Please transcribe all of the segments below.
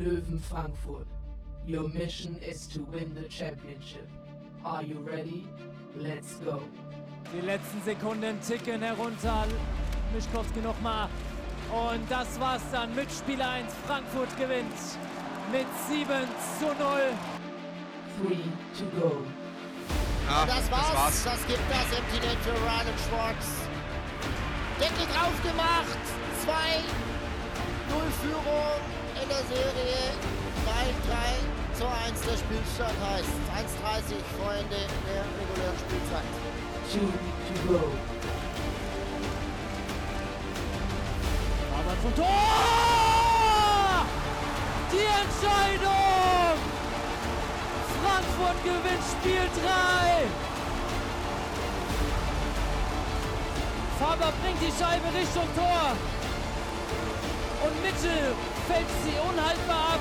Löwen Frankfurt. Your mission is to win the championship. Are you ready? Let's go. Die letzten Sekunden ticken herunter. Mischkowski nochmal. Und das war's dann. Mitspieler 1 Frankfurt gewinnt mit 7 zu 0. Three to go. Ja, das, war's. das gibt das Empty Net für Ryan Schwartz. Deckel drauf gemacht. 2 0 Führung der Serie. 3, 3 zu 1 der Spielstand heißt 1,30 Freunde der regulären Spielzeit. Two zum Tor! Die Entscheidung! Frankfurt gewinnt Spiel 3! Faber bringt die Scheibe Richtung Tor. Und Mitchell fällt sie unhaltbar ab.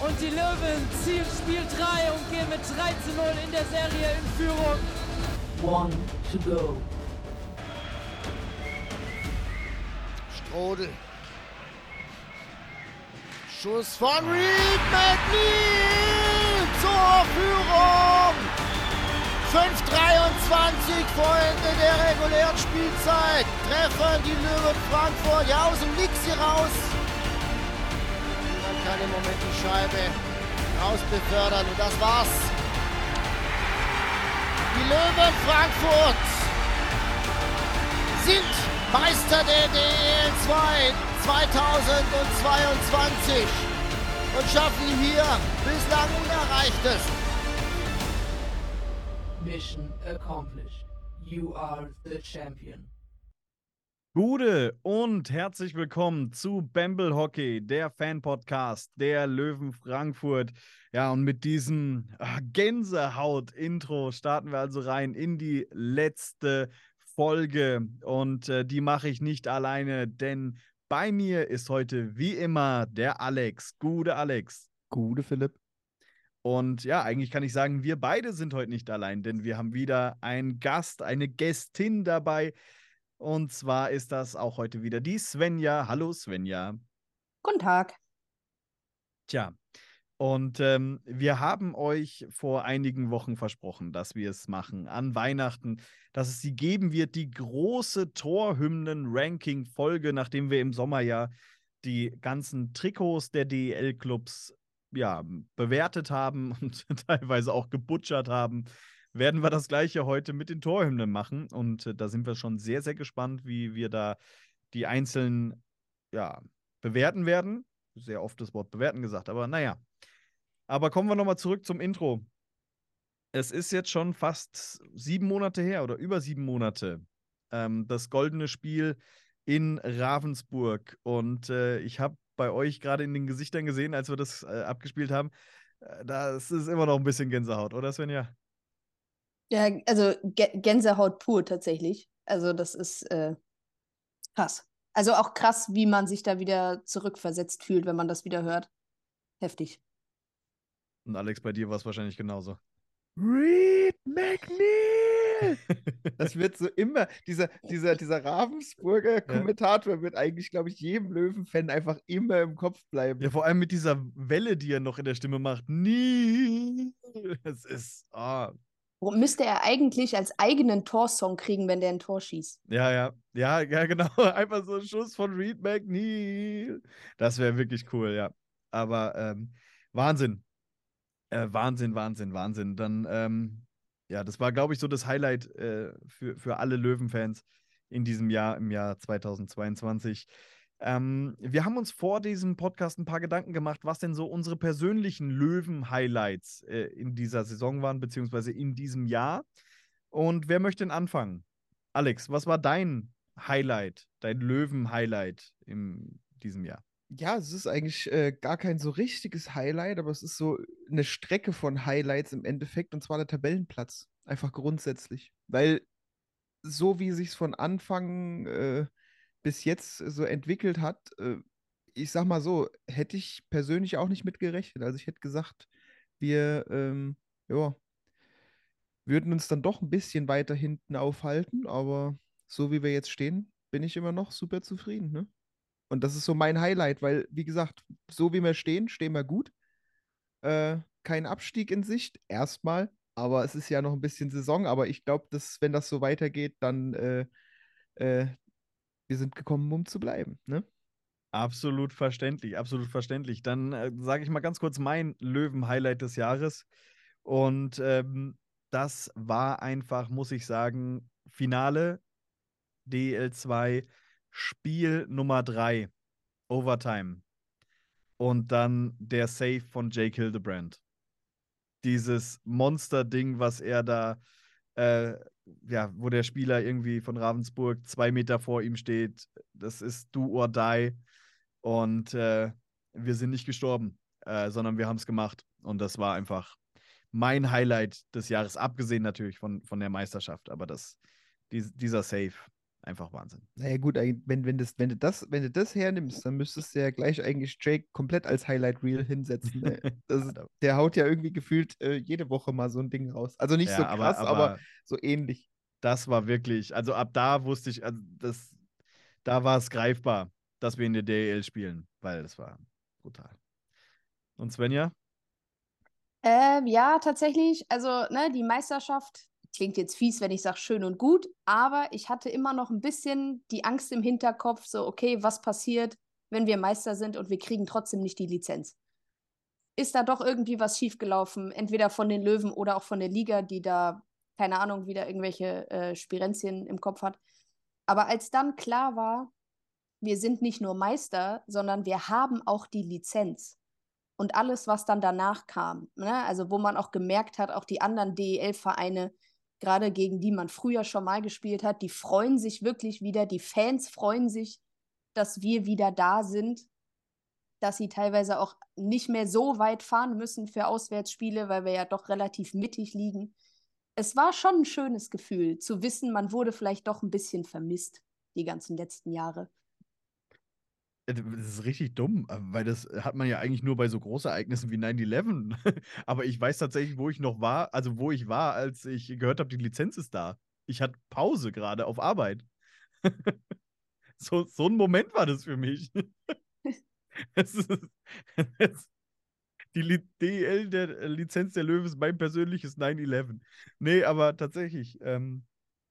Und die Löwen ziehen Spiel 3 und gehen mit 3 zu 0 in der Serie in Führung. One to go. Strodel. Schuss von Reed McNeil zur Führung. 5:23 vor Ende der regulären Spielzeit. Treffen die Löwen Frankfurt ja aus dem Nix hier raus. Man kann im Moment die Scheibe rausbefördern und das war's. Die Löwen Frankfurt sind Meister der DEL 2 2022 und schaffen hier bislang Unerreichtes. Mission accomplished. You are the champion. Gute und herzlich willkommen zu Bamble Hockey, der Fan-Podcast der Löwen Frankfurt. Ja, und mit diesem ah, Gänsehaut-Intro starten wir also rein in die letzte Folge. Und äh, die mache ich nicht alleine, denn bei mir ist heute wie immer der Alex. Gute Alex. Gute Philipp. Und ja, eigentlich kann ich sagen, wir beide sind heute nicht allein, denn wir haben wieder einen Gast, eine Gästin dabei. Und zwar ist das auch heute wieder die Svenja. Hallo Svenja. Guten Tag. Tja, und ähm, wir haben euch vor einigen Wochen versprochen, dass wir es machen an Weihnachten, dass es sie geben wird, die große Torhymnen-Ranking-Folge, nachdem wir im Sommer ja die ganzen Trikots der DEL-Clubs ja, bewertet haben und teilweise auch gebutschert haben, werden wir das gleiche heute mit den Torhymnen machen. Und äh, da sind wir schon sehr, sehr gespannt, wie wir da die einzelnen ja, bewerten werden. Sehr oft das Wort bewerten gesagt, aber naja. Aber kommen wir nochmal zurück zum Intro. Es ist jetzt schon fast sieben Monate her oder über sieben Monate. Ähm, das goldene Spiel in Ravensburg. Und äh, ich habe bei euch gerade in den Gesichtern gesehen, als wir das äh, abgespielt haben. Äh, das ist immer noch ein bisschen Gänsehaut, oder Svenja? Ja, also Gä- Gänsehaut pur tatsächlich. Also das ist äh, krass. Also auch krass, wie man sich da wieder zurückversetzt fühlt, wenn man das wieder hört. Heftig. Und Alex, bei dir war es wahrscheinlich genauso. Reed McNeil! Das wird so immer, dieser, dieser, dieser Ravensburger Kommentator wird eigentlich, glaube ich, jedem Löwenfan einfach immer im Kopf bleiben. Ja, vor allem mit dieser Welle, die er noch in der Stimme macht. Nie. Es ist. ah. Warum müsste er eigentlich als eigenen Torsong kriegen, wenn der ein Tor schießt? Ja, ja. Ja, ja, genau. Einfach so ein Schuss von Reed McNeil. Das wäre wirklich cool, ja. Aber ähm, Wahnsinn. Äh, Wahnsinn, Wahnsinn, Wahnsinn. Dann, ähm, ja, das war, glaube ich, so das Highlight äh, für, für alle Löwenfans in diesem Jahr, im Jahr 2022. Ähm, wir haben uns vor diesem Podcast ein paar Gedanken gemacht, was denn so unsere persönlichen Löwen-Highlights äh, in dieser Saison waren, beziehungsweise in diesem Jahr. Und wer möchte denn anfangen? Alex, was war dein Highlight, dein Löwen-Highlight in diesem Jahr? Ja, es ist eigentlich äh, gar kein so richtiges Highlight, aber es ist so eine Strecke von Highlights im Endeffekt, und zwar der Tabellenplatz. Einfach grundsätzlich. Weil so wie sich es von Anfang äh, bis jetzt so entwickelt hat, äh, ich sag mal so, hätte ich persönlich auch nicht mit gerechnet. Also ich hätte gesagt, wir, ähm, ja, würden uns dann doch ein bisschen weiter hinten aufhalten, aber so wie wir jetzt stehen, bin ich immer noch super zufrieden. Ne? Und das ist so mein Highlight, weil, wie gesagt, so wie wir stehen, stehen wir gut. Äh, kein Abstieg in Sicht, erstmal. Aber es ist ja noch ein bisschen Saison. Aber ich glaube, dass, wenn das so weitergeht, dann äh, äh, wir sind gekommen, um zu bleiben. Ne? Absolut verständlich, absolut verständlich. Dann äh, sage ich mal ganz kurz mein Löwen-Highlight des Jahres. Und ähm, das war einfach, muss ich sagen, Finale DL2, Spiel Nummer 3, Overtime. Und dann der Save von Jake Hildebrand. Dieses Monster-Ding, was er da, äh, ja, wo der Spieler irgendwie von Ravensburg zwei Meter vor ihm steht. Das ist do or die. Und äh, wir sind nicht gestorben, äh, sondern wir haben es gemacht. Und das war einfach mein Highlight des Jahres, abgesehen natürlich von, von der Meisterschaft. Aber das, dies, dieser Save, einfach Wahnsinn. Naja, gut, wenn, wenn, das, wenn, du das, wenn du das hernimmst, dann müsstest du ja gleich eigentlich Jake komplett als Highlight Reel hinsetzen. Ne? Das, der haut ja irgendwie gefühlt äh, jede Woche mal so ein Ding raus. Also nicht ja, so krass, aber, aber, aber, so ähnlich. Das war wirklich, also ab da wusste ich, also das, da war es greifbar, dass wir in der DL spielen, weil das war brutal. Und Svenja? Ähm, ja, tatsächlich. Also, ne, die Meisterschaft klingt jetzt fies, wenn ich sage schön und gut, aber ich hatte immer noch ein bisschen die Angst im Hinterkopf, so, okay, was passiert, wenn wir Meister sind und wir kriegen trotzdem nicht die Lizenz? Ist da doch irgendwie was schiefgelaufen, entweder von den Löwen oder auch von der Liga, die da, keine Ahnung, wieder irgendwelche äh, Spirenzien im Kopf hat. Aber als dann klar war, wir sind nicht nur Meister, sondern wir haben auch die Lizenz und alles, was dann danach kam. Ne? Also wo man auch gemerkt hat, auch die anderen DEL-Vereine, gerade gegen die man früher schon mal gespielt hat, die freuen sich wirklich wieder, die Fans freuen sich, dass wir wieder da sind, dass sie teilweise auch nicht mehr so weit fahren müssen für Auswärtsspiele, weil wir ja doch relativ mittig liegen. Es war schon ein schönes Gefühl zu wissen, man wurde vielleicht doch ein bisschen vermisst die ganzen letzten Jahre. Äh, das ist richtig dumm, äh, weil das hat man ja eigentlich nur bei so Großereignissen wie 9-11. Aber ich weiß tatsächlich, wo ich noch war, also wo ich war, als ich gehört habe, die Lizenz ist da. Ich hatte Pause gerade auf Arbeit. so, so ein Moment war das für mich. es ist, es, die DL der Lizenz der Löwe ist mein persönliches 9-11. Nee, aber tatsächlich, ähm,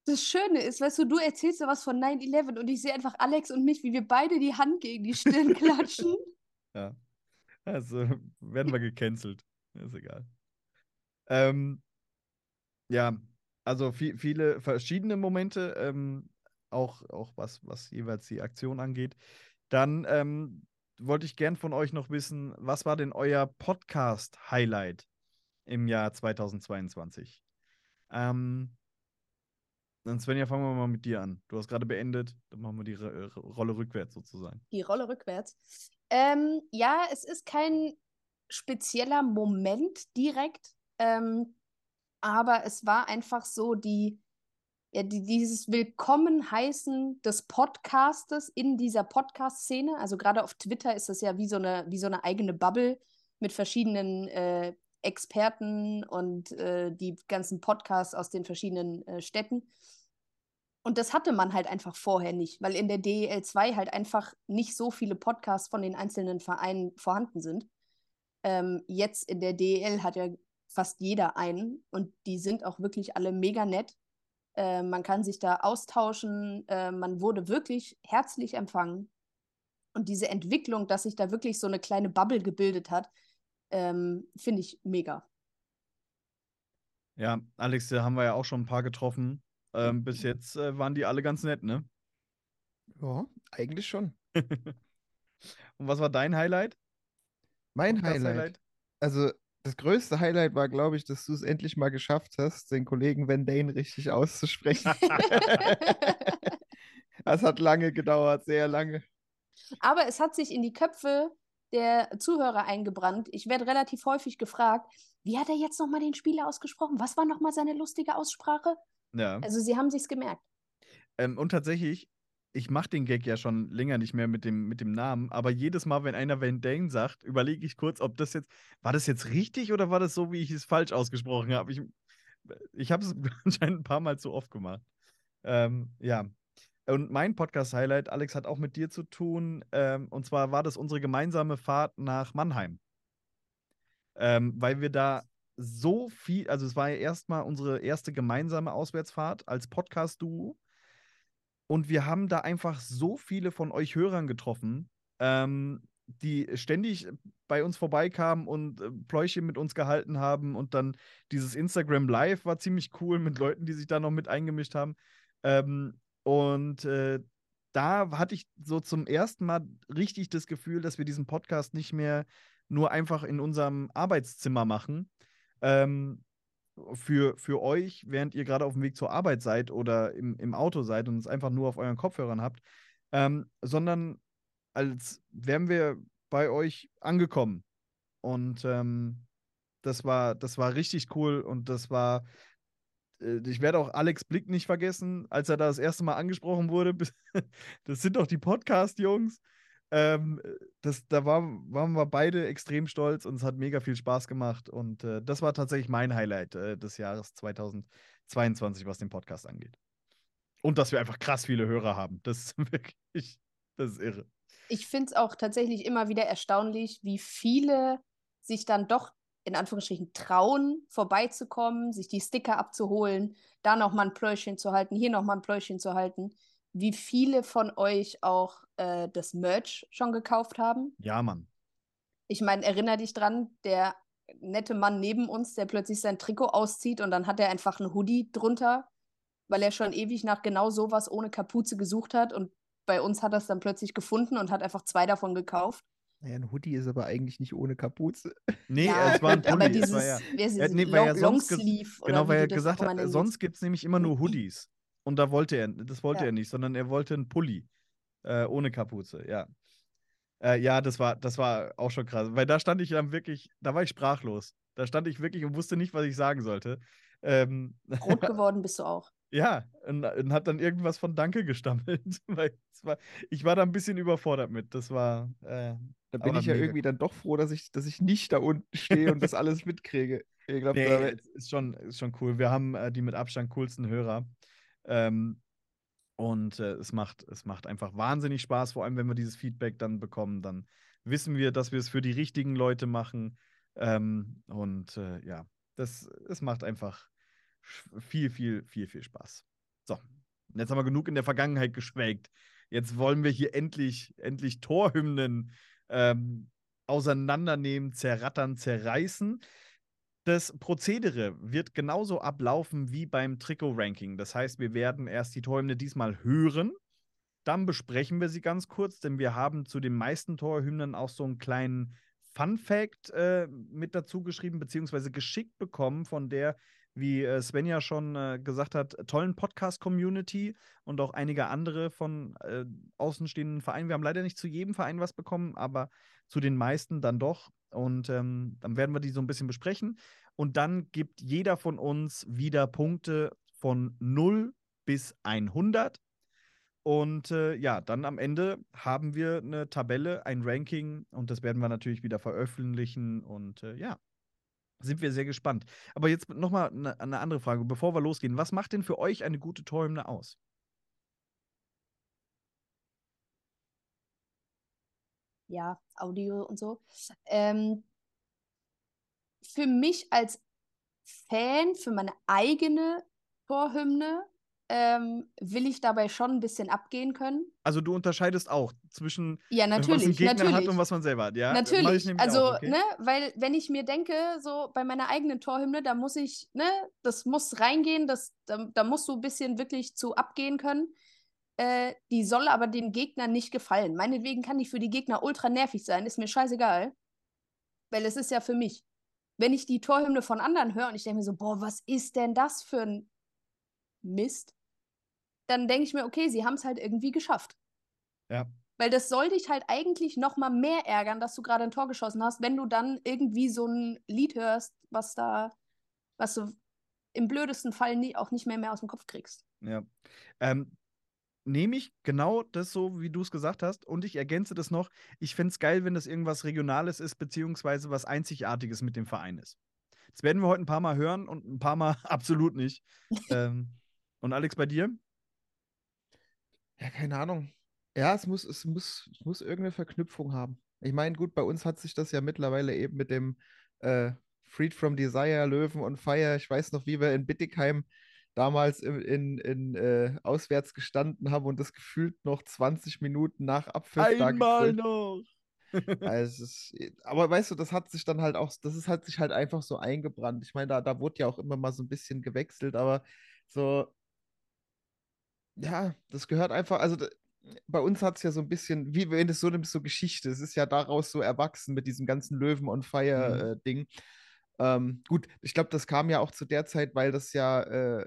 das Schöne ist, weißt du, du erzählst ja was von 9-11 und ich sehe einfach Alex und mich, wie wir beide die Hand gegen die Stirn klatschen. ja. Also werden wir gecancelt. Ist egal. Ähm, ja, also viel, viele verschiedene Momente, ähm, auch, auch was, was jeweils die Aktion angeht. Dann ähm, wollte ich gern von euch noch wissen, was war denn euer Podcast-Highlight im Jahr 2022? Ähm, dann Svenja, fangen wir mal mit dir an. Du hast gerade beendet, dann machen wir die R Rolle rückwärts sozusagen. Die Rolle rückwärts. Ähm, ja, es ist kein spezieller Moment direkt, ähm, aber es war einfach so die, ja, die, dieses Willkommenheißen des Podcastes in dieser Podcast-Szene. Also gerade auf Twitter ist das ja wie so eine, wie so eine eigene Bubble mit verschiedenen äh, Experten und äh, die ganzen Podcasts aus den verschiedenen äh, Städten. Und das hatte man halt einfach vorher nicht, weil in der DEL 2 halt einfach nicht so viele Podcasts von den einzelnen Vereinen vorhanden sind. Ähm, jetzt in der DEL hat ja fast jeder einen und die sind auch wirklich alle mega nett. Äh, man kann sich da austauschen, äh, man wurde wirklich herzlich empfangen. Und diese Entwicklung, dass sich da wirklich so eine kleine Bubble gebildet hat, ähm, finde ich mega. Ja, Alex, da haben wir ja auch schon ein paar getroffen. Ähm, bis jetzt äh, waren die alle ganz nett, ne? Ja, eigentlich schon. Und was war dein Highlight? Mein Highlight? Highlight? Also, das größte Highlight war, glaube ich, dass du es endlich mal geschafft hast, den Kollegen Van Dane richtig auszusprechen. das hat lange gedauert, sehr lange. Aber es hat sich in die Köpfe der Zuhörer eingebrannt. Ich werde relativ häufig gefragt, wie hat er jetzt nochmal den Spieler ausgesprochen? Was war nochmal seine lustige Aussprache? Ja. Also sie haben sich's gemerkt. Ähm, und tatsächlich, ich mache den Gag ja schon länger nicht mehr mit dem, mit dem Namen, aber jedes Mal, wenn einer Van Dane sagt, überlege ich kurz, ob das jetzt, war das jetzt richtig oder war das so, wie ich es falsch ausgesprochen habe? Ich, ich habe es anscheinend ein paar Mal zu oft gemacht. Ähm, ja. Und mein Podcast-Highlight, Alex, hat auch mit dir zu tun. Ähm, und zwar war das unsere gemeinsame Fahrt nach Mannheim. Ähm, weil wir da so viel, also es war ja erstmal unsere erste gemeinsame Auswärtsfahrt als Podcast-Duo. Und wir haben da einfach so viele von euch Hörern getroffen, ähm, die ständig bei uns vorbeikamen und äh, Pläuschen mit uns gehalten haben. Und dann dieses Instagram Live war ziemlich cool mit Leuten, die sich da noch mit eingemischt haben. Ähm, und äh, da hatte ich so zum ersten Mal richtig das Gefühl, dass wir diesen Podcast nicht mehr nur einfach in unserem Arbeitszimmer machen. Ähm, für, für euch, während ihr gerade auf dem Weg zur Arbeit seid oder im, im Auto seid und es einfach nur auf euren Kopfhörern habt, ähm, sondern als wären wir bei euch angekommen. Und ähm, das war, das war richtig cool und das war, äh, ich werde auch Alex Blick nicht vergessen, als er da das erste Mal angesprochen wurde. Das sind doch die Podcast-Jungs. Ähm, das, da war, waren wir beide extrem stolz und es hat mega viel Spaß gemacht. Und äh, das war tatsächlich mein Highlight äh, des Jahres 2022, was den Podcast angeht. Und dass wir einfach krass viele Hörer haben. Das ist wirklich, das ist irre. Ich finde es auch tatsächlich immer wieder erstaunlich, wie viele sich dann doch in Anführungsstrichen trauen, vorbeizukommen, sich die Sticker abzuholen, da nochmal ein Pläuschen zu halten, hier nochmal ein Pläuschen zu halten wie viele von euch auch äh, das Merch schon gekauft haben. Ja, Mann. Ich meine, erinnere dich dran, der nette Mann neben uns, der plötzlich sein Trikot auszieht und dann hat er einfach ein Hoodie drunter, weil er schon ewig nach genau sowas ohne Kapuze gesucht hat und bei uns hat er es dann plötzlich gefunden und hat einfach zwei davon gekauft. Naja, ein Hoodie ist aber eigentlich nicht ohne Kapuze. Nee, ja, es war ein Pulli. Aber dieses, war ja, ja, nee, Long, ja Longsleeve. Genau, weil er gesagt hat, sonst gibt es nämlich immer nur Hoodies. Und da wollte er, das wollte Ja. er nicht, sondern er wollte einen Pulli äh, ohne Kapuze, ja. Äh, ja, das war, das war auch schon krass, weil da stand ich dann wirklich, da war ich sprachlos. Da stand ich wirklich und wusste nicht, was ich sagen sollte. Ähm, Rot geworden bist du auch. ja, und, und hat dann irgendwas von Danke gestammelt, weil war, ich war da ein bisschen überfordert mit. Das war, äh, Da bin ich ja mega irgendwie dann doch froh, dass ich, dass ich nicht da unten stehe und das alles mitkriege. Ich glaube, Nee, ist schon, ist schon cool. Wir haben äh, die mit Abstand coolsten Hörer. Ähm, und äh, es, macht, es macht einfach wahnsinnig Spaß, vor allem wenn wir dieses Feedback dann bekommen, dann wissen wir, dass wir es für die richtigen Leute machen. Ähm, und äh, ja, das, es macht einfach viel, viel, viel, viel Spaß. So, jetzt haben wir genug in der Vergangenheit geschwelgt. Jetzt wollen wir hier endlich, endlich Torhymnen ähm, auseinandernehmen, zerrattern, zerreißen. Das Prozedere wird genauso ablaufen wie beim Trikot-Ranking. Das heißt, wir werden erst die Torhymne diesmal hören, dann besprechen wir sie ganz kurz, denn wir haben zu den meisten Torhymnen auch so einen kleinen Fun-Fact äh, mit dazu geschrieben, beziehungsweise geschickt bekommen von der, wie äh, Sven ja schon äh, gesagt hat, tollen Podcast-Community und auch einige andere von äh, außenstehenden Vereinen. Wir haben leider nicht zu jedem Verein was bekommen, aber zu den meisten dann doch. Und ähm, dann werden wir die so ein bisschen besprechen. Und dann gibt jeder von uns wieder Punkte von 0 bis 100. Und äh, ja, dann am Ende haben wir eine Tabelle, ein Ranking und das werden wir natürlich wieder veröffentlichen. Und äh, ja, sind wir sehr gespannt. Aber jetzt nochmal eine, eine andere Frage, bevor wir losgehen. Was macht denn für euch eine gute Torhymne aus? Ja, Audio und so. Ähm, für mich als Fan, für meine eigene Torhymne, ähm, will ich dabei schon ein bisschen abgehen können. Also du unterscheidest auch zwischen Ja, äh, was ein natürlich, Gegner natürlich. hat und was man selber hat, ja? Natürlich, also, auch, okay? ne, weil wenn ich mir denke, so bei meiner eigenen Torhymne, da muss ich, ne, das muss reingehen, das, da, da musst du ein bisschen wirklich zu abgehen können. Äh, die soll aber den Gegnern nicht gefallen. Meinetwegen kann die für die Gegner ultra nervig sein, ist mir scheißegal. Weil es ist ja für mich. Wenn ich die Torhymne von anderen höre und ich denke mir so, boah, was ist denn das für ein Mist? Dann denke ich mir, okay, sie haben es halt irgendwie geschafft. Ja. Weil das soll dich halt eigentlich noch mal mehr ärgern, dass du gerade ein Tor geschossen hast, wenn du dann irgendwie so ein Lied hörst, was da, was du im blödesten Fall nie, auch nicht mehr, mehr aus dem Kopf kriegst. Ja. Ähm, nehme ich genau das so, wie du es gesagt hast. Und ich ergänze das noch. Ich fände es geil, wenn das irgendwas Regionales ist, beziehungsweise was Einzigartiges mit dem Verein ist. Das werden wir heute ein paar Mal hören und ein paar Mal absolut nicht. ähm, und Alex, bei dir? Ja, keine Ahnung. Ja, es muss, es muss, es muss irgendeine Verknüpfung haben. Ich meine, gut, bei uns hat sich das ja mittlerweile eben mit dem äh, Freed from Desire, Löwen on Fire. Ich weiß noch, wie wir in Bittigheim damals in, in, in äh, auswärts gestanden haben und das gefühlt noch 20 Minuten nach Abpfiff Einmal noch. Also ist, aber weißt du, das hat sich dann halt auch, das ist halt sich halt einfach so eingebrannt. Ich meine, da, da wurde ja auch immer mal so ein bisschen gewechselt, aber so, ja, das gehört einfach, also bei uns hat es ja so ein bisschen, wie wenn es so nimmst, so Geschichte. Es ist ja daraus so erwachsen mit diesem ganzen Löwen on Mhm. Fire-Ding. Ähm, gut, ich glaube, das kam ja auch zu der Zeit, weil das ja, äh,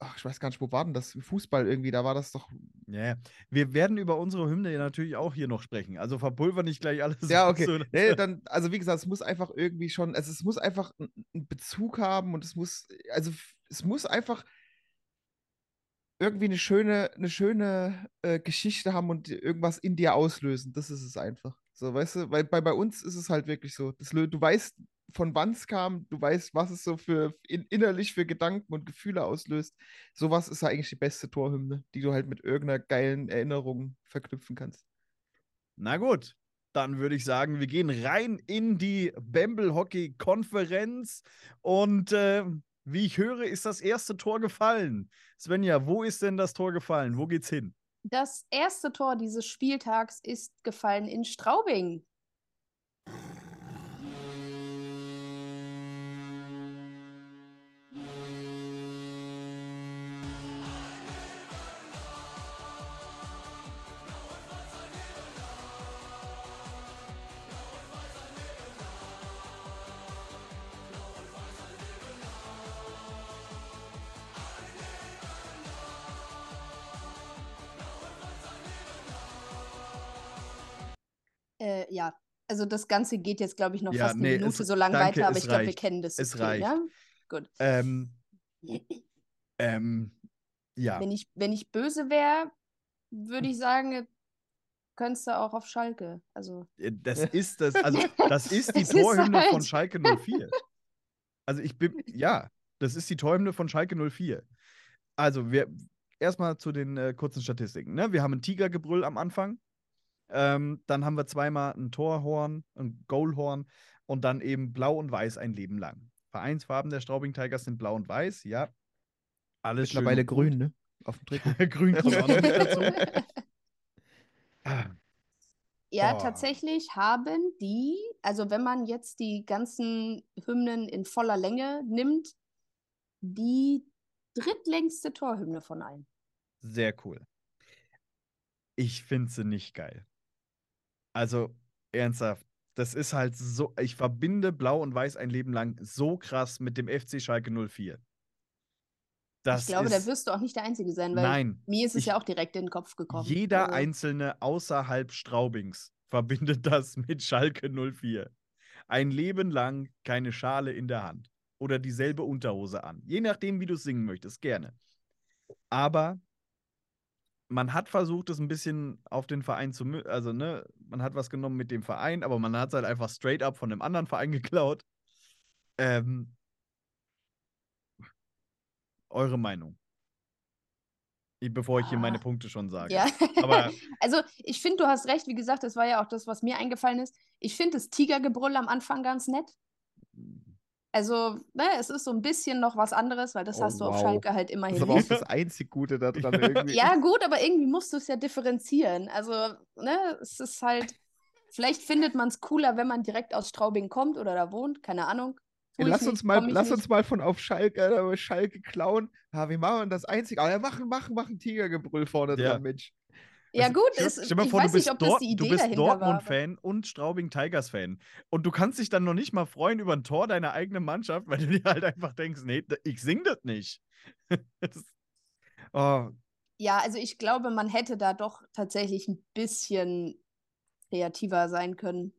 ach, ich weiß gar nicht, wo war denn das? Im Fußball irgendwie, da war das doch. Ja, ja. wir werden über unsere Hymne ja natürlich auch hier noch sprechen. Also verpulver nicht gleich alles. Ja, okay. So, dass- Nee, dann, also wie gesagt, es muss einfach irgendwie schon, also es muss einfach einen Bezug haben und es muss, also es muss einfach irgendwie eine schöne, eine schöne äh, Geschichte haben und irgendwas in dir auslösen. Das ist es einfach. So, weißt du, weil bei, bei uns ist es halt wirklich so. Das, du weißt, von wann es kam, du weißt, was es so für in, innerlich für Gedanken und Gefühle auslöst. Sowas ist ja eigentlich die beste Torhymne, die du halt mit irgendeiner geilen Erinnerung verknüpfen kannst. Na gut, dann würde ich sagen, wir gehen rein in die Bamble Hockey Konferenz und äh, wie ich höre, ist das erste Tor gefallen. Svenja, wo ist denn das Tor gefallen? Wo geht's hin? Das erste Tor dieses Spieltags ist gefallen in Straubing. Also das Ganze geht jetzt, glaube ich, noch Ja, fast eine nee, Minute es- so lang danke, weiter, aber ich glaube, wir kennen das Es System, reicht. ja? Gut. Ähm, ähm, ja. Wenn ich, wenn ich böse wäre, würde ich sagen, könntest du auch auf Schalke. Also, Äh, Das ist das, also das ist die Torhymne von halt- Schalke 04. Also ich bin, ja, das ist die Torhymne von Schalke 04. Also wir, erstmal zu den äh, kurzen Statistiken. Ne? Wir haben ein Tigergebrüll am Anfang. Ähm, dann haben wir zweimal ein Torhorn, ein Goalhorn und dann eben Blau und Weiß ein Leben lang. Vereinsfarben der Straubing Tigers sind Blau und Weiß, ja. Alles schön Mittlerweile grün, ne? Auf dem Trikot. grün kommt auch noch mit dazu. Ah, Ja, Boah. tatsächlich haben die, also wenn man jetzt die ganzen Hymnen in voller Länge nimmt, die drittlängste Torhymne von allen. Sehr cool. Ich finde sie nicht geil. Also, ernsthaft, das ist halt so, ich verbinde Blau und Weiß ein Leben lang so krass mit dem FC Schalke 04. Das ich glaube, ist, da wirst du auch nicht der Einzige sein, weil Nein, mir ist es ich- ja auch direkt in den Kopf gekommen. jeder Also, Einzelne außerhalb Straubings verbindet das mit Schalke 04. Ein Leben lang keine Schale in der Hand oder dieselbe Unterhose an. Je nachdem, wie du singen möchtest, gerne. Aber man hat versucht, es ein bisschen auf den Verein zu, also ne, man hat was genommen mit dem Verein, aber man hat es halt einfach straight up von einem anderen Verein geklaut. Ähm, eure Meinung? Bevor ich hier meine Ah. Punkte schon sage. Ja. Aber also ich finde, du hast recht. Wie gesagt, das war ja auch das, was mir eingefallen ist. Ich finde das Tigergebrüll am Anfang ganz nett. Also, ne, es ist so ein bisschen noch was anderes, weil das Oh, hast du auf wow. Schalke halt Das immerhin ist aber auch nicht. das einzig Gute daran irgendwie. Ja, gut, aber irgendwie musst du es ja differenzieren. Also, ne, es ist halt, vielleicht findet man es cooler, wenn man direkt aus Straubing kommt oder da wohnt, keine Ahnung. Ich Lass nicht, uns mal, komm ich lass nicht. uns mal von auf Schalke, äh, Schalke klauen. Ja, wir machen das einzig. Aber ja, machen, machen, machen Tigergebrüll vorne Ja. dran, Mensch. Ja, Also, gut, es, stell mal ich vor, weiß du bist, nicht, ob das Dort, die du Idee bist dahinter war. aber- Dortmund-Fan und Straubing Tigers-Fan. Und du kannst dich dann noch nicht mal freuen über ein Tor deiner eigenen Mannschaft, weil du dir halt einfach denkst, nee, ich sing das nicht. das, oh, Ja, also ich glaube, man hätte da doch tatsächlich ein bisschen kreativer sein können.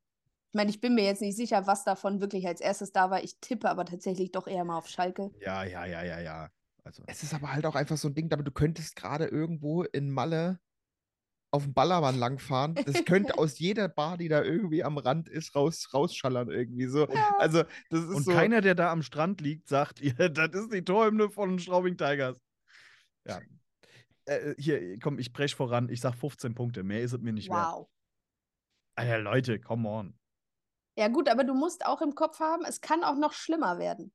Ich meine, ich bin mir jetzt nicht sicher, was davon wirklich als erstes da war. Ich tippe aber tatsächlich doch eher mal auf Schalke. ja, ja, ja, ja, ja. Also, Es ist aber halt auch einfach so ein Ding, aber du könntest gerade irgendwo in Malle auf dem Ballermann langfahren. Das könnte aus jeder Bar, die da irgendwie am Rand ist, raus, rausschallern irgendwie so. Also, das ist Und so. keiner, der da am Strand liegt, sagt, ja, das ist die Torhymne von Straubing Tigers. Ja. Äh, hier, komm, ich brech voran. Ich sag 15 Punkte. Mehr ist es mir nicht wert. Wow. Alter, Leute, come on. Ja, gut, aber du musst auch im Kopf haben, es kann auch noch schlimmer werden.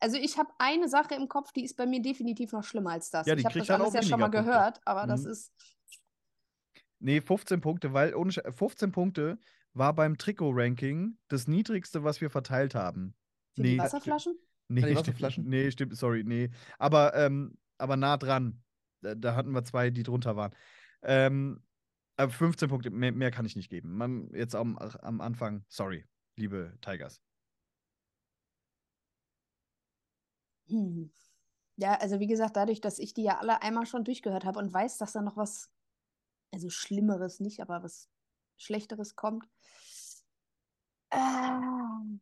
Also ich habe eine Sache im Kopf, die ist bei mir definitiv noch schlimmer als das. Ja, die ich habe das alles ja schon mal Punkte. gehört, aber das Mhm. ist. Nee, 15 Punkte, weil ohne Sch- 15 Punkte war beim Trikot-Ranking das niedrigste, was wir verteilt haben. Für Nee, die Wasserflaschen? Nee, die stimmt, Wasserflaschen? nee, stimmt, sorry, nee. Aber, ähm, aber nah dran. Da, da hatten wir zwei, die drunter waren. Ähm, aber 15 Punkte, mehr, mehr kann ich nicht geben. Man, jetzt am, am Anfang, sorry, liebe Tigers. Hm. Ja, also wie gesagt, dadurch, dass ich die ja alle einmal schon durchgehört habe und weiß, dass da noch was, also Schlimmeres nicht, aber was Schlechteres kommt. Ähm.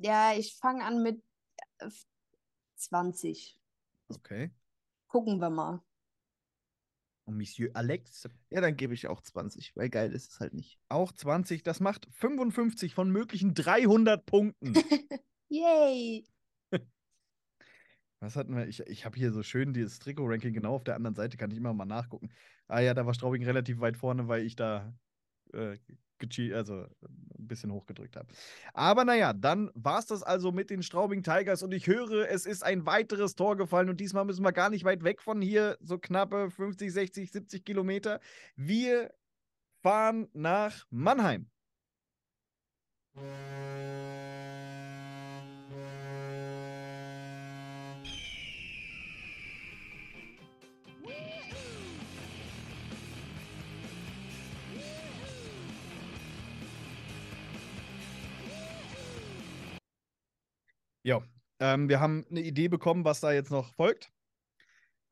Ja, ich fange an mit äh, 20. Okay. Gucken wir mal. Und Monsieur Alex Ja, dann gebe ich auch 20, weil geil ist es halt nicht. auch 20. Das macht 55 von möglichen 300 Punkten. Yay! Was hatten wir? Ich, ich habe hier so schön dieses Trikot-Ranking genau auf der anderen Seite, kann ich immer mal nachgucken. Ah ja, da war Straubing relativ weit vorne, weil ich da äh, also ein bisschen hochgedrückt habe. Aber naja, dann war es das also mit den Straubing Tigers und ich höre, es ist ein weiteres Tor gefallen und diesmal müssen wir gar nicht weit weg von hier, so knappe 50, 60, 70 Kilometer. Wir fahren nach Mannheim. Ja, ähm, wir haben eine Idee bekommen, was da jetzt noch folgt.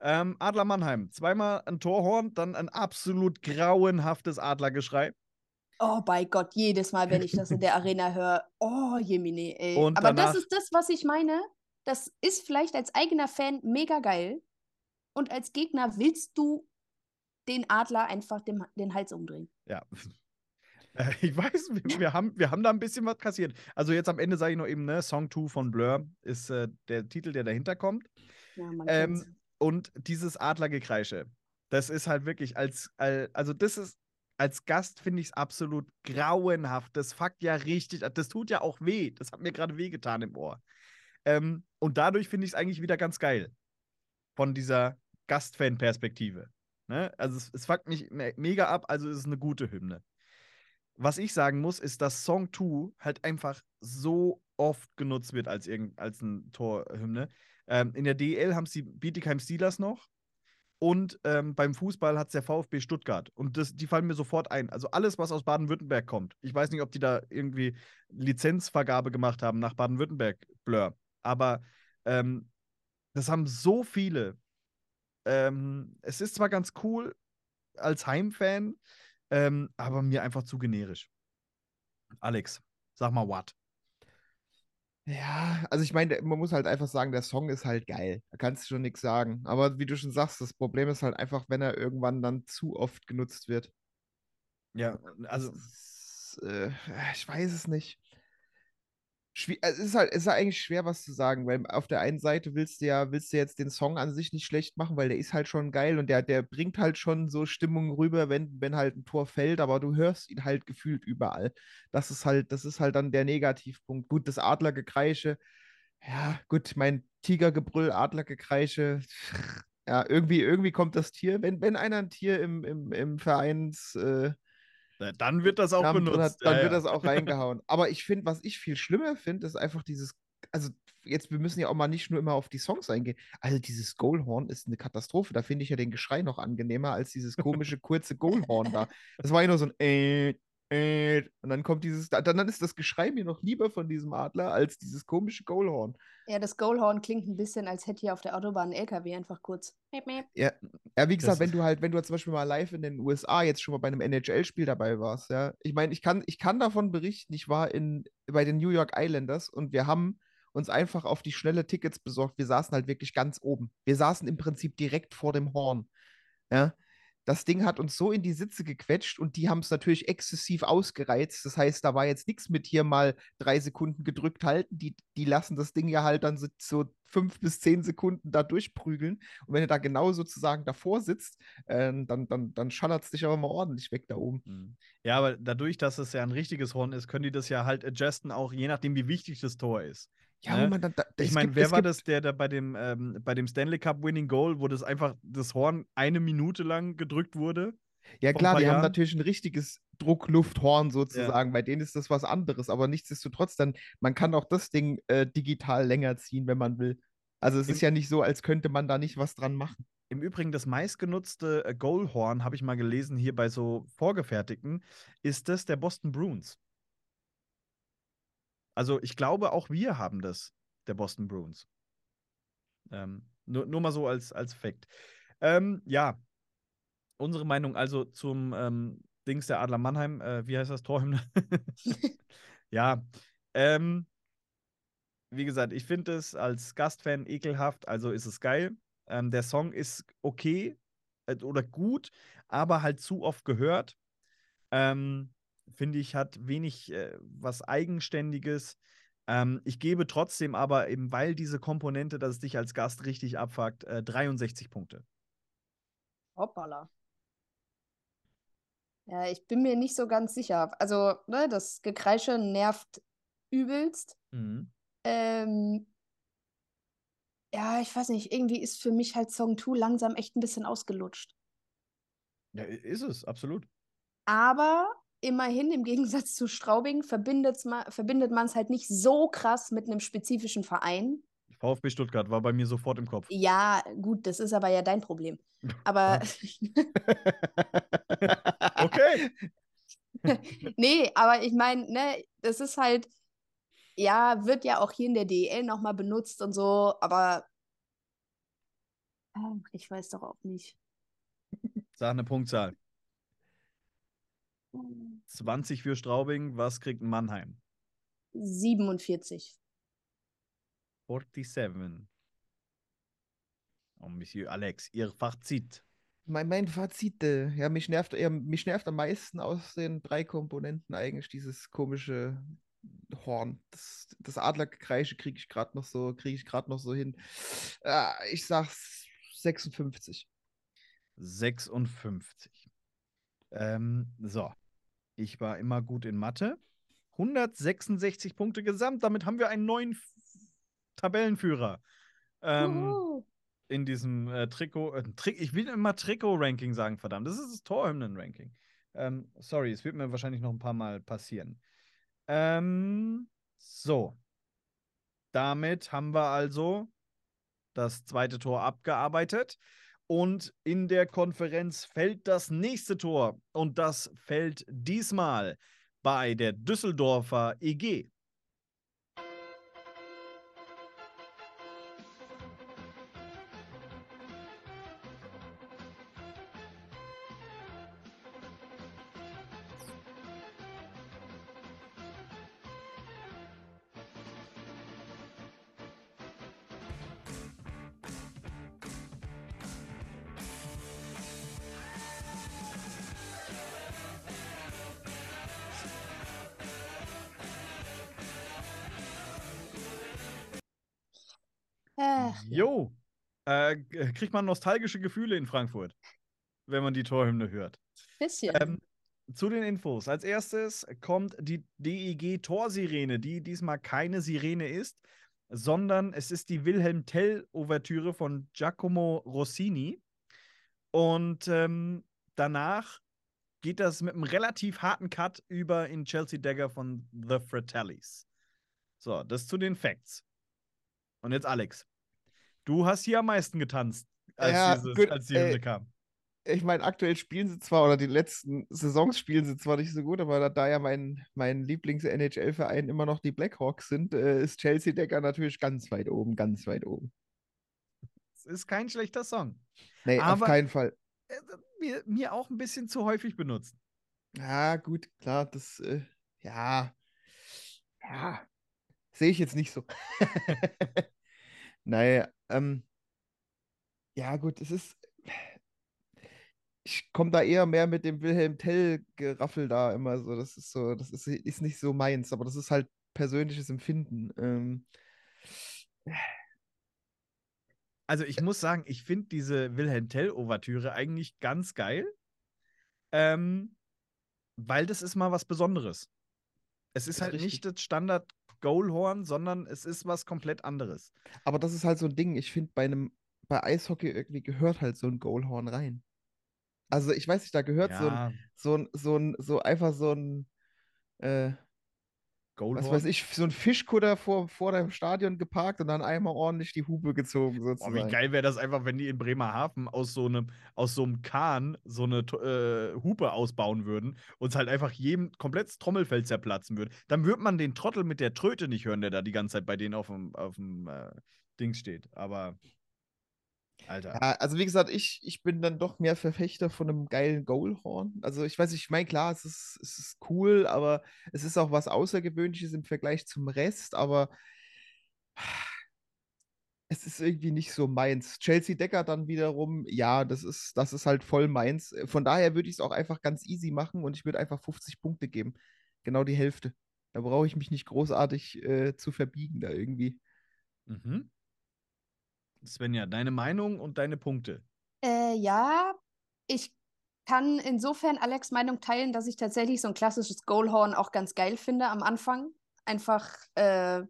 Ähm, Adler Mannheim, zweimal ein Torhorn, dann ein absolut grauenhaftes Adlergeschrei. Oh bei Gott, jedes Mal, wenn ich das in der Arena höre, oh Jemine, ey. Und Aber danach- das ist das, was ich meine. Das ist vielleicht als eigener Fan mega geil. Und als Gegner willst du den Adler einfach dem, den Hals umdrehen. Ja. Äh, Ich weiß, wir, wir, haben, wir haben da ein bisschen was kassiert. Also jetzt am Ende sage ich noch eben, ne, Song 2 von Blur ist äh, der Titel, der dahinter kommt. Ja, Ähm, und dieses Adlergekreische, das ist halt wirklich als, al- also das ist, als Gast finde ich es absolut grauenhaft. Das fuckt ja richtig, das tut ja auch weh. Das hat mir gerade wehgetan im Ohr. Ähm, und dadurch finde ich es eigentlich wieder ganz geil. Von dieser Gastfan-Perspektive. Ne? Also es, es fuckt mich me mega ab, also ist es eine gute Hymne. Was ich sagen muss, ist, dass Song 2 halt einfach so oft genutzt wird als, als ein Torhymne. Ähm, in der DEL haben es die Bietigheim Steelers noch. Und ähm, beim Fußball hat es der VfB Stuttgart. Und das, die fallen mir sofort ein. Also alles, was aus Baden-Württemberg kommt. Ich weiß nicht, ob die da irgendwie Lizenzvergabe gemacht haben nach Baden-Württemberg, Blur. Aber ähm, das haben so viele. Ähm, es ist zwar ganz cool als Heimfan, ähm, aber mir einfach zu generisch. Alex, sag mal what? Ja, also ich meine, man muss halt einfach sagen, der Song ist halt geil. Da kannst du schon nichts sagen. Aber wie du schon sagst, das Problem ist halt einfach, wenn er irgendwann dann zu oft genutzt wird. Ja, also ist, äh, ich weiß es nicht. Es ist halt, es ist eigentlich schwer, was zu sagen, weil auf der einen Seite willst du ja, willst du jetzt den Song an sich nicht schlecht machen, weil der ist halt schon geil und der, der bringt halt schon so Stimmung rüber, wenn, wenn halt ein Tor fällt, aber du hörst ihn halt gefühlt überall. Das ist halt, das ist halt dann der Negativpunkt. Gut, das Adlergekreische, ja, gut, mein Tigergebrüll, Adlergekreische, ja, irgendwie, irgendwie kommt das Tier, wenn, wenn einer ein Tier im, im, im Vereins, äh, dann wird das auch drin benutzt. dann ja, wird ja. das auch reingehauen. Aber ich finde, was ich viel schlimmer finde, ist einfach dieses, also jetzt, wir müssen ja auch mal nicht nur immer auf die Songs eingehen. Also dieses Goalhorn ist eine Katastrophe. Da finde ich ja den Geschrei noch angenehmer als dieses komische, kurze Goalhorn da. Das war ja nur so ein äh, äh, und dann kommt dieses, dann, dann ist das Geschrei mir noch lieber von diesem Adler als dieses komische Goalhorn. Ja, das Goalhorn klingt ein bisschen, als hätte hier auf der Autobahn ein LKW einfach kurz. Ja, ja wie gesagt, Das wenn du halt, wenn du zum Beispiel mal live in den USA jetzt schon mal bei einem NHL-Spiel dabei warst, ja, ich meine, ich kann, ich kann davon berichten, ich war in, bei den New York Islanders und wir haben uns einfach auf die schnelle Tickets besorgt. Wir saßen halt wirklich ganz oben. Wir saßen im Prinzip direkt vor dem Horn. Ja. Das Ding hat uns so in die Sitze gequetscht und die haben es natürlich exzessiv ausgereizt. Das heißt, da war jetzt nichts mit hier mal drei Sekunden gedrückt halten. Die, die lassen das Ding ja halt dann so, so fünf bis zehn Sekunden da durchprügeln. Und wenn du da genau sozusagen davor sitzt, äh, dann, dann, dann schallert es dich aber mal ordentlich weg da oben. Mhm. Ja, aber dadurch, dass es ja ein richtiges Horn ist, können die das ja halt adjusten, auch je nachdem, wie wichtig das Tor ist. Ja, Ne? man dann, da, Ich meine, wer war das, der da bei dem, ähm, bei dem Stanley Cup Winning Goal, wo das einfach das Horn eine Minute lang gedrückt wurde? Ja, klar, die haben Jahren? natürlich ein richtiges Drucklufthorn sozusagen. Bei denen ist das was anderes, aber nichtsdestotrotz, dann, man kann auch das Ding äh, digital länger ziehen, wenn man will. Also es Im- ist ja nicht so, als könnte man da nicht was dran machen. Im Übrigen, das meistgenutzte äh, Goalhorn, habe ich mal gelesen, hier bei so vorgefertigten, ist das der Boston Bruins. Also ich glaube, auch wir haben das, der Boston Bruins. Ähm, nur, nur mal so als, als Fact. Ähm, ja, unsere Meinung also zum ähm, Dings der Adler Mannheim, äh, wie heißt das Torhymne? ja, ähm, wie gesagt, ich finde es als Gastfan ekelhaft, also ist es geil. Ähm, der Song ist okay äh, oder gut, aber halt zu oft gehört. Ähm, finde ich, hat wenig äh, was Eigenständiges. Ähm, ich gebe trotzdem aber eben, weil diese Komponente, dass es dich als Gast richtig abfuckt, äh, 63 Punkte. Hoppala. Ja, ich bin mir nicht so ganz sicher. Also, ne, das Gekreische nervt übelst. Mhm. Ähm, ja, ich weiß nicht, irgendwie ist für mich halt Song 2 langsam echt ein bisschen ausgelutscht. Ja, ist es, absolut. Aber immerhin, im Gegensatz zu Straubing, verbindet man es halt nicht so krass mit einem spezifischen Verein. VfB Stuttgart war bei mir sofort im Kopf. Ja, gut, das ist aber ja dein Problem. Aber Okay. nee, aber ich meine, ne, das ist halt, ja, wird ja auch hier in der DEL nochmal benutzt und so, aber ah, ich weiß doch auch nicht. Sag eine Punktzahl. 20 für Straubing, was kriegt Mannheim? 47. 47. Oh, Monsieur Alex, Ihr Fazit. Mein, mein Fazit, äh, ja, mich nervt, ja, mich nervt am meisten aus den drei Komponenten eigentlich dieses komische Horn. Das, das Adlergekreische kriege ich gerade noch so, kriege ich gerade noch so hin. Ah, ich sag's 56. 56. Ähm, so. Ich war immer gut in Mathe. 166 Punkte gesamt. Damit haben wir einen neuen F Tabellenführer. Ähm, in diesem äh, Trikot. Äh, Tri ich will immer Trikot-Ranking sagen, verdammt. Das ist das Torhymnen-Ranking. Ähm, sorry, es wird mir wahrscheinlich noch ein paar Mal passieren. Ähm, so. Damit haben wir also das zweite Tor abgearbeitet. Und in der Konferenz fällt das nächste Tor. Und das fällt diesmal bei der Düsseldorfer EG. Kriegt man nostalgische Gefühle in Frankfurt, wenn man die Torhymne hört. Bisschen. Ähm, zu den Infos. Als erstes kommt die DEG Torsirene, die diesmal keine Sirene ist, sondern es ist die Wilhelm Tell-Ouvertüre von Giacomo Rossini. Und ähm, danach geht das mit einem relativ harten Cut über in Chelsea Dagger von The Fratellis. So, das zu den Facts. Und jetzt Alex. Du hast hier am meisten getanzt, als, Ja, dieses, gut, als die Hymne kam. Ich meine, aktuell spielen sie zwar, oder die letzten Saisons spielen sie zwar nicht so gut, aber da, da ja mein, mein Lieblings-NHL-Verein immer noch die Blackhawks sind, äh, ist Chelsea Decker natürlich ganz weit oben, ganz weit oben. Es ist kein schlechter Song. Nee, Aber- auf keinen Fall. Äh, mir, mir auch ein bisschen zu häufig benutzt. Ja, gut, klar, das, äh, ja, ja, sehe ich jetzt nicht so. naja, ähm, ja, gut, es ist, ich komme da eher mehr mit dem Wilhelm Tell-Geraffel da immer so. Das ist so, das ist, ist nicht so meins, aber das ist halt persönliches Empfinden. Ähm, Also ich muss sagen, ich finde diese Wilhelm Tell-Ouvertüre eigentlich ganz geil. Ähm, weil das ist mal was Besonderes. Es ist, Ist halt richtig. nicht das Standard Goalhorn, sondern es ist was komplett anderes. aber das ist halt so ein Ding. Ich finde, bei einem, bei Eishockey irgendwie gehört halt so ein Goalhorn rein. Also ich weiß nicht, da gehört so ein, Ja, so ein, so ein, so einfach so ein, äh, was Goalhorn. weiß ich, so ein Fischkutter vor, vor deinem Stadion geparkt und dann einmal ordentlich die Hupe gezogen, Boah, wie sozusagen. geil wäre das einfach, wenn die in Bremerhaven aus so einem, aus so einem Kahn so eine äh, Hupe ausbauen würden und es halt einfach jedem komplettes Trommelfell zerplatzen würde. Dann würde man den Trottel mit der Tröte nicht hören, der da die ganze Zeit bei denen auf dem, auf dem äh, Ding steht. Aber, Alter. Ja, also wie gesagt, ich, ich bin dann doch mehr Verfechter von einem geilen Goalhorn. Also ich weiß ich meine, klar, es ist, es ist cool, aber es ist auch was Außergewöhnliches im Vergleich zum Rest, aber es ist irgendwie nicht so meins. Chelsea Decker dann wiederum, ja, das ist, das ist halt voll meins. Von daher würde ich es auch einfach ganz easy machen und ich würde einfach 50 Punkte geben. Genau die Hälfte. Da brauche ich mich nicht großartig äh, zu verbiegen da irgendwie. Mhm. Svenja, deine Meinung und deine Punkte. Äh, ja, ich kann insofern Alex Meinung teilen, dass ich tatsächlich so ein klassisches Goalhorn auch ganz geil finde am Anfang. Einfach, äh,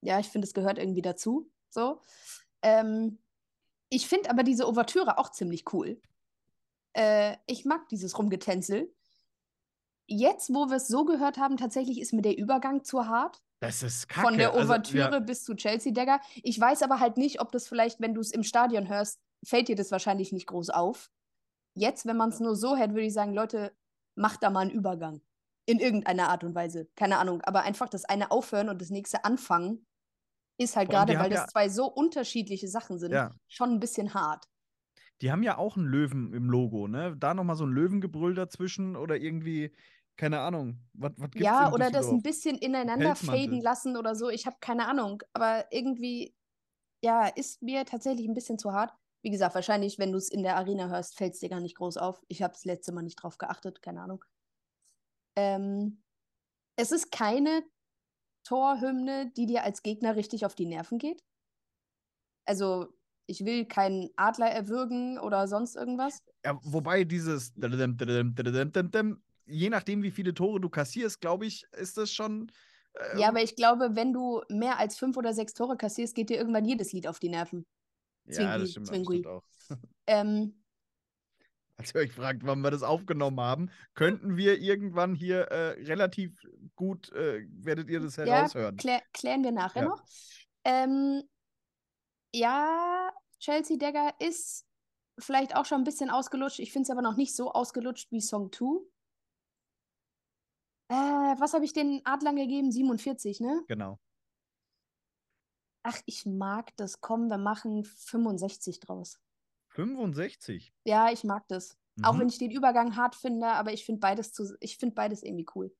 ja, ich finde, es gehört irgendwie dazu. So. Ähm, ich finde aber diese Ouvertüre auch ziemlich cool. Äh, ich mag dieses Rumgetänzel. Jetzt, wo wir es so gehört haben, tatsächlich ist mir der Übergang zu hart. Das ist kacke. Von der Also, Ouvertüre ja, bis zu Chelsea Dagger. Ich weiß aber halt nicht, ob das vielleicht, wenn du es im Stadion hörst, fällt dir das wahrscheinlich nicht groß auf. Jetzt, wenn man es nur so hört, würde ich sagen, Leute, macht da mal einen Übergang. In irgendeiner Art und Weise. Keine Ahnung. Aber einfach das eine aufhören und das nächste anfangen, ist halt gerade, weil das ja- zwei so unterschiedliche Sachen sind, Ja. schon ein bisschen hart. Die haben ja auch einen Löwen im Logo, ne? Da nochmal so ein Löwengebrüll dazwischen oder irgendwie, keine Ahnung. Was, was gibt's Ja, oder das ein bisschen ineinander faden lassen oder so. Ich habe keine Ahnung. Aber irgendwie, ja, ist mir tatsächlich ein bisschen zu hart. Wie gesagt, wahrscheinlich, wenn du es in der Arena hörst, fällt es dir gar nicht groß auf. Ich habe das letzte Mal nicht drauf geachtet, keine Ahnung. Ähm, es ist keine Torhymne, die dir als Gegner richtig auf die Nerven geht. Also, ich will keinen Adler erwürgen oder sonst irgendwas. Ja, wobei dieses je nachdem, wie viele Tore du kassierst, glaube ich, ist das schon. äh, Ja, aber ich glaube, wenn du mehr als fünf oder sechs Tore kassierst, geht dir irgendwann jedes Lied auf die Nerven. ja, Zwingli, das stimmt, Zwingli. auch. Ähm, Als ihr euch fragt, wann wir das aufgenommen haben, könnten wir irgendwann hier äh, relativ gut, äh, werdet ihr das Ja, heraushören. klär, klären wir nachher Ja. noch. Ähm, ja, Chelsea Dagger ist vielleicht auch schon ein bisschen ausgelutscht. Ich finde es aber noch nicht so ausgelutscht wie Song 2. Äh, was habe ich den Adlern gegeben? 47, ne? Genau. Ach, ich mag das. Komm, wir machen 65 draus. 65. Ja, ich mag das. Auch Mhm. wenn ich den Übergang hart finde, aber ich finde beides zu, ich finde beides irgendwie cool.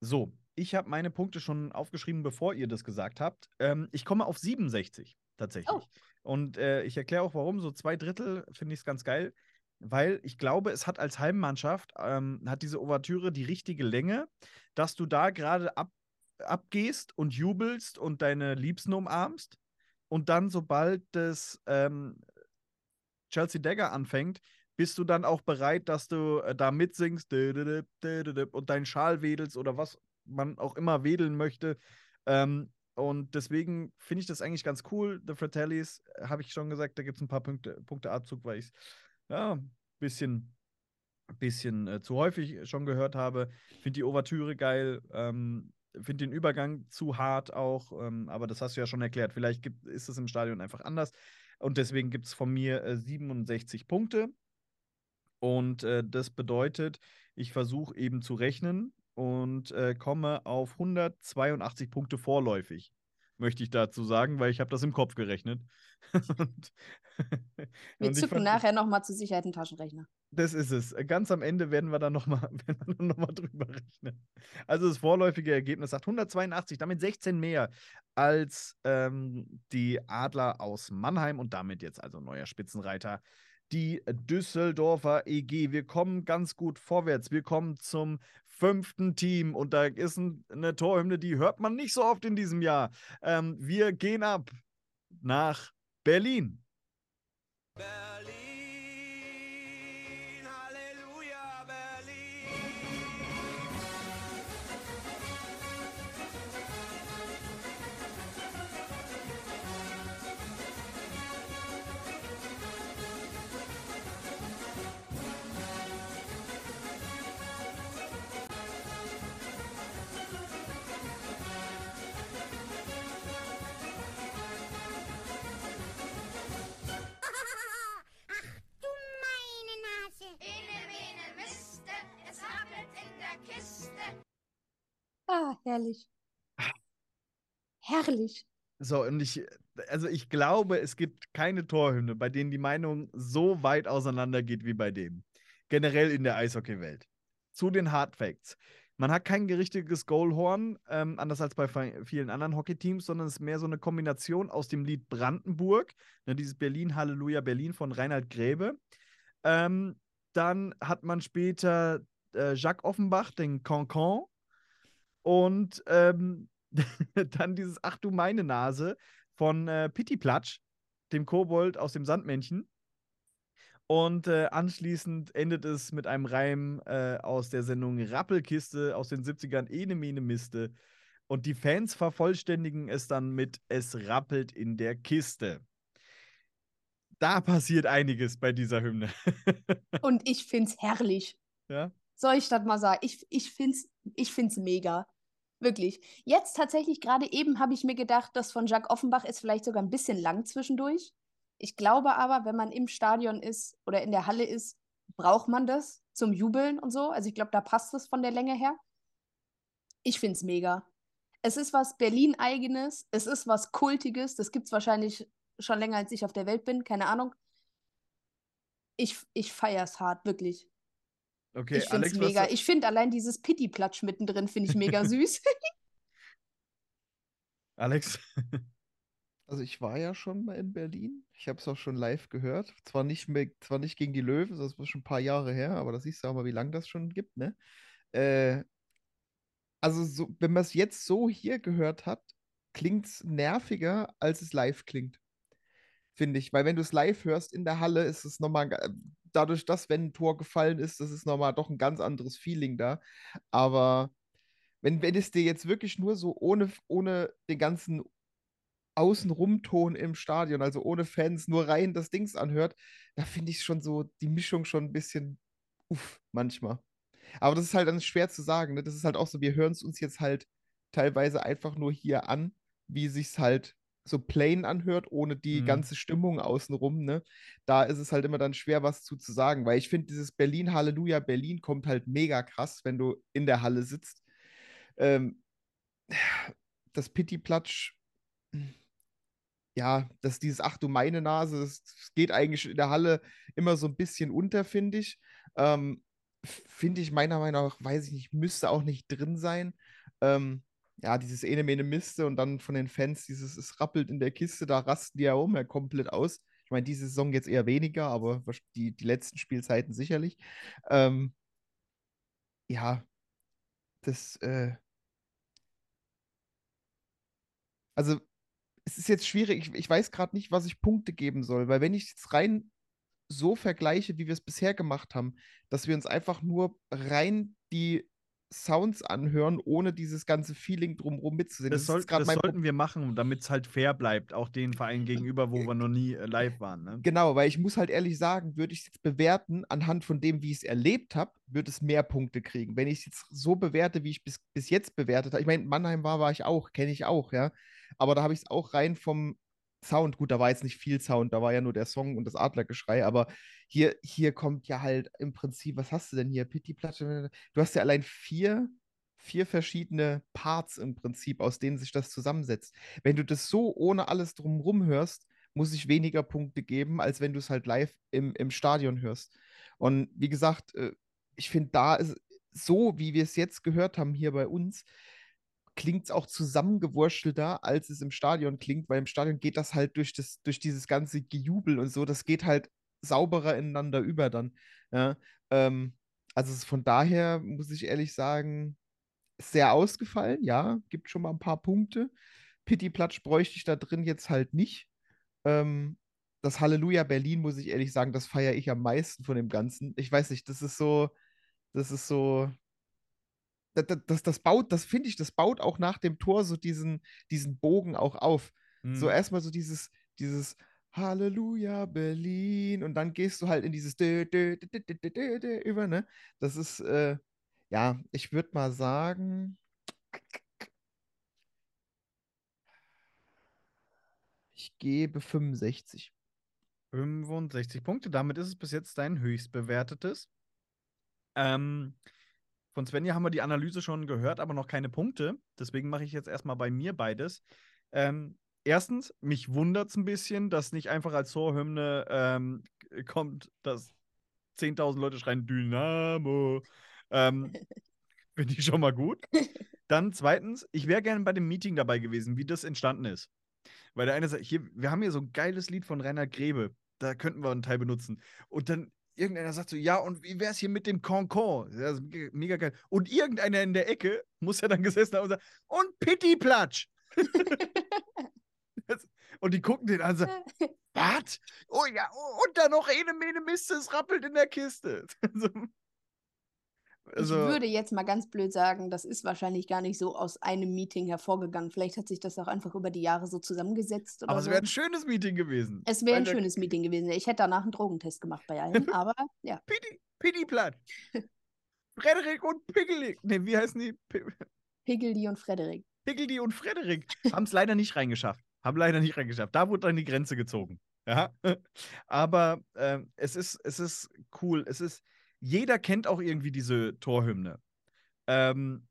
So, ich habe meine Punkte schon aufgeschrieben, bevor ihr das gesagt habt. Ähm, ich komme auf 67 tatsächlich. Oh. Und äh, ich erkläre auch warum. So zwei Drittel finde ich es ganz geil, weil ich glaube, es hat als Heimmannschaft, ähm, hat diese Ouvertüre die richtige Länge, dass du da gerade ab, abgehst und jubelst und deine Liebsten umarmst. Und dann, sobald das ähm, Chelsea Dagger anfängt, bist du dann auch bereit, dass du äh, da mitsingst und deinen Schal wedelst oder was man auch immer wedeln möchte. Ähm, und deswegen finde ich das eigentlich ganz cool. The Fratellis, äh, habe ich schon gesagt, da gibt es ein paar Punkte, Punkteabzug, weil ich es ja, bisschen, bisschen äh, zu häufig schon gehört habe. Finde die Ouvertüre geil. Ähm, Finde den Übergang zu hart auch, ähm, aber das hast du ja schon erklärt. Vielleicht gibt, ist es im Stadion einfach anders. Und deswegen gibt es von mir äh, 67 Punkte. Und äh, das bedeutet, ich versuche eben zu rechnen und äh, komme auf 182 Punkte vorläufig, möchte ich dazu sagen, weil ich habe das im Kopf gerechnet. und, Wir zücken nachher nochmal zur Sicherheit einen Taschenrechner. das ist es. Ganz am Ende werden wir dann nochmal noch mal drüber rechnen. Also das vorläufige Ergebnis sagt 182, damit 16 mehr als ähm, die Adler aus Mannheim und damit jetzt also neuer Spitzenreiter die Düsseldorfer EG. Wir kommen ganz gut vorwärts. Wir kommen zum fünften Team und da ist ein, eine Torhymne, die hört man nicht so oft in diesem Jahr. Ähm, wir gehen ab nach Berlin. Berlin, Ah, herrlich. Herrlich. So, und ich, also ich glaube, es gibt keine Torhymne, bei denen die Meinung so weit auseinander geht wie bei dem. Generell in der Eishockey-Welt. Zu den Hard Facts. Man hat kein richtiges Goalhorn, ähm, anders als bei vielen anderen Hockeyteams, sondern es ist mehr so eine Kombination aus dem Lied Brandenburg, ne, dieses Berlin, Halleluja, Berlin von Reinhard Gräbe. Ähm, dann hat man später äh, Jacques Offenbach, den Cancan. Und ähm, dann dieses Ach du meine Nase von äh, Pitti Platsch, dem Kobold aus dem Sandmännchen. Und äh, anschließend endet es mit einem Reim äh, aus der Sendung Rappelkiste aus den 70ern, Ene Mene Miste. Und die Fans vervollständigen es dann mit Es rappelt in der Kiste. Da passiert einiges bei dieser Hymne. Und ich find's herrlich. ja? Soll ich das mal sagen? Ich, ich find's, ich find's mega. Wirklich. Jetzt tatsächlich, gerade eben habe ich mir gedacht, das von Jacques Offenbach ist vielleicht sogar ein bisschen lang zwischendurch. Ich glaube aber, wenn man im Stadion ist oder in der Halle ist, braucht man das zum Jubeln und so. Also ich glaube, da passt es von der Länge her. Ich find's mega. Es ist was Berlin-eigenes, es ist was Kultiges, das gibt's wahrscheinlich schon länger, als ich auf der Welt bin, keine Ahnung. Ich, ich feier's hart, wirklich. Okay, ich finde mega. Ich finde allein dieses Pitti-Platsch mittendrin, finde ich mega süß. Alex. Also ich war ja schon mal in Berlin. Ich habe es auch schon live gehört. Zwar nicht mehr, zwar nicht gegen die Löwen, das ist schon ein paar Jahre her, aber da siehst du auch mal, wie lange das schon gibt, ne? Äh, also so, wenn man es jetzt so hier gehört hat, klingt es nerviger, als es live klingt. Finde ich. Weil wenn du es live hörst in der Halle, ist es nochmal, dadurch, dass wenn ein Tor gefallen ist, das ist nochmal doch ein ganz anderes Feeling da. Aber wenn, wenn es dir jetzt wirklich nur so ohne, ohne den ganzen Außenrumton im Stadion, also ohne Fans, nur rein das Dings anhört, da finde ich schon so die Mischung schon ein bisschen uff, manchmal. Aber das ist halt dann schwer zu sagen. Ne? Das ist halt auch so, wir hören es uns jetzt halt teilweise einfach nur hier an, wie sich's halt so plain anhört, ohne die Mhm. ganze Stimmung außenrum. Ne? Da ist es halt immer dann schwer, was zu, zu sagen, weil ich finde, dieses Berlin, Halleluja, Berlin kommt halt mega krass, wenn du in der Halle sitzt. Ähm, das Pitti-Platsch, ja, dass dieses Ach du meine Nase, das, das geht eigentlich in der Halle immer so ein bisschen unter, finde ich. Ähm, finde ich meiner Meinung nach, weiß ich nicht, müsste auch nicht drin sein. Ähm, ja, dieses Ene Mene Miste und dann von den Fans dieses, es rappelt in der Kiste, da rasten die ja auch mehr komplett aus. Ich meine, diese Saison jetzt eher weniger, aber die, die letzten Spielzeiten sicherlich. Ähm, ja, das, äh, also es ist jetzt schwierig, ich, ich weiß gerade nicht, was ich Punkte geben soll, weil wenn ich jetzt rein so vergleiche, wie wir es bisher gemacht haben, dass wir uns einfach nur rein die Sounds anhören, ohne dieses ganze Feeling drumherum mitzusehen. Das, ist soll, das mein sollten wir machen, damit es halt fair bleibt, auch den Vereinen gegenüber, wo wir noch nie äh, live waren. Ne? Genau, weil ich muss halt ehrlich sagen, würde ich es jetzt bewerten, anhand von dem, wie ich es erlebt habe, würde es mehr Punkte kriegen. Wenn ich es jetzt so bewerte, wie ich bis, bis jetzt bewertet habe, ich meine, Mannheim war, war ich auch, kenne ich auch, ja. Aber da habe ich es auch rein vom Sound, gut, da war jetzt nicht viel Sound, da war ja nur der Song und das Adlergeschrei, aber hier, hier kommt ja halt im Prinzip, was hast du denn hier? Pitti-Platte, du hast ja allein vier, vier verschiedene Parts im Prinzip, aus denen sich das zusammensetzt. Wenn du das so ohne alles drumherum hörst, muss ich weniger Punkte geben, als wenn du es halt live im, im Stadion hörst. Und wie gesagt, äh, ich finde, da ist so, wie wir es jetzt gehört haben hier bei uns, klingt es auch zusammengewurschtelter, als es im Stadion klingt, weil im Stadion geht das halt durch, das, durch dieses ganze Gejubel und so, das geht halt sauberer ineinander über dann. Ja, ähm, also von daher muss ich ehrlich sagen, sehr ausgefallen, ja, gibt schon mal ein paar Punkte. Pitti-Platsch bräuchte ich da drin jetzt halt nicht. Ähm, das Halleluja Berlin, muss ich ehrlich sagen, das feiere ich am meisten von dem Ganzen. Ich weiß nicht, das ist so, das ist so, das, das, das, baut, das finde ich, das baut auch nach dem Tor so diesen, diesen Bogen auch auf. So Mhm. erstmal so dieses, dieses Halleluja Berlin und dann gehst du halt in dieses dö, dö, dö, über, ne? Das ist, äh, ja, ich würde mal sagen, ich gebe 65. 65 Punkte. Damit ist es bis jetzt dein höchstbewertetes. Ähm, von Svenja haben wir die Analyse schon gehört, aber noch keine Punkte. Deswegen mache ich jetzt erstmal bei mir beides. Ähm, erstens, mich wundert es ein bisschen, dass nicht einfach als Torhymne ähm, kommt, dass 10.000 Leute schreien Dynamo. Ähm, Finde ich schon mal gut. Dann zweitens, ich wäre gerne bei dem Meeting dabei gewesen, wie das entstanden ist. Weil der eine sagt, hier, wir haben hier so ein geiles Lied von Rainer Grebe, da könnten wir einen Teil benutzen. Und dann irgendeiner sagt so, ja, und wie wär's hier mit dem Concon? Das ist mega- geil. Und irgendeiner in der Ecke muss ja dann gesessen haben und sagen, und Pitti-Platsch. Und die gucken den an sagen, was? Oh ja, und dann noch eine Mene Mist, es rappelt in der Kiste. Also, Ich würde jetzt mal ganz blöd sagen, das ist wahrscheinlich gar nicht so aus einem Meeting hervorgegangen. Vielleicht hat sich das auch einfach über die Jahre so zusammengesetzt aber es so. wäre ein schönes Meeting gewesen. Es wäre ein schönes Meeting gewesen. Ich hätte danach einen Drogentest gemacht bei allen, aber ja. Pitti, Pitti-Platsch. Frederik und Piggelig. Ne, wie heißen die? P Piggledy und Frederik. Piggledy und Frederik haben es leider nicht reingeschafft. Haben leider nicht reingeschafft. Da wurde dann die Grenze gezogen. Ja. Aber ähm, es, ist, es ist cool. Es ist, jeder kennt auch irgendwie diese Torhymne. Ähm,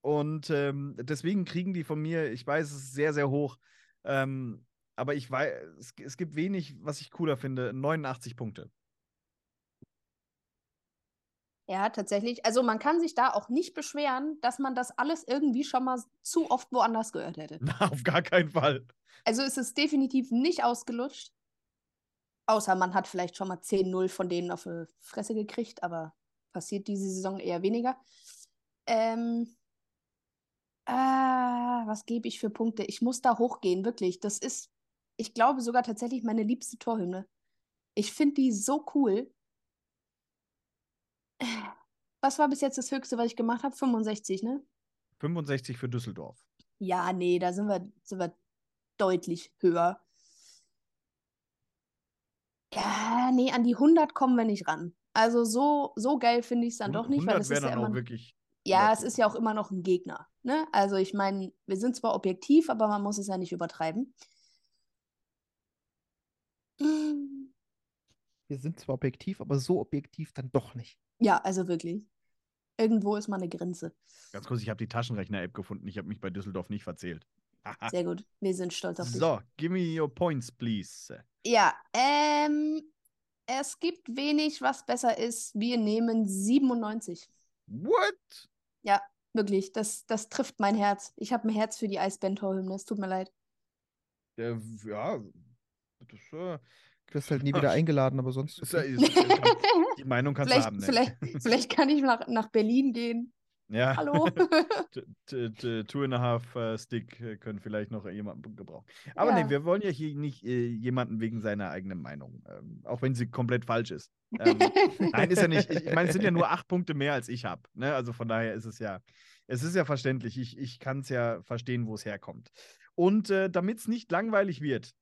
und ähm, deswegen kriegen die von mir, ich weiß, es ist sehr, sehr hoch. Ähm, aber ich weiß, es, es gibt wenig, was ich cooler finde. 89 Punkte. Ja, tatsächlich. Also man kann sich da auch nicht beschweren, dass man das alles irgendwie schon mal zu oft woanders gehört hätte. Na, auf gar keinen Fall. Also es ist definitiv nicht ausgelutscht. Außer man hat vielleicht schon mal 10-0 von denen auf die Fresse gekriegt, aber passiert diese Saison eher weniger. Ähm, ah, was gebe ich für Punkte? Ich muss da hochgehen, wirklich. Das ist, ich glaube, sogar tatsächlich meine liebste Torhymne. Ich finde die so cool. Was war bis jetzt das Höchste, was ich gemacht habe? 65, ne? 65 für Düsseldorf. Ja, nee, da sind wir, sind wir deutlich höher. Ja, nee, an die 100 kommen wir nicht ran. Also so, so geil finde ich es dann doch nicht, weil 100 es wäre ist ja immer noch, wirklich. ja, es ist ja auch immer noch ein Gegner, ne? Also ich meine, wir sind zwar objektiv, aber man muss es ja nicht übertreiben. Mm, Wir sind zwar objektiv, aber so objektiv dann doch nicht. Ja, also wirklich. Irgendwo ist mal eine Grenze. Ganz kurz, ich habe die Taschenrechner-App gefunden. Ich habe mich bei Düsseldorf nicht verzählt. Sehr gut. Wir sind stolz auf dich. so, give me your points, please. Ja, ähm, es gibt wenig, was besser ist. Wir nehmen 97. What? Ja, wirklich, das, das trifft mein Herz. Ich habe ein Herz für die Eisband-Torhymne, es tut mir leid. Äh, ja, das, äh, Du wirst halt nie wieder eingeladen, aber sonst. ist ja, okay. ist, ist, die Meinung kannst vielleicht, du haben. Ne? vielleicht, vielleicht kann ich nach, nach Berlin gehen. Ja. Hallo? Two and a half äh, Stick äh, können vielleicht noch jemanden gebrauchen. Aber Ja. nee, wir wollen ja hier nicht äh, jemanden wegen seiner eigenen Meinung, ähm, auch wenn sie komplett falsch ist. Ähm, nein, ist ja nicht. Ich, ich meine, es sind ja nur acht Punkte mehr, als ich habe. Ne? Also von daher ist es ja, es ist ja verständlich. Ich, ich kann es ja verstehen, wo es herkommt. Und äh, damit es nicht langweilig wird,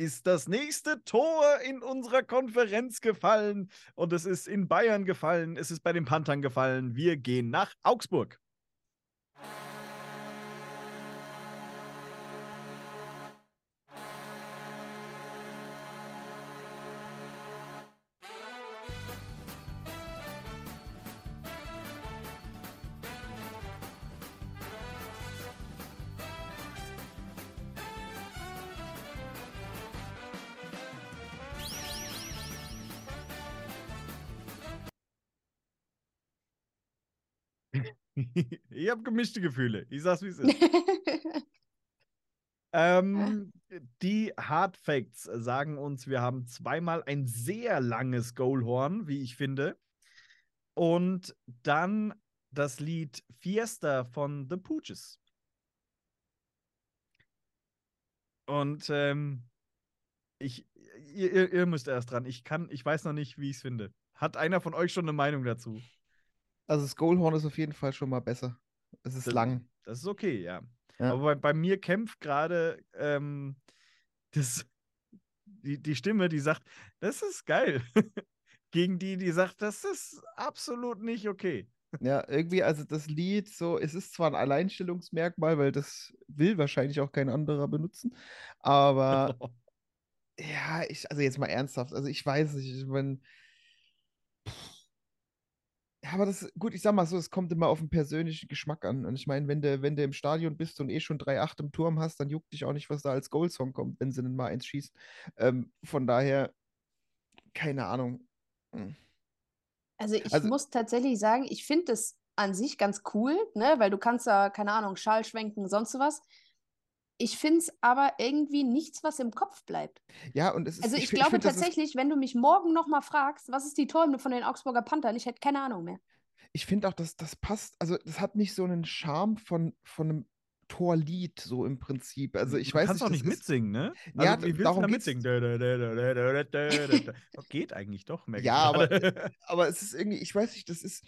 ist das nächste Tor in unserer Konferenz gefallen. Und es ist in Bayern gefallen. Es ist bei den Panthern gefallen. Wir gehen nach Augsburg. ich habe gemischte Gefühle. Ich sag's, wie es ist. Ähm, Die Hard Facts sagen uns, wir haben zweimal ein sehr langes Goalhorn, wie ich finde. Und dann das Lied Fiesta von The Pooches. Und ähm, ich, ihr, ihr- ihr müsst erst dran. Ich kann, ich weiß noch nicht, wie ich es finde. Hat einer von euch schon eine Meinung dazu? Also das Goalhorn ist auf jeden Fall schon mal besser. Es ist Das- lang. Das ist okay, ja. Ja. Aber bei, bei mir kämpft gerade ähm, das, die, die Stimme, die sagt, das ist geil. Gegen die, die sagt, das ist absolut nicht okay. Ja, irgendwie, also das Lied, so, es ist zwar ein Alleinstellungsmerkmal, weil das will wahrscheinlich auch kein anderer benutzen, aber ja, ich, also jetzt mal ernsthaft, also ich weiß nicht, ich meine, ja, aber das, gut, ich sag mal so, es kommt immer auf den persönlichen Geschmack an. Und ich meine, wenn du, wenn du im Stadion bist und eh schon 3-8 im Turm hast, dann juckt dich auch nicht, was da als Goalsong kommt, wenn sie dann mal eins schießen. Ähm, von daher, keine Ahnung. Hm. Also ich Also- muss tatsächlich sagen, ich finde das an sich ganz cool, ne? Weil du kannst da, keine Ahnung, Schal schwenken, sonst was ich finde es aber irgendwie nichts, was im Kopf bleibt. Ja, und es ist. Also ich, ich glaube ich find, tatsächlich, wenn du mich morgen nochmal fragst, was ist die Torhymne von den Augsburger Panthern, ich hätte keine Ahnung mehr. Ich finde auch, dass das passt, also das hat nicht so einen Charme von, von einem Torlied, so im Prinzip. Also ich du weiß kannst nicht, auch nicht mitsingen, ne? Also, ja, wie willst darum du da mitsingen? Geht eigentlich doch, merke Ja, aber, aber es ist irgendwie, ich weiß nicht, das ist.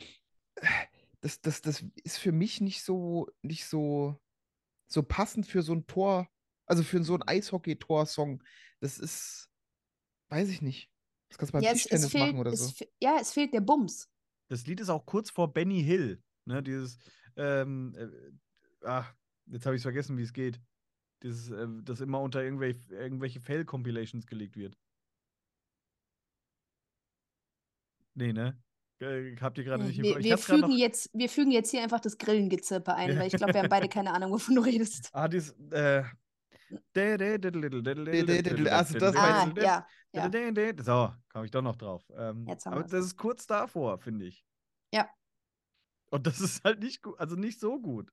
Das, das, das ist für mich nicht so, nicht so so passend für so ein Tor, also für so ein Eishockey-Tor-Song. Das ist, weiß ich nicht. Das kannst du beim Ja, es, es Tischtennis fehlt, machen oder es, so. ja, es fehlt der Bums. Das Lied ist auch kurz vor Benny Hill. Ne, dieses, ähm, äh, ach, jetzt habe ich vergessen, wie es geht. Dieses, äh, das immer unter irgendwelche, irgendwelche Fail-Compilations gelegt wird. Nee, ne? Äh, Habt ihr gerade Nee, nicht im wir, wir, fügen noch. jetzt, wir fügen jetzt hier einfach das Grillengezirpe ein, weil ich glaube, wir haben beide keine Ahnung, wovon du redest. Ah, dieses, äh. Also das Ah, ja, ja. So, komme ich doch noch drauf. Ähm, Jetzt haben aber das ist kurz davor, finde ich. Ja. Und das ist halt nicht gut, also nicht so gut.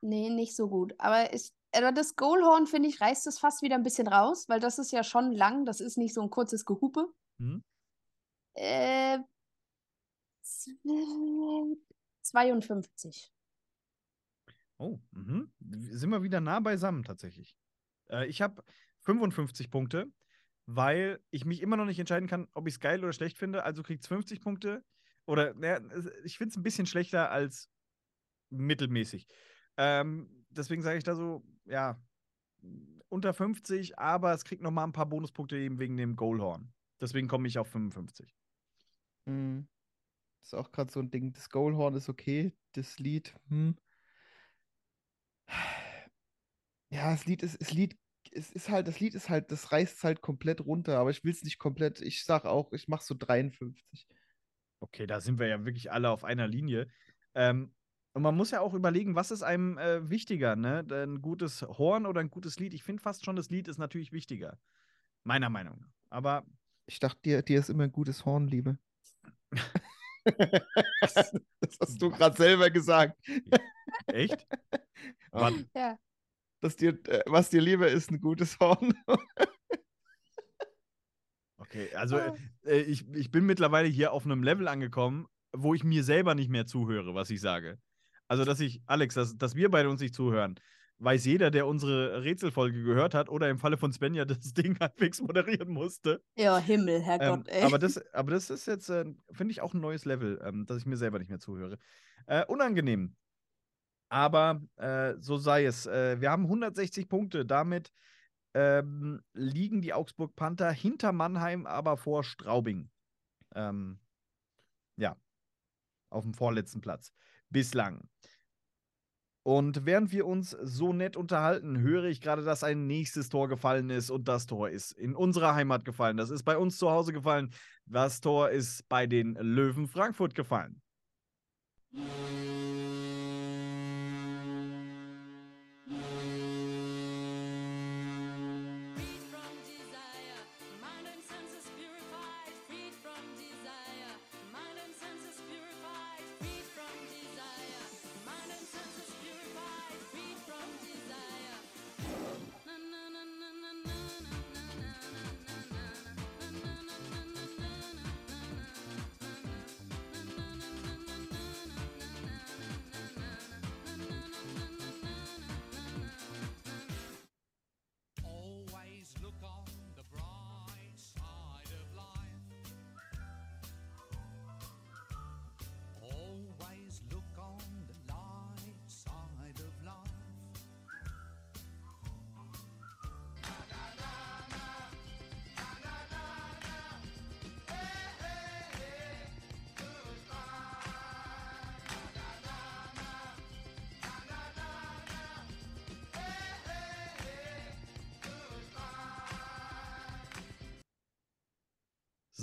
Nee, nicht so gut. Aber ich, aber das Goalhorn, finde ich, reißt es fast wieder ein bisschen raus, weil das ist ja schon lang, das ist nicht so ein kurzes Gehupe. Hm? Äh, 52. Oh, mhm. Sind wir wieder nah beisammen tatsächlich. Äh, ich habe 55 Punkte, weil ich mich immer noch nicht entscheiden kann, ob ich es geil oder schlecht finde. Also kriegt es 50 Punkte. Oder naja, es- ich finde es ein bisschen schlechter als mittelmäßig. Ähm, deswegen sage ich da so, ja, unter 50, aber es kriegt noch mal ein paar Bonuspunkte eben wegen dem Goalhorn. Deswegen komme ich auf 55. Mhm. Das ist auch gerade so ein Ding. Das Goalhorn ist okay, das Lied. Hm. Ja, das Lied ist, das Lied, es ist halt, das Lied ist halt, das reißt halt komplett runter, aber ich will es nicht komplett. Ich sag auch, ich mach so 53. Okay, da sind wir ja wirklich alle auf einer Linie. Ähm, und man muss ja auch überlegen, was ist einem äh, wichtiger, ne? Ein gutes Horn oder ein gutes Lied? Ich finde fast schon, das Lied ist natürlich wichtiger. Meiner Meinung nach. Aber Ich dachte, dir, dir ist immer ein gutes Horn, Liebe. das hast du gerade selber gesagt. echt? Wann? Ja. Dass dir, äh, was dir lieber ist, ein gutes Horn. Okay, also Ah. äh, ich, ich bin mittlerweile hier auf einem Level angekommen, wo ich mir selber nicht mehr zuhöre, was ich sage. Also, dass ich, Alex, dass, dass wir beide uns nicht zuhören, weiß jeder, der unsere Rätselfolge gehört hat oder im Falle von Svenja das Ding halbwegs moderieren musste. Ja, Himmel, Ähm, Herrgott, ey. aber, das, aber das ist jetzt, äh, finde ich, auch ein neues Level, ähm, dass ich mir selber nicht mehr zuhöre. Äh, unangenehm. Aber äh, so sei es. Äh, wir haben 160 Punkte. Damit ähm, liegen die Augsburg Panther hinter Mannheim, aber vor Straubing. Ähm, ja, auf dem vorletzten Platz. Bislang. Und während wir uns so nett unterhalten, höre ich gerade, dass ein nächstes Tor gefallen ist und das Tor ist in unserer Heimat gefallen. Das ist bei uns zu Hause gefallen. Das Tor ist bei den Löwen Frankfurt gefallen.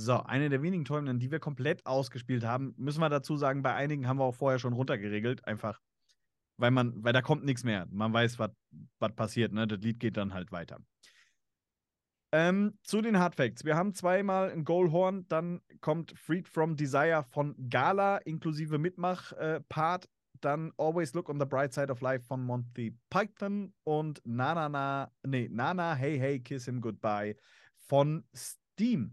So, eine der wenigen Träumen, die wir komplett ausgespielt haben, müssen wir dazu sagen, bei einigen haben wir auch vorher schon runtergeregelt, einfach, weil man, weil da kommt nichts mehr. Man weiß, was passiert, ne? Das Lied geht dann halt weiter. Ähm, zu den Hard Facts. Wir haben zweimal ein Goalhorn, dann kommt Freed from Desire von Gala inklusive Mitmach-Part, dann Always Look on the Bright Side of Life von Monty Python und Na Na Na, nee, Nana Hey Hey Kiss Him Goodbye von Steam.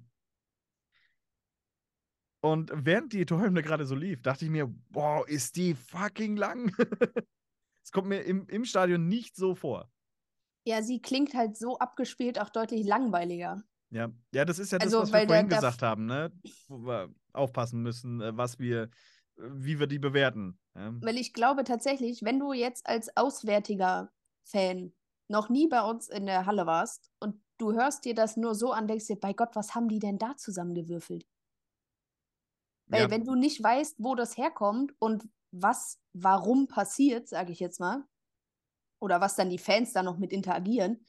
Und während die Torhymne gerade so lief, dachte ich mir, boah, ist die fucking lang. Es kommt mir im, im Stadion nicht so vor. Ja, sie klingt halt so abgespielt auch deutlich langweiliger. Ja, ja, das ist ja das, Also, was wir der- vorhin der- gesagt haben, ne? Wo wir aufpassen müssen, äh, was wir, äh, wie wir die bewerten. Ja? Weil ich glaube tatsächlich, wenn du jetzt als auswärtiger Fan noch nie bei uns in der Halle warst und du hörst dir das nur so an, denkst dir, bei Gott, was haben die denn da zusammengewürfelt? Weil Ja. wenn du nicht weißt, wo das herkommt und was, warum passiert, sage ich jetzt mal, oder was dann die Fans da noch mit interagieren,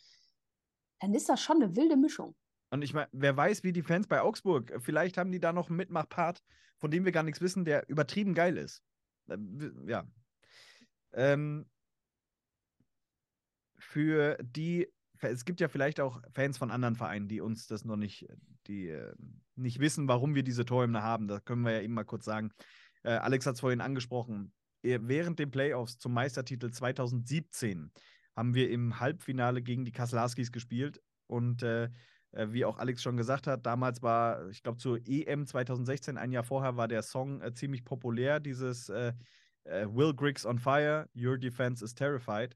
dann ist das schon eine wilde Mischung. Und ich meine, wer weiß, wie die Fans bei Augsburg, vielleicht haben die da noch einen Mitmachpart, von dem wir gar nichts wissen, der übertrieben geil ist. Äh, w- Ja. Ähm, für die, es gibt ja vielleicht auch Fans von anderen Vereinen, die uns das noch nicht, die äh, nicht wissen, warum wir diese Torhymne haben. Das können wir ja eben mal kurz sagen. Äh, Alex hat es vorhin angesprochen. Eh, Während den Playoffs zum Meistertitel 2017 haben wir im Halbfinale gegen die Kaslarskis gespielt und äh, äh, wie auch Alex schon gesagt hat, damals war, ich glaube, zur EM 2016, ein Jahr vorher, war der Song äh, ziemlich populär, dieses äh, äh, Will Griggs on Fire, Your Defense is Terrified.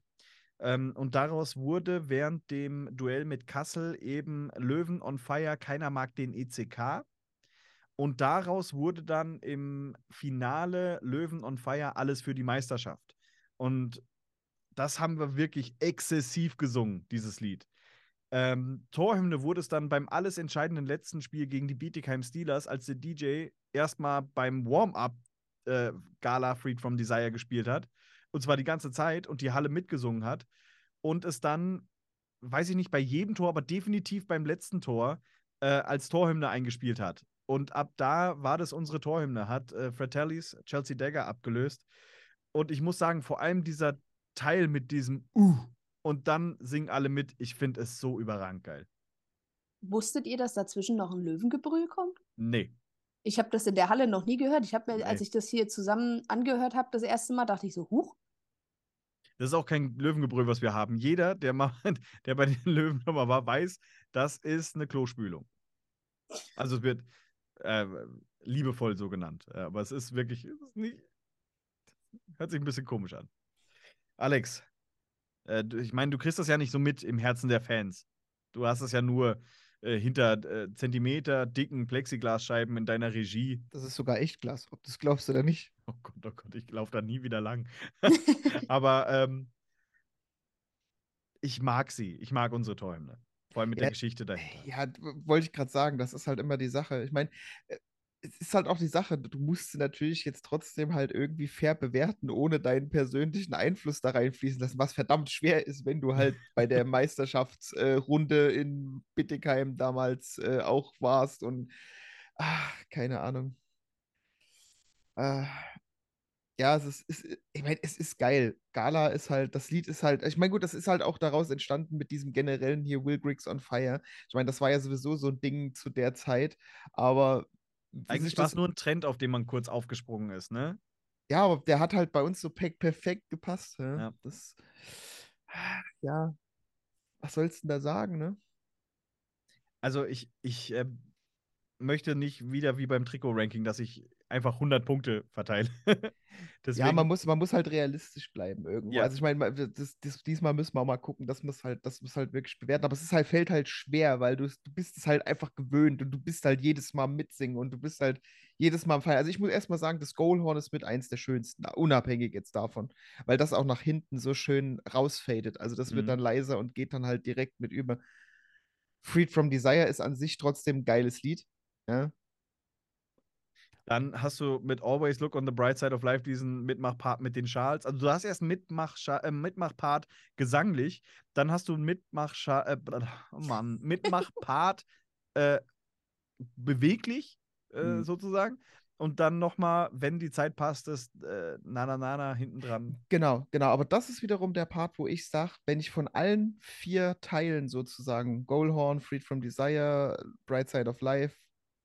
Ähm, und daraus wurde während dem Duell mit Kassel eben Löwen on Fire, keiner mag den ECK. Und daraus wurde dann im Finale Löwen on Fire alles für die Meisterschaft. Und das haben wir wirklich exzessiv gesungen, dieses Lied. Ähm, Torhymne wurde es dann beim alles entscheidenden letzten Spiel gegen die Bietigheim Steelers, als der DJ erstmal beim Warm-up äh, Gala Freed from Desire gespielt hat. Und zwar die ganze Zeit und die Halle mitgesungen hat. Und es dann, weiß ich nicht, bei jedem Tor, aber definitiv beim letzten Tor äh, als Torhymne eingespielt hat. Und ab da war das unsere Torhymne, hat äh, Fratellis Chelsea Dagger abgelöst. Und ich muss sagen, vor allem dieser Teil mit diesem Uh und dann singen alle mit. Ich finde es so überragend geil. Wusstet ihr, dass dazwischen noch ein Löwengebrüll kommt? Nee. Ich habe das in der Halle noch nie gehört. Ich habe mir, als Nee. ich das hier zusammen angehört habe, das erste Mal, dachte ich so, huch, Das ist auch kein Löwengebrüll, was wir haben. Jeder, der, mal, der bei den Löwen nochmal war, weiß, das ist eine Klospülung. Also es wird äh, liebevoll so genannt. Äh, Aber es ist wirklich, es ist nicht, hört sich ein bisschen komisch an. Alex, äh, ich meine, du kriegst das ja nicht so mit im Herzen der Fans. Du hast es ja nur äh, hinter äh, Zentimeter dicken Plexiglasscheiben in deiner Regie. Das ist sogar echt Glas, ob du es glaubst oder nicht. Oh Gott, oh Gott, ich laufe da nie wieder lang. Aber ähm, ich mag sie. Ich mag unsere Torhymne. Vor allem mit Ja, der Geschichte dahinter. Ja, wollte ich gerade sagen, das ist halt immer die Sache. Ich meine, äh, es ist halt auch die Sache, du musst sie natürlich jetzt trotzdem halt irgendwie fair bewerten, ohne deinen persönlichen Einfluss da reinfließen lassen, was verdammt schwer ist, wenn du halt bei der Meisterschaftsrunde in Bittigheim damals äh, auch warst und ach, keine Ahnung. Ah, ja, es ist, ist, ich meine, es ist geil. Gala ist halt, das Lied ist halt, ich meine, gut, das ist halt auch daraus entstanden mit diesem generellen hier Will Griggs on Fire. Ich meine, das war ja sowieso so ein Ding zu der Zeit, aber Eigentlich war das, es nur ein Trend, auf den man kurz aufgesprungen ist, ne? ja, aber der hat halt bei uns so pe perfekt gepasst. Ja. Ja. Das, ja, was sollst du denn da sagen, ne? Also ich, ich äh, möchte nicht wieder wie beim Trikot-Ranking, dass ich einfach 100 Punkte verteile. Ja, man muss, man muss halt realistisch bleiben irgendwo. Ja. Also ich meine, das, das, diesmal müssen wir mal gucken, das muss halt, das muss halt wirklich bewerten. Aber es ist halt, fällt halt schwer, weil du, du bist es halt einfach gewöhnt und du bist halt jedes Mal mitsingen und du bist halt jedes Mal am Feiern. Also ich muss erstmal sagen, das Goalhorn ist mit eins der schönsten, unabhängig jetzt davon, weil das auch nach hinten so schön rausfadet. Also das wird Mhm. dann leiser und geht dann halt direkt mit über. Freed from Desire ist an sich trotzdem ein geiles Lied. Ja, Dann hast du mit Always Look on the Bright Side of Life diesen Mitmachpart mit den Schals. Also du hast erst einen Mitmach äh, Mitmachpart gesanglich, dann hast du einen Mitmach äh, oh Mann, Mitmachpart äh, beweglich, äh, Mhm. sozusagen. Und dann nochmal, wenn die Zeit passt, ist äh, Nana Nana hinten dran. Genau, genau. Aber das ist wiederum der Part, wo ich sage, wenn ich von allen vier Teilen sozusagen, Goalhorn, Freed from Desire, Bright Side of Life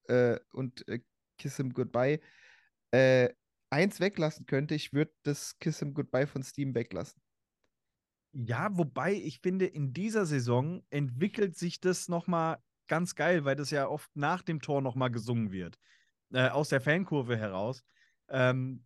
äh, und äh, Kiss Him Goodbye, äh, eins weglassen könnte, ich würde das Kiss Him Goodbye von Steam weglassen. Ja, wobei ich finde, in dieser Saison entwickelt sich das nochmal ganz geil, weil das ja oft nach dem Tor nochmal gesungen wird. Äh, aus der Fankurve heraus. Ähm,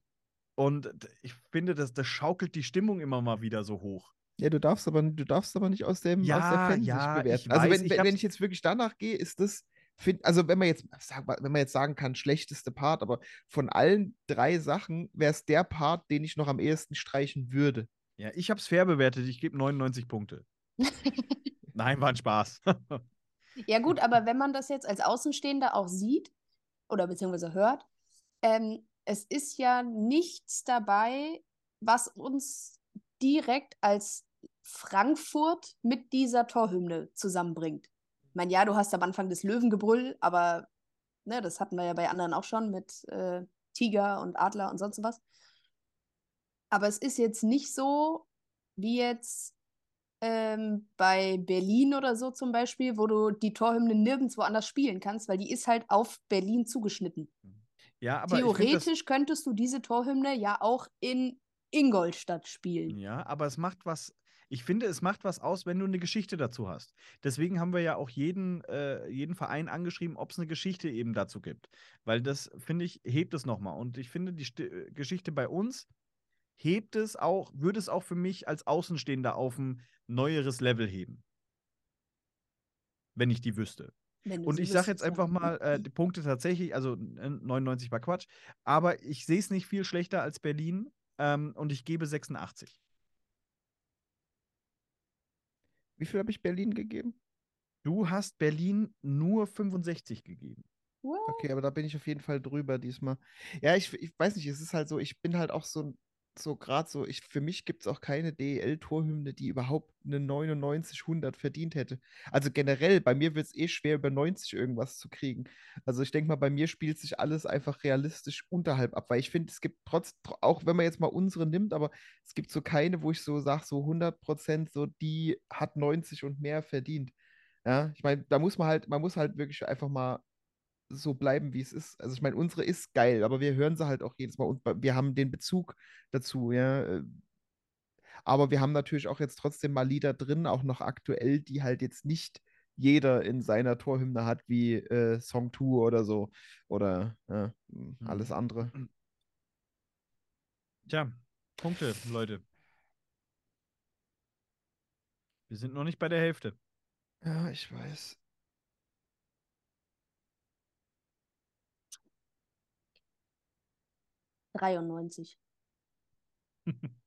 und ich finde, das, das schaukelt die Stimmung immer mal wieder so hoch. Ja, du darfst aber, du darfst aber nicht aus, dem, aus der Ja, Fansicht ja, bewerten. Also weiß, wenn, ich wenn, ich jetzt wirklich danach gehe, ist das, find, also wenn man jetzt, wenn man jetzt sagen kann, schlechteste Part, aber von allen drei Sachen wäre es der Part, den ich noch am ehesten streichen würde. Ja, ich habe es fair bewertet. Ich gebe 99 Punkte. Nein, war ein Spaß. Ja, gut, aber wenn man das jetzt als Außenstehender auch sieht oder beziehungsweise hört, ähm, es ist ja nichts dabei, was uns direkt als Frankfurt mit dieser Torhymne zusammenbringt. Ich meine, ja, du hast am Anfang das Löwengebrüll, aber ne, das hatten wir ja bei anderen auch schon mit äh, Tiger und Adler und sonst was. Aber es ist jetzt nicht so wie jetzt ähm, bei Berlin oder so zum Beispiel, wo du die Torhymne nirgendwo anders spielen kannst, weil die ist halt auf Berlin zugeschnitten. ja, aber find das, Theoretisch könntest du diese Torhymne ja auch in Ingolstadt spielen. Ja, aber es macht was. Ich finde, es macht was aus, wenn du eine Geschichte dazu hast. Deswegen haben wir ja auch jeden, äh, jeden Verein angeschrieben, ob es eine Geschichte eben dazu gibt. Weil das, finde ich, hebt es nochmal. Und ich finde, die Sti äh, Geschichte bei uns hebt es auch, würde es auch für mich als Außenstehender auf ein neueres Level heben. Wenn ich die wüsste. Und ich sage jetzt einfach mal, äh, die Punkte tatsächlich, also äh, 99 war Quatsch, aber ich sehe es nicht viel schlechter als Berlin ähm, und ich gebe 86. Wie viel habe ich Berlin gegeben? Du hast Berlin nur 65 gegeben. What? Okay, aber da bin ich auf jeden Fall drüber diesmal. Ja, ich, ich weiß nicht, es ist halt so, ich bin halt auch so, so gerade so, ich, für mich gibt es auch keine DEL-Torhymne, die überhaupt eine 99, 100 verdient hätte. Also generell, bei mir wird es eh schwer, über 90 irgendwas zu kriegen. Also ich denke mal, bei mir spielt sich alles einfach realistisch unterhalb ab, weil ich finde, es gibt trotz, tr- auch wenn man jetzt mal unsere nimmt, aber es gibt so keine, wo ich so sage, so 100 Prozent, so die hat 90 und mehr verdient. Ja, ich meine, da muss man halt, man muss halt wirklich einfach mal so bleiben, wie es ist. Also ich meine, unsere ist geil, aber wir hören sie halt auch jedes Mal und wir haben den Bezug dazu, ja. äh, Aber wir haben natürlich auch jetzt trotzdem mal Lieder drin, auch noch aktuell, die halt jetzt nicht jeder in seiner Torhymne hat, wie äh, Song 2 oder so. Oder mh, alles andere. Tja, Punkte, Leute. Wir sind noch nicht bei der Hälfte. Ja, ich weiß. 93.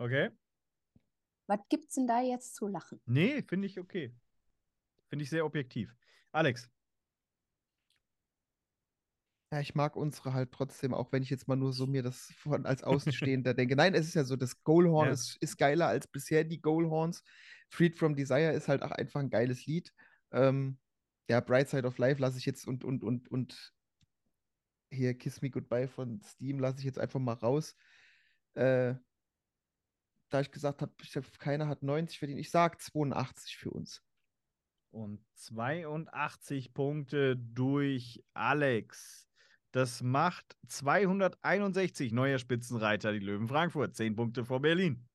Okay? Was gibt's denn da jetzt zu lachen? Nee, finde ich okay. Finde ich sehr objektiv. Alex, Ja, ich mag unsere halt trotzdem, auch wenn ich jetzt mal nur so mir das von als Außenstehender denke. Nein, es ist ja so, das Goalhorn Ja. ist, ist geiler als bisher die Goalhorns. Freed from Desire ist halt auch einfach ein geiles Lied. Ähm, ja, Bright Side of Life lasse ich jetzt und, und, und, und hier Kiss Me Goodbye von Steam lasse ich jetzt einfach mal raus. Äh, da ich gesagt habe, keiner hat 90 verdient, ich sage 82 für uns. und 82 Punkte durch Alex. Das macht 261 neuer Spitzenreiter, die Löwen Frankfurt. 10 Punkte vor Berlin.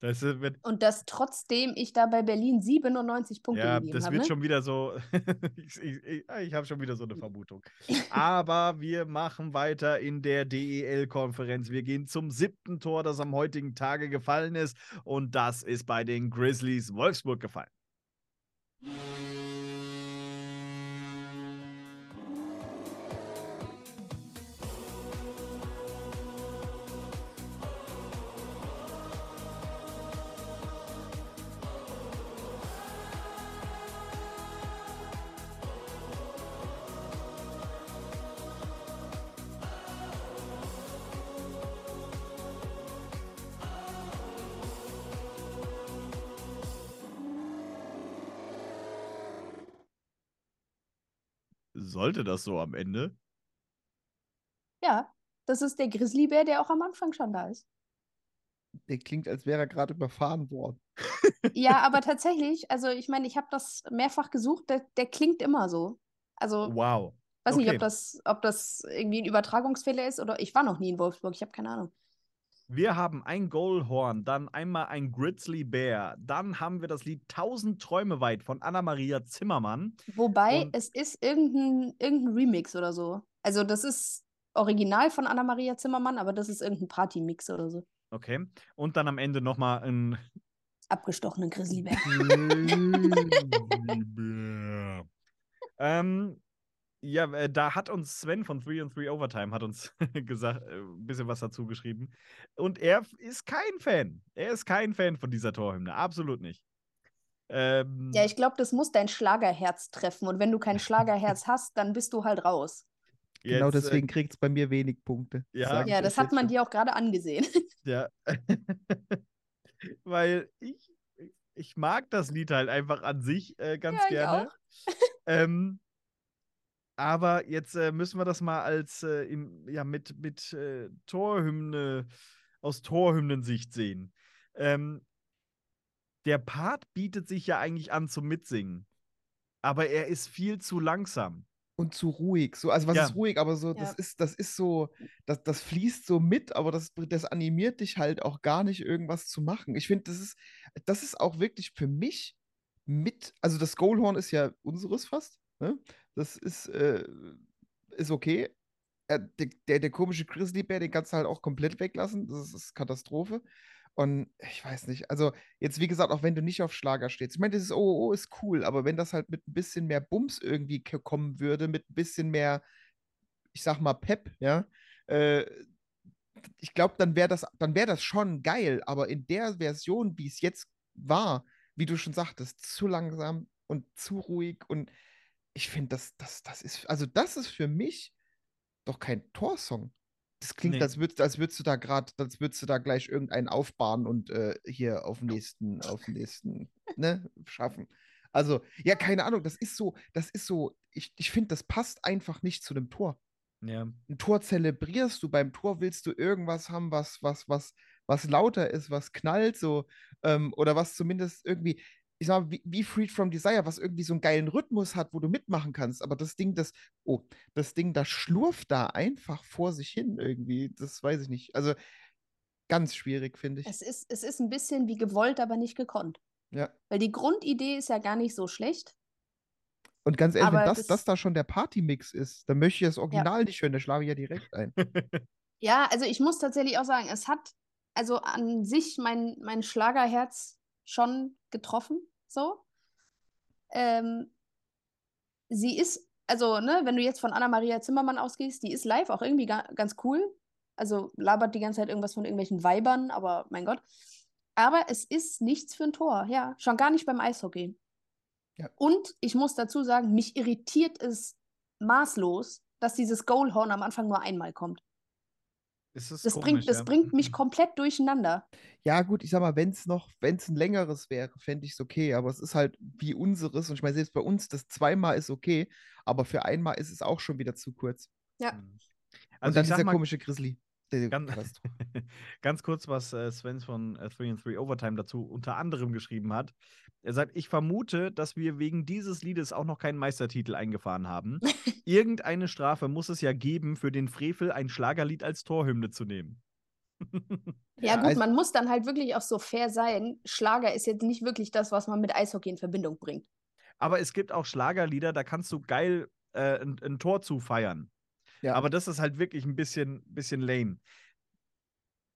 Das äh, wird, Und dass trotzdem ich da bei Berlin 97 Punkte ja, gegeben das habe. wird Ne? schon wieder so. ich ich, ich, ich habe schon wieder so eine Vermutung. Aber wir machen weiter in der DEL-Konferenz. Wir gehen zum siebten Tor, das am heutigen Tage gefallen ist. Und das ist bei den Grizzlies Wolfsburg gefallen. Sollte das so am Ende? Ja, das ist der Grizzlybär, der auch am Anfang schon da ist. Der klingt, als wäre er gerade überfahren worden. Ja, aber tatsächlich, also ich meine, ich habe das mehrfach gesucht, der, der klingt immer so. Also, Wow. weiß nicht, okay. ob das, ob das irgendwie ein Übertragungsfehler ist oder ich war noch nie in Wolfsburg, ich habe keine Ahnung. Wir haben ein Goalhorn, dann einmal ein Grizzly Bear, dann haben wir das Lied Tausend Träume weit von Anna-Maria Zimmermann. Wobei Und- es ist irgendein, irgendein Remix oder so. Also das ist original von Anna-Maria Zimmermann, aber das ist irgendein Partymix oder so. Okay. Und dann am Ende nochmal ein Abgestochenen Grizzlybär. Grizzlybär. ähm, ja, äh, da hat uns Sven von 3 and 3 Overtime hat uns gesagt, äh, ein bisschen was dazu geschrieben. Und er ist kein Fan. Er ist kein Fan von dieser Torhymne. Absolut nicht. Ähm, Ja, ich glaube, das muss dein Schlagerherz treffen. Und wenn du kein Schlagerherz hast, dann bist du halt raus. genau jetzt, äh, deswegen kriegt es bei mir wenig Punkte. Ja. Ja, euch das hat man schon. dir auch gerade angesehen. Ja. Weil ich, ich mag das Lied halt einfach an sich äh, ganz Ja, ich gerne. ähm, aber jetzt äh, müssen wir das mal als äh, im, ja, mit, mit äh, Torhymne, aus Torhymnensicht sehen. Ähm, der Part bietet sich ja eigentlich an zum Mitsingen. Aber er ist viel zu langsam. Und zu ruhig. So, also was Ja. ist ruhig, aber so, das Ja. ist, das ist so, das, das fließt so mit, aber das, das animiert dich halt auch gar nicht, irgendwas zu machen. Ich finde, das ist, das ist auch wirklich für mich mit, also das Goalhorn ist ja unseres fast. Ne? Das ist, äh, ist okay. Äh, der, der, der komische Grizzlybär, den kannst du halt auch komplett weglassen. Das ist Katastrophe. Und ich weiß nicht, also jetzt wie gesagt, auch wenn du nicht auf Schlager stehst. Ich meine, dieses OOO ist cool, aber wenn das halt mit ein bisschen mehr Bums irgendwie kommen würde, mit ein bisschen mehr, ich sag mal, Pep, ja, äh, ich glaube, dann wäre das, dann wäre das schon geil, aber in der Version, wie es jetzt war, wie du schon sagtest, zu langsam und zu ruhig und ich finde, das, das, das ist, also das ist für mich doch kein Torsong. Das klingt, Nee. als, würdest, als würdest du da gerade, als würdest du da gleich irgendeinen aufbahren und äh, hier auf den nächsten, auf den nächsten, ne, schaffen. Also, ja, keine Ahnung, das ist so, das ist so, ich, ich finde, das passt einfach nicht zu dem Tor Ja. ein Tor zelebrierst du, beim Tor willst du irgendwas haben, was, was, was, was lauter ist, was knallt, so, ähm, oder was zumindest irgendwie, ich sag mal, wie, wie Freed from Desire, was irgendwie so einen geilen Rhythmus hat, wo du mitmachen kannst. Aber das Ding, das, oh, das Ding, das schlurft da einfach vor sich hin irgendwie. Das weiß ich nicht. Also ganz schwierig, finde ich. Es ist, es ist ein bisschen wie gewollt, aber nicht gekonnt. Ja. Weil die Grundidee ist ja gar nicht so schlecht. Und ganz ehrlich, wenn das, das- das da schon der Partymix ist, dann möchte ich das Original nicht hören, da schlafe ich ja direkt ein. Ja, also ich muss tatsächlich auch sagen, es hat also an sich mein, mein Schlagerherz schon getroffen, so. Ähm, sie ist, also, ne, wenn du jetzt von Anna-Maria Zimmermann ausgehst, die ist live auch irgendwie ga ganz cool. Also labert die ganze Zeit irgendwas von irgendwelchen Weibern, aber mein Gott. Aber es ist nichts für ein Tor, ja. Schon gar nicht beim Eishockey. Ja. Und ich muss dazu sagen, mich irritiert es maßlos, dass dieses Goalhorn am Anfang nur einmal kommt. Es ist Das, komisch, bringt, das ja. bringt mich komplett durcheinander. Ja, gut, ich sag mal, wenn es noch, wenn es ein längeres wäre, fände ich es okay, aber es ist halt wie unseres und ich meine, selbst bei uns, das zweimal ist okay, aber für einmal ist es auch schon wieder zu kurz. Ja. Mhm. und Also dann ich sag dieser mal, komische Grizzly. Ganz, ganz kurz, was äh, Sven von äh, 3 and 3 Overtime dazu unter anderem geschrieben hat. Er sagt, ich vermute, dass wir wegen dieses Liedes auch noch keinen Meistertitel eingefahren haben. Irgendeine Strafe muss es ja geben, für den Frevel ein Schlagerlied als Torhymne zu nehmen. Ja, gut, also- man muss dann halt wirklich auch so fair sein. Schlager ist jetzt nicht wirklich das, was man mit Eishockey in Verbindung bringt. Aber es gibt auch Schlagerlieder, da kannst du geil äh, ein, ein Tor zu feiern. Ja. Aber das ist halt wirklich ein bisschen, bisschen lame.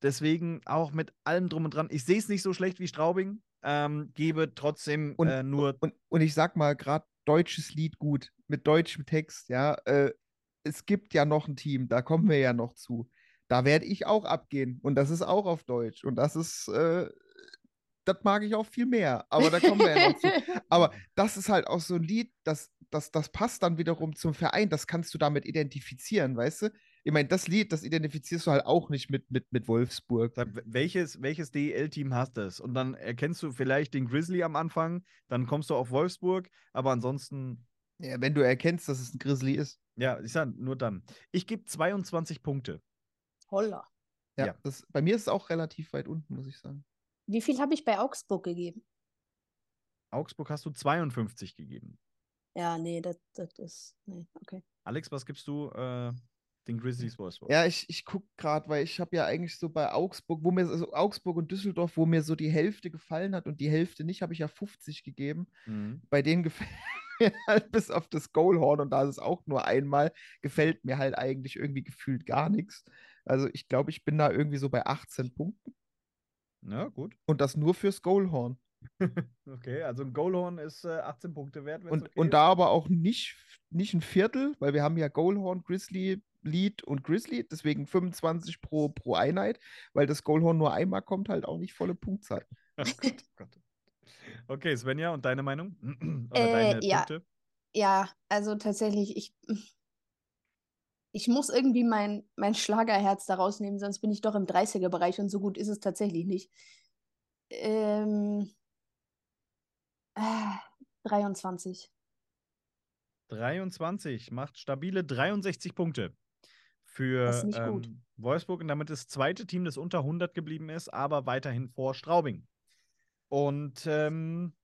Deswegen auch mit allem drum und dran. Ich sehe es nicht so schlecht wie Straubing, ähm, gebe trotzdem Und- äh, nur Und, und ich sag mal, gerade deutsches Lied gut, mit deutschem Text, ja. Äh, es gibt ja noch ein Team, da kommen wir ja noch zu. Da werde ich auch abgehen. Und das ist auch auf Deutsch. Und das ist, äh, das mag ich auch viel mehr. Aber da kommen wir ja noch zu. Aber das ist halt auch so ein Lied, das, das, das passt dann wiederum zum Verein. Das kannst du damit identifizieren, weißt du? Ich meine, das Lied, das identifizierst du halt auch nicht mit, mit, mit Wolfsburg. Welches, welches DEL-Team hast es? Und dann erkennst du vielleicht den Grizzly am Anfang, dann kommst du auf Wolfsburg, aber ansonsten Ja, wenn du erkennst, dass es ein Grizzly ist. Ja, ich sag nur dann. Ich gebe 22 Punkte. Holla. Ja, Ja. Das, bei mir ist es auch relativ weit unten, muss ich sagen. Wie viel habe ich bei Augsburg gegeben? Augsburg hast du 52 gegeben. Ja, nee, das, das ist. Nee, okay. Alex, was gibst du äh, den Grizzlies Wolfsburg? Ja, ich, ich gucke gerade, weil ich habe ja eigentlich so bei Augsburg, wo mir also Augsburg und Düsseldorf, wo mir so die Hälfte gefallen hat und die Hälfte nicht, habe ich ja 50 gegeben. Mhm. Bei denen gefällt mir halt bis auf das Goalhorn und da ist es auch nur einmal, gefällt mir halt eigentlich irgendwie gefühlt gar nichts. Also ich glaube, ich bin da irgendwie so bei 18 Punkten Ja, gut. und das nur fürs Goalhorn. Okay, also ein Goalhorn ist äh, 18 Punkte wert. Und, okay und ist. da aber auch nicht, nicht ein Viertel, weil wir haben ja Goalhorn, Grizzly, Lead und Grizzly, deswegen 25 pro, pro Einheit, weil das Goalhorn nur einmal kommt, halt auch nicht volle Punktzahl. Oh Gott, oh Gott. Okay, Svenja, und deine Meinung? Oder Äh, deine ja. Punkte? Ja, also tatsächlich, ich, ich muss irgendwie mein, mein Schlagerherz da rausnehmen, sonst bin ich doch im 30er-Bereich und so gut ist es tatsächlich nicht. Ähm, äh, 23. 23 macht stabile 63 Punkte für ähm, Wolfsburg und damit das zweite Team, das unter 100 geblieben ist, aber weiterhin vor Straubing. Und ähm,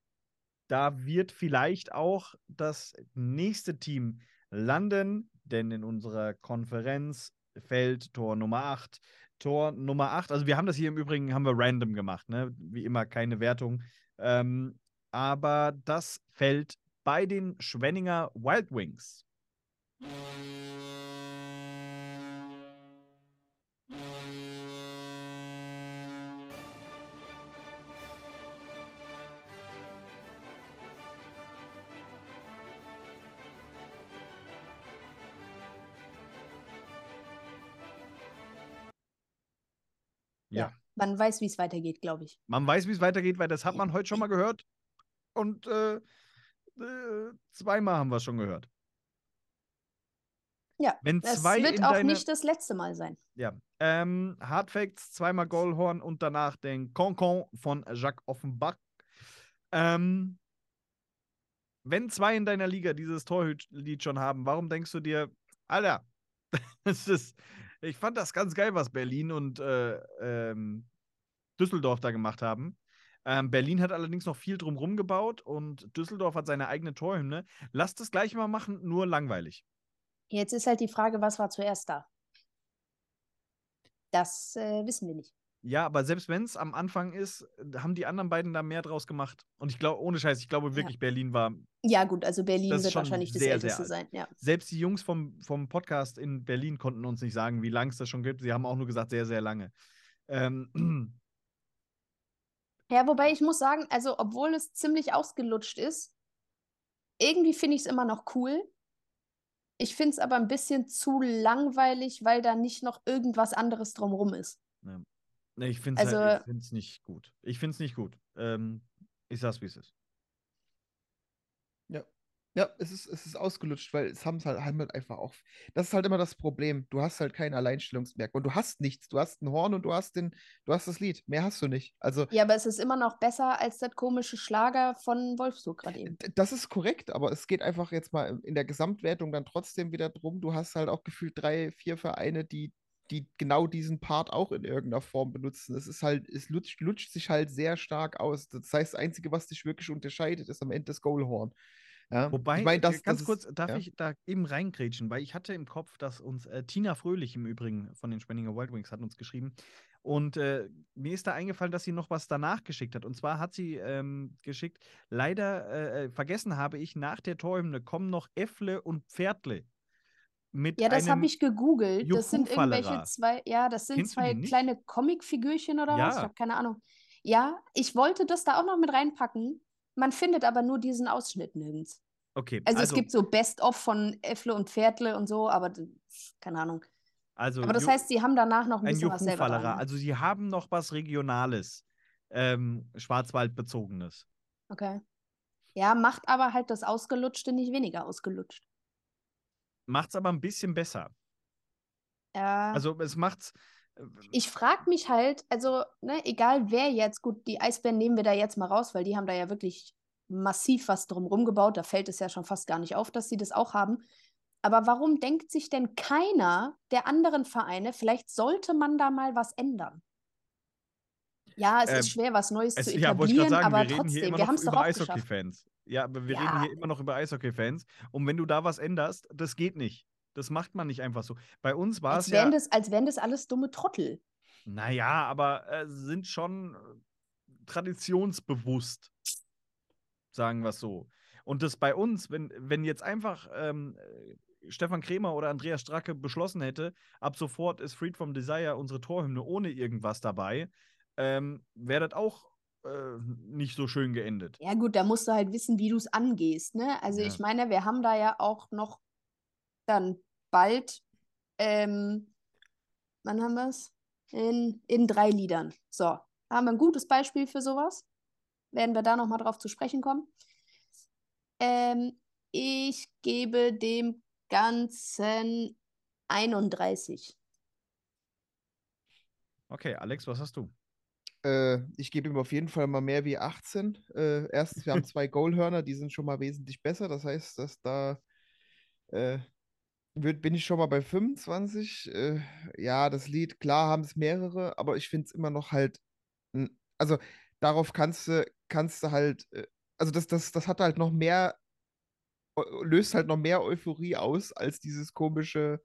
da wird vielleicht auch das nächste Team landen, denn in unserer Konferenz fällt Tor Nummer 8. Tor Nummer 8, also wir haben das hier im Übrigen, haben wir random gemacht, ne? Wie immer keine Wertung. Ähm, aber das fällt bei den Schwenninger Wild Wings. Man weiß, wie es weitergeht, glaube ich. Man weiß, wie es weitergeht, weil das hat man heute schon mal gehört. Und äh, äh, zweimal haben wir es schon gehört. Ja, Wenn es zwei wird auch deine- nicht das letzte Mal sein. Ja. Ähm, Hardfacts, zweimal Goalhorn und danach den Concon von Jacques Offenbach. Ähm, wenn zwei in deiner Liga dieses Torhüt-Lied schon haben, warum denkst du dir, Alter, das ist, ich fand das ganz geil, was Berlin und äh, ähm, Düsseldorf da gemacht haben. Ähm, Berlin hat allerdings noch viel drumrum gebaut und Düsseldorf hat seine eigene Torhymne. Lass das gleich mal machen, nur langweilig. Jetzt ist halt die Frage, was war zuerst da? Das äh, wissen wir nicht. Ja, aber selbst wenn es am Anfang ist, haben die anderen beiden da mehr draus gemacht. Und ich glaube, ohne Scheiß, ich glaube wirklich, Berlin war. Ja, gut, also Berlin Das wird wahrscheinlich das sehr, Älteste sehr alt. sein. Ja. Selbst die Jungs vom, vom Podcast in Berlin konnten uns nicht sagen, wie lange es das schon gibt. Sie haben auch nur gesagt, sehr, sehr lange. Ähm, ja, wobei ich muss sagen, also obwohl es ziemlich ausgelutscht ist, irgendwie finde ich es immer noch cool. Ich finde es aber ein bisschen zu langweilig, weil da nicht noch irgendwas anderes drumrum ist. ja. Nee, ich finde es Also- halt, ich find's nicht gut. Ich finde es nicht gut. Ähm, ich sag's, wie es ist. Ja, es ist, es ist ausgelutscht, weil es haben es halt, haben halt einfach auch. Das ist halt immer das Problem. Du hast halt kein Alleinstellungsmerkmal. Und du hast nichts. Du hast ein Horn und du hast den, du hast das Lied. Mehr hast du nicht. Also, Ja, aber es ist immer noch besser als das komische Schlager von Wolfsburg gerade eben. das ist korrekt, aber es geht einfach jetzt mal in der Gesamtwertung dann trotzdem wieder drum. Du hast halt auch gefühlt drei, vier Vereine, die, die genau diesen Part auch in irgendeiner Form benutzen. Es ist halt, es lutscht, lutscht sich halt sehr stark aus. Das heißt, das Einzige, was dich wirklich unterscheidet, ist am Ende das Goalhorn. Ja? Wobei, ich mein, das, äh, ganz das kurz, ist, darf ja? ich da eben reingrätschen, weil ich hatte im Kopf, dass uns äh, Tina Fröhlich im Übrigen von den Spenninger Wild Wings hat uns geschrieben. Und äh, mir ist da eingefallen, dass sie noch was danach geschickt hat. Und zwar hat sie ähm, geschickt, leider äh, äh, vergessen habe ich, nach der Torhymne kommen noch Äffle und Pferdle. Mit Ja, das habe ich gegoogelt. Das sind irgendwelche zwei, ja, das sind Kennst zwei kleine Comicfigürchen oder was? Ich Ja. habe keine Ahnung. Ja, ich wollte das da auch noch mit reinpacken. Man findet aber nur diesen Ausschnitt nirgends. Okay, Also, es gibt so Best-of von Äffle und Pferdle und so, aber keine Ahnung. also Aber das heißt, sie haben danach noch ein ein bisschen was selber dran. Also sie haben noch was Regionales, ähm, Schwarzwaldbezogenes. Okay. Ja, macht aber halt das Ausgelutschte nicht weniger ausgelutscht. Macht's aber ein bisschen besser. Ja. Also es macht's. äh, Ich frage mich halt, also, ne, egal wer jetzt, gut, die Eisbären nehmen wir da jetzt mal raus, weil die haben da ja wirklich massiv was drumherum gebaut. Da fällt es ja schon fast gar nicht auf, dass sie das auch haben. Aber warum denkt sich denn keiner der anderen Vereine, vielleicht sollte man da mal was ändern? Ja, es Ähm, ist schwer, was Neues Es, zu ja, wollte ich gerade etablieren, sagen, aber wir trotzdem, wir haben es doch über. Eishockey-Fans. Ja, aber wir Ja. reden hier immer noch über Eishockey-Fans. Und wenn du da was änderst, das geht nicht. Das macht man nicht einfach so. Bei uns war es ja. das, als wären das alles dumme Trottel. Naja, aber äh, sind schon äh, traditionsbewusst, sagen wir es so. Und das bei uns, wenn, wenn jetzt einfach ähm, äh, Stefan Kremer oder Andreas Stracke beschlossen hätte, ab sofort ist Freed from Desire unsere Torhymne ohne irgendwas dabei, ähm, wäre das auch äh, nicht so schön geendet. Ja, gut, da musst du halt wissen, wie du es angehst, ne? Also Ja. ich meine, wir haben da ja auch noch dann bald, ähm, wann haben wir es? In, in drei Liedern. So, haben wir ein gutes Beispiel für sowas. Werden wir da nochmal drauf zu sprechen kommen. Ähm, ich gebe dem Ganzen 31. Okay, Alex, was hast du? Äh, ich gebe ihm auf jeden Fall mal mehr wie 18. Äh, erstens, wir haben zwei Goalhörner, die sind schon mal wesentlich besser. Das heißt, dass da äh, wird, bin ich schon mal bei 25. Äh, ja, das Lied, klar haben es mehrere, aber ich finde es immer noch halt. Also darauf kannst du, kannst du halt, äh, also das, das, das hat halt noch mehr, löst halt noch mehr Euphorie aus als dieses komische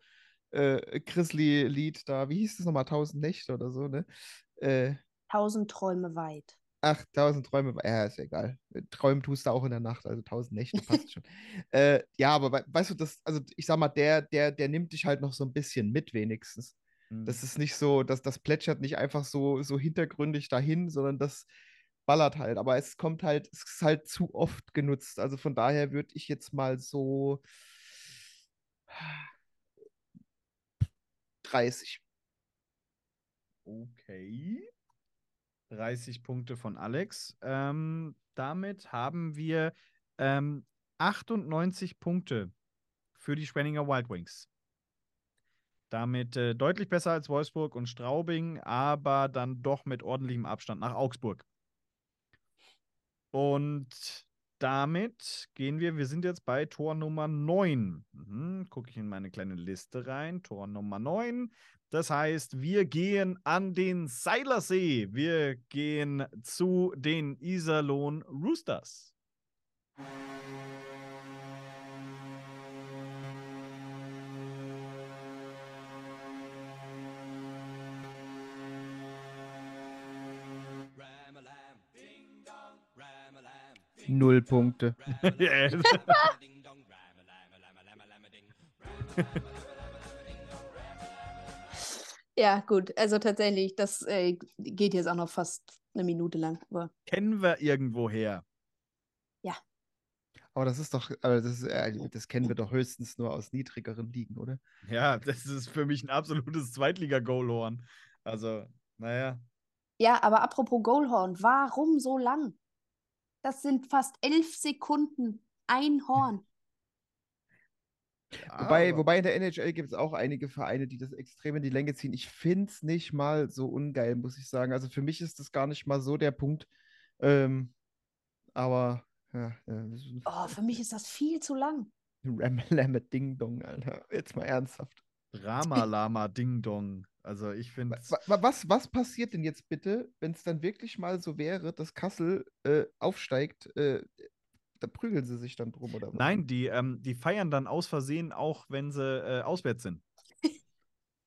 äh, Grizzly-Lied da. Wie hieß das nochmal? Tausend Nächte oder so, ne? Äh, Tausend Träume weit. Ach, tausend Träume. Ja, ist egal. Träumen tust du auch in der Nacht, also tausend Nächte passt schon. Äh, ja, aber wei- weißt du, das, also ich sag mal, der, der, der nimmt dich halt noch so ein bisschen mit, wenigstens. Hm. Das ist nicht so, dass das plätschert nicht einfach so, so hintergründig dahin, sondern das ballert halt. Aber es kommt halt, es ist halt zu oft genutzt. Also von daher würde ich jetzt mal so 30. Okay. 30 Punkte von Alex. Ähm, damit haben wir ähm, 98 Punkte für die Schwenninger Wild Wings. Damit äh, deutlich besser als Wolfsburg und Straubing, aber dann doch mit ordentlichem Abstand nach Augsburg. Und damit gehen wir, wir sind jetzt bei Tor Nummer 9. Mhm, Gucke ich in meine kleine Liste rein. Tor Nummer 9. Das heißt, wir gehen an den Seilersee. Wir gehen zu den Iserlohn Roosters. Null Punkte. Ja. Ja, gut, also tatsächlich, das äh, geht jetzt auch noch fast eine Minute lang. Aber Kennen wir irgendwoher. Aber das ist doch, aber das, ist, äh, das kennen wir doch höchstens nur aus niedrigeren Ligen, oder? Ja, das ist für mich ein absolutes Zweitliga-Goalhorn. Also, naja. Ja, aber apropos Goalhorn, warum so lang? Das sind fast elf Sekunden. Ein Horn. Wobei, wobei in der NHL gibt es auch einige Vereine, die das extrem in die Länge ziehen. Ich finde es nicht mal so ungeil, muss ich sagen. Also für mich ist das gar nicht mal so der Punkt. Ähm, aber ja, ja, ist Oh, für mich ist das viel zu lang. ein Ramalama Ding Dong, Alter. Jetzt mal ernsthaft. Drama-Lama Ding Dong. Also, ich finde. Wa- wa- Was, was passiert denn jetzt bitte, wenn es dann wirklich mal so wäre, dass Kassel äh, aufsteigt? Äh, da prügeln sie sich dann drum, oder was? Nein, die, ähm, die feiern dann aus Versehen auch, wenn sie äh, auswärts sind.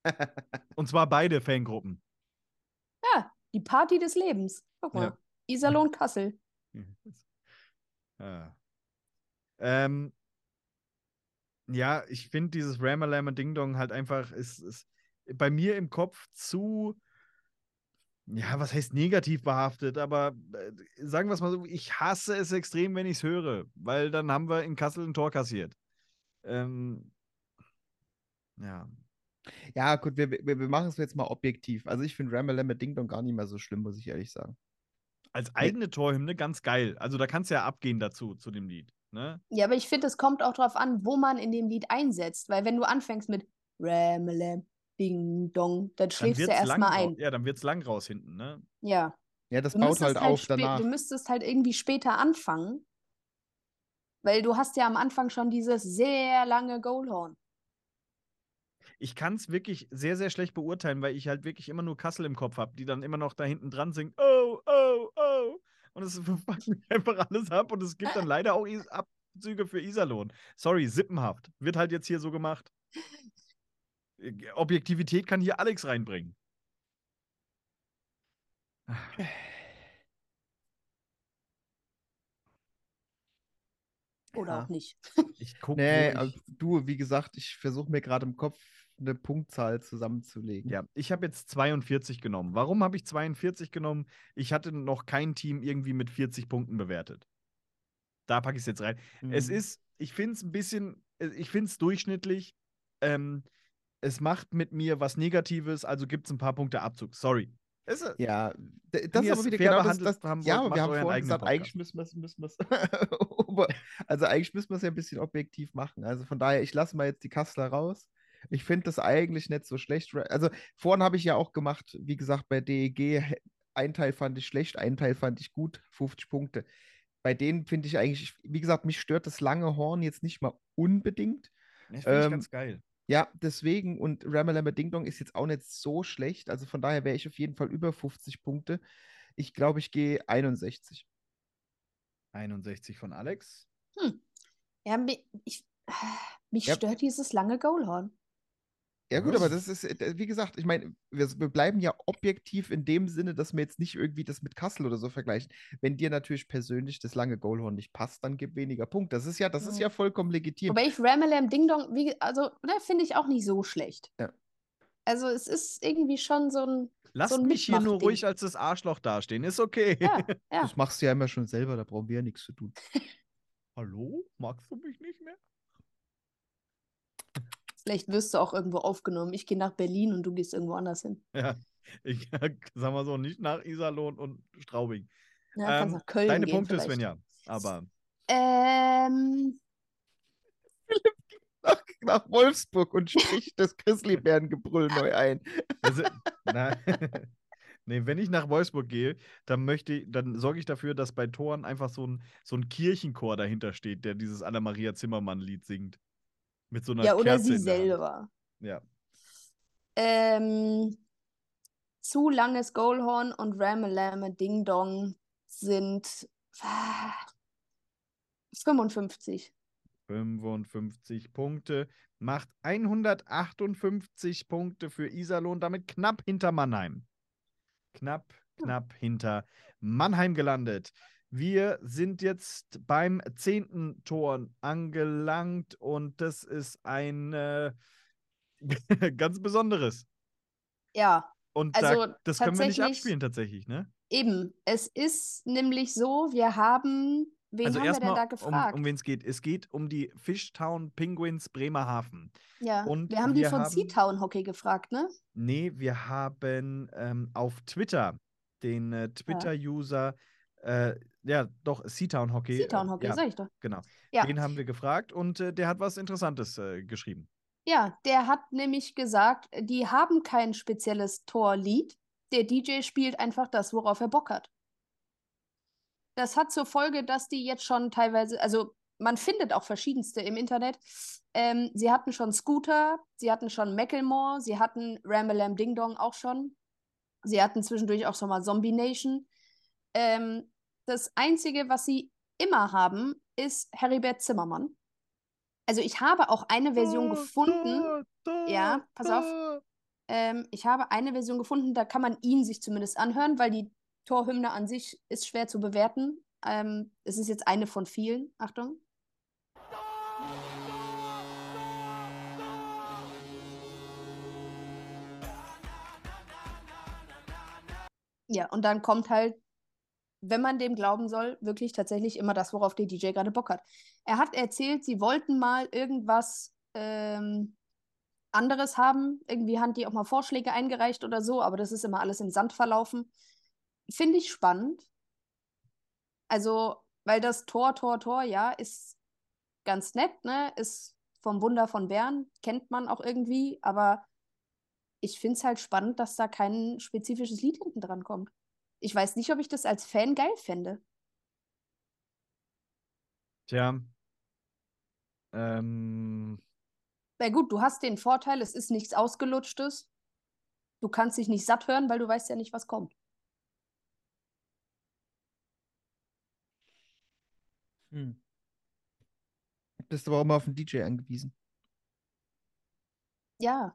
Und zwar beide Fangruppen. Ja, die Party des Lebens. Guck mal. Ja. Iserlohn Kassel. Ja. Ähm, ja, ich finde dieses Ramalama Ding Dong halt einfach ist, ist bei mir im Kopf zu, ja, was heißt negativ behaftet, aber äh, sagen wir es mal so, ich hasse es extrem, wenn ich es höre, weil dann haben wir in Kassel ein Tor kassiert. Ähm, ja. Ja, gut, wir, wir, wir machen es jetzt mal objektiv. Also ich finde Ramalama Ding Dong gar nicht mehr so schlimm, muss ich ehrlich sagen. Als eigene Torhymne ganz geil. Also da kannst du ja abgehen dazu, zu dem Lied. Ne? Ja, aber ich finde, es kommt auch darauf an, wo man in dem Lied einsetzt. Weil wenn du anfängst mit Ramelam, Ding Dong, dann Dann schläfst du wird's lang erstmal ein. Ja, dann wird's lang raus hinten, ne? Ja. Ja, das Du baut müsstest halt auf danach. Du müsstest halt irgendwie später anfangen. Weil du hast ja am Anfang schon dieses sehr lange Goalhorn. Ich kann es wirklich sehr, sehr schlecht beurteilen, weil ich halt wirklich immer nur Kassel im Kopf habe, die dann immer noch da hinten dran singt, oh, oh, oh. Und es fuckt mich einfach alles ab und es gibt dann leider auch Abzüge für Iserlohn. Sorry, sippenhaft. Wird halt jetzt hier so gemacht. Äh, Objektivität kann hier Alex reinbringen. Oder Ja. auch nicht. Ich gucke, Nee, also du, wie gesagt, ich versuche mir gerade im Kopf eine Punktzahl zusammenzulegen. Ja, ich habe jetzt 42 genommen. Warum habe ich 42 genommen? Ich hatte noch kein Team irgendwie mit 40 Punkten bewertet. Da packe ich es jetzt rein. Es Mhm. ist, ich finde es ein bisschen, äh, ich finde es durchschnittlich. Ähm, es macht mit mir was Negatives, also gibt es ein paar Punkte Abzug. Sorry. Ist- Ja, das ist aber wieder genau das, das haben ja, wir haben vorhin gesagt, eigentlich Podcast. müssen wir es, müssen also eigentlich müssen wir es ja ein bisschen objektiv machen. Also von daher, ich lasse mal jetzt die Kassler raus. Ich finde das eigentlich nicht so schlecht. Also vorhin habe ich ja auch gemacht, wie gesagt, bei DEG, ein Teil fand ich schlecht, ein Teil fand ich gut, 50 Punkte. Bei denen finde ich eigentlich, wie gesagt, mich stört das lange Horn jetzt nicht mal unbedingt. Das finde ich Ähm, ganz geil. Ja, deswegen und Ramalama Ding Dong ist jetzt auch nicht so schlecht. Also von daher wäre ich auf jeden Fall über 50 Punkte. Ich glaube, ich gehe 61. 61 von Alex. Hm. Ja, mi- ich, mich Ja. stört dieses lange Goalhorn. Ja, gut, Was? aber das ist, äh, wie gesagt, ich meine, wir, wir bleiben ja objektiv in dem Sinne, dass wir jetzt nicht irgendwie das mit Kassel oder so vergleichen. Wenn dir natürlich persönlich das lange Goalhorn nicht passt, dann gib weniger Punkte. Das ist ja, das ist Ja. vollkommen legitim. Wobei ich Ramalam Ding Dong, wie, also, ne, finde ich auch nicht so schlecht. Ja. Also es ist irgendwie schon so ein, Lasst so ein mich hier nur ruhig als das Arschloch dastehen. Ist okay. Ja, ja. Das machst du ja immer schon selber, da brauchen wir ja nichts zu tun. Hallo? Magst du mich nicht mehr? Vielleicht wirst du auch irgendwo aufgenommen. Ich gehe nach Berlin und du gehst irgendwo anders hin. Ja. Ich sag mal so, nicht nach Iserlohn und Straubing. Ja, kannst Ähm, nach Köln Deine gehen Punkte, vielleicht. Svenja. Aber Ähm, Nach, nach Wolfsburg und spricht das Grizzlybärengebrüll neu ein. Also, na, nee, wenn ich nach Wolfsburg gehe, dann möchte ich, dann sorge ich dafür, dass bei Toren einfach so ein, so ein Kirchenchor dahinter steht, der dieses Anna-Maria Zimmermann-Lied singt. Mit so einer ja, oder Kerze sie selber. Ja. Ähm, zu langes Goalhorn und Ramalame Ding Dong sind ah, 55. 55 Punkte, macht 158 Punkte für Iserlohn, damit knapp hinter Mannheim. Knapp, knapp hinter Mannheim gelandet. Wir sind jetzt beim zehnten Tor angelangt und das ist ein äh, ganz besonderes. Ja, Und Also da, das können wir nicht abspielen tatsächlich, ne? eben. Es ist nämlich so, wir haben, wen also haben wir denn da erstmal, um, gefragt? um wen es geht. Es geht um die Fishtown Penguins Bremerhaven. ja, und wir haben die wir von haben- Seatown Hockey gefragt, ne? Nee, wir haben ähm, auf Twitter den äh, Twitter-User, äh, ja, doch, Seatown Hockey. Seatown äh, Hockey, ja, sag ich doch. genau. Ja. Den haben wir gefragt und äh, der hat was Interessantes äh, geschrieben. Ja, der hat nämlich gesagt, die haben kein spezielles Torlied. Der DJ spielt einfach das, worauf er Bock hat. Das hat zur Folge, dass die jetzt schon teilweise, also man findet auch verschiedenste im Internet. Ähm, sie hatten schon Scooter, sie hatten schon Macklemore, sie hatten Ramalam Ding Dong auch schon. Sie hatten zwischendurch auch schon mal Zombie Nation. Ähm, das Einzige, was sie immer haben, ist Heribert Zimmermann. Also ich habe auch eine Version gefunden. Ja, pass auf. Ähm, ich habe eine Version gefunden, da kann man ihn sich zumindest anhören, weil die Torhymne an sich ist schwer zu bewerten. Ähm, es ist jetzt eine von vielen. Achtung. Ja, und dann kommt halt, wenn man dem glauben soll, wirklich tatsächlich immer das, worauf der DJ gerade Bock hat. Er hat erzählt, sie wollten mal irgendwas ähm, anderes haben. Irgendwie haben die auch mal Vorschläge eingereicht oder so, aber das ist immer alles im Sand verlaufen. Finde ich spannend. Also, weil das Tor, Tor, Tor, ja, ist ganz nett, ne? Ist vom Wunder von Bern, kennt man auch irgendwie, aber ich finde es halt spannend, dass da kein spezifisches Lied hinten dran kommt. Ich weiß nicht, ob ich das als Fan geil fände. Tja, Ähm, Na gut, du hast den Vorteil, es ist nichts Ausgelutschtes. Du kannst dich nicht satt hören, weil du weißt ja nicht, was kommt. Hm. Bist aber auch mal auf den DJ angewiesen. Ja.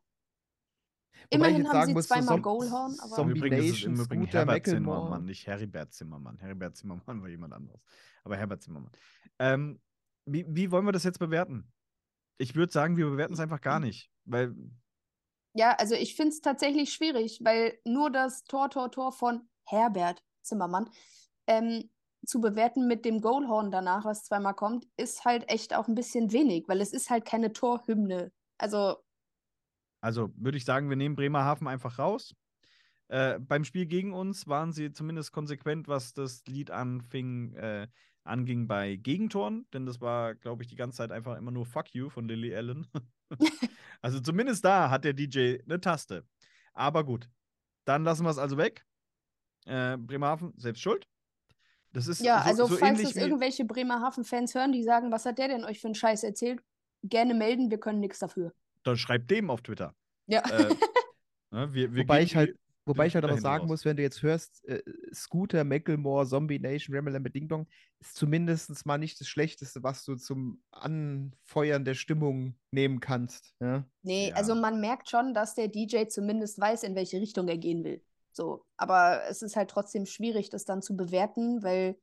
Immerhin haben sagen sie muss, zweimal Goalhorn, aber Som- Im Übrigen ist es im Übrigen Scooter, Herbert Macklemore. Zimmermann, nicht Heribert Zimmermann. Heribert Zimmermann war jemand anderes. Aber Herbert Zimmermann. Ähm, wie, wie wollen wir das jetzt bewerten? Ich würde sagen, wir bewerten es einfach gar nicht. Weil, Ja, also ich finde es tatsächlich schwierig, weil nur das Tor, Tor, Tor von Herbert Zimmermann ähm, zu bewerten mit dem Goalhorn danach, was zweimal kommt, ist halt echt auch ein bisschen wenig, weil es ist halt keine Torhymne. Also, also würde ich sagen, wir nehmen Bremerhaven einfach raus. Äh, beim Spiel gegen uns waren sie zumindest konsequent, was das Lied anfing, äh, anging bei Gegentoren, denn das war, glaube ich, die ganze Zeit einfach immer nur Fuck You von Lily Allen. also zumindest da hat der DJ eine Taste. Aber gut, dann lassen wir es also weg. Äh, Bremerhaven, selbst schuld. Das ist ja, so, also so falls wie, irgendwelche Bremerhaven-Fans hören, die sagen, was hat der denn euch für einen Scheiß erzählt, gerne melden, wir können nichts dafür. Dann schreibt dem auf Twitter. Ja. Äh, ne, wir, wir Wobei ich halt, wobei ich halt aber sagen raus. muss, wenn du jetzt hörst, äh, Scooter, Macklemore, Zombie Nation, Ramelambe Ding Dong, ist zumindest mal nicht das Schlechteste, was du zum Anfeuern der Stimmung nehmen kannst. Ja? Nee, Ja. also man merkt schon, dass der DJ zumindest weiß, in welche Richtung er gehen will. So, aber es ist halt trotzdem schwierig, das dann zu bewerten, weil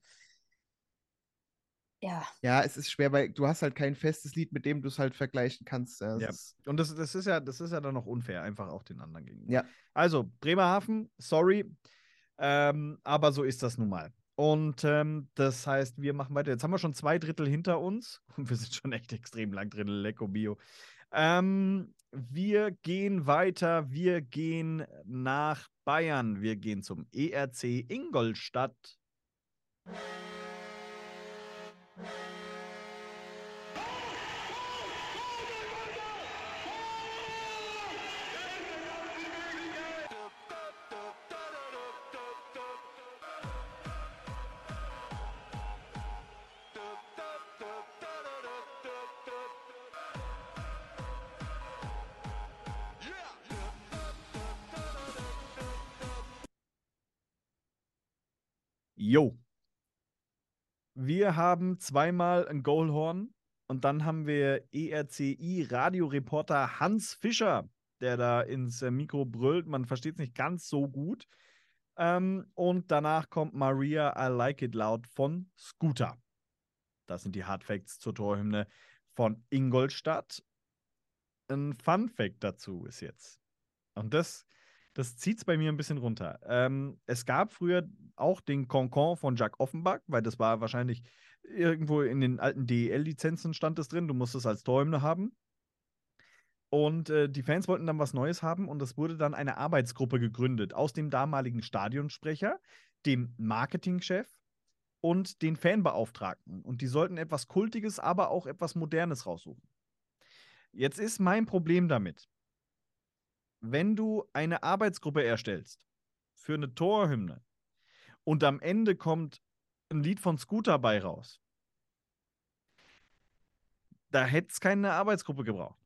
ja, Ja, es ist schwer, weil du hast halt kein festes Lied, mit dem du es halt vergleichen kannst. Ja, es Ja. Und das, das, ist ja, das ist ja dann noch unfair, einfach auch den anderen gegenüber. Ja. Also, Bremerhaven, sorry, ähm, aber so ist das nun mal. Und ähm, das heißt, wir machen weiter. Jetzt haben wir schon zwei Drittel hinter uns und wir sind schon echt extrem lang drin, Lecco Bio. Ähm, wir gehen weiter, wir gehen nach Bayern, wir gehen zum ERC Ingolstadt. Jo. Wir haben zweimal ein Goalhorn und dann haben wir ERCI-Radioreporter Hans Fischer, der da ins äh, Mikro brüllt. Man versteht es nicht ganz so gut. Ähm, und danach kommt Maria I Like It Loud von Scooter. Das sind die Hard Facts zur Torhymne von Ingolstadt. Ein Fun Fact dazu ist jetzt. Und das, das zieht es bei mir ein bisschen runter. Ähm, es gab früher auch den Concon von Jacques Offenbach, weil das war wahrscheinlich irgendwo in den alten DEL-Lizenzen stand es drin. Du musstest es als Torhymne haben. Und äh, die Fans wollten dann was Neues haben und es wurde dann eine Arbeitsgruppe gegründet aus dem damaligen Stadionsprecher, dem Marketingchef und den Fanbeauftragten. Und die sollten etwas Kultiges, aber auch etwas Modernes raussuchen. Jetzt ist mein Problem damit, wenn du eine Arbeitsgruppe erstellst für eine Torhymne und am Ende kommt ein Lied von Scooter bei raus, da hätte es keine Arbeitsgruppe gebraucht.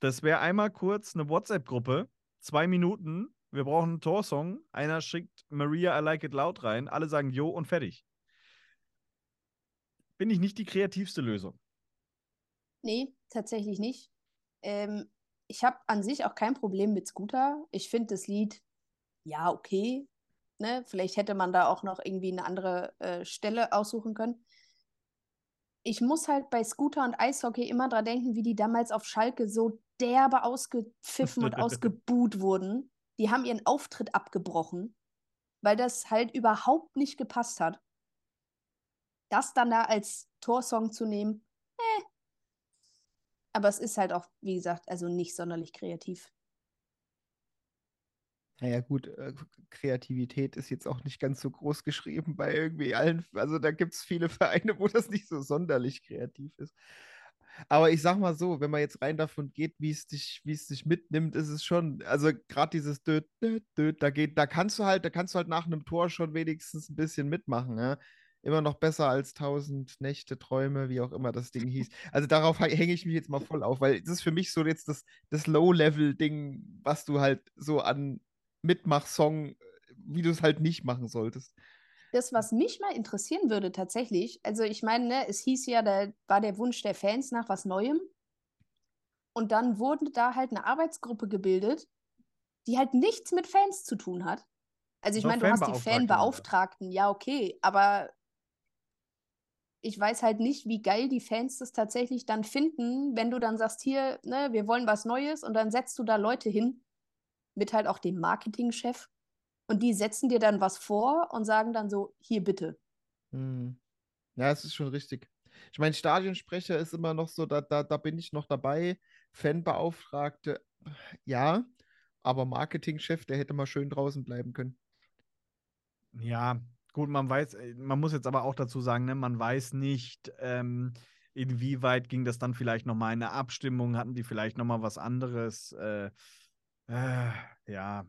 Das wäre einmal kurz eine WhatsApp-Gruppe, zwei Minuten, wir brauchen einen Torsong, einer schickt Maria I Like It Loud rein, alle sagen Jo und fertig. Bin ich nicht die kreativste Lösung. nee, tatsächlich nicht. Ähm, ich habe an sich auch kein Problem mit Scooter. Ich finde das Lied, ja, okay. Ne? Vielleicht hätte man da auch noch irgendwie eine andere äh, Stelle aussuchen können. Ich muss halt bei Scooter und Eishockey immer dran denken, wie die damals auf Schalke so derbe ausgepfiffen und ausgebuht wurden. Die haben ihren Auftritt abgebrochen, weil das halt überhaupt nicht gepasst hat. Das dann da als Torsong zu nehmen, äh. Aber es ist halt auch, wie gesagt, also nicht sonderlich kreativ. Naja, gut, äh, Kreativität ist jetzt auch nicht ganz so groß geschrieben bei irgendwie allen. Also da gibt es viele Vereine, wo das nicht so sonderlich kreativ ist. Aber ich sag mal so, wenn man jetzt rein davon geht, wie es dich, wie es dich mitnimmt, ist es schon, also gerade dieses Död, Död, Död, da geht, da kannst du halt, da kannst du halt nach einem Tor schon wenigstens ein bisschen mitmachen. Ja? Immer noch besser als 1000 Nächte, Träume, wie auch immer das Ding hieß. Also darauf hä- hänge ich mich jetzt mal voll auf, weil das ist für mich so jetzt das, das Low-Level-Ding, was du halt so an Mitmach-Song, wie du es halt nicht machen solltest. Das, was mich mal interessieren würde tatsächlich, also ich meine, ne, es hieß ja, da war der Wunsch der Fans nach was Neuem. Und dann wurde da halt eine Arbeitsgruppe gebildet, die halt nichts mit Fans zu tun hat. Also ich meine, du hast die. Fanbeauftragten, ja, okay, aber ich weiß halt nicht, wie geil die Fans das tatsächlich dann finden, wenn du dann sagst, hier, ne, wir wollen was Neues und dann setzt du da Leute hin, mit halt auch dem Marketingchef und die setzen dir dann was vor und sagen dann so, hier bitte. Hm. Ja, es ist schon richtig. Ich meine, Stadionsprecher ist immer noch so, da, da, da bin ich noch dabei. Fanbeauftragte, ja, aber Marketingchef, der hätte mal schön draußen bleiben können. Ja, gut, man weiß, äh, man muss jetzt aber auch dazu sagen, ne, man weiß nicht, ähm, inwieweit ging das dann vielleicht nochmal in eine Abstimmung, hatten die vielleicht nochmal was anderes. Äh, äh, ja,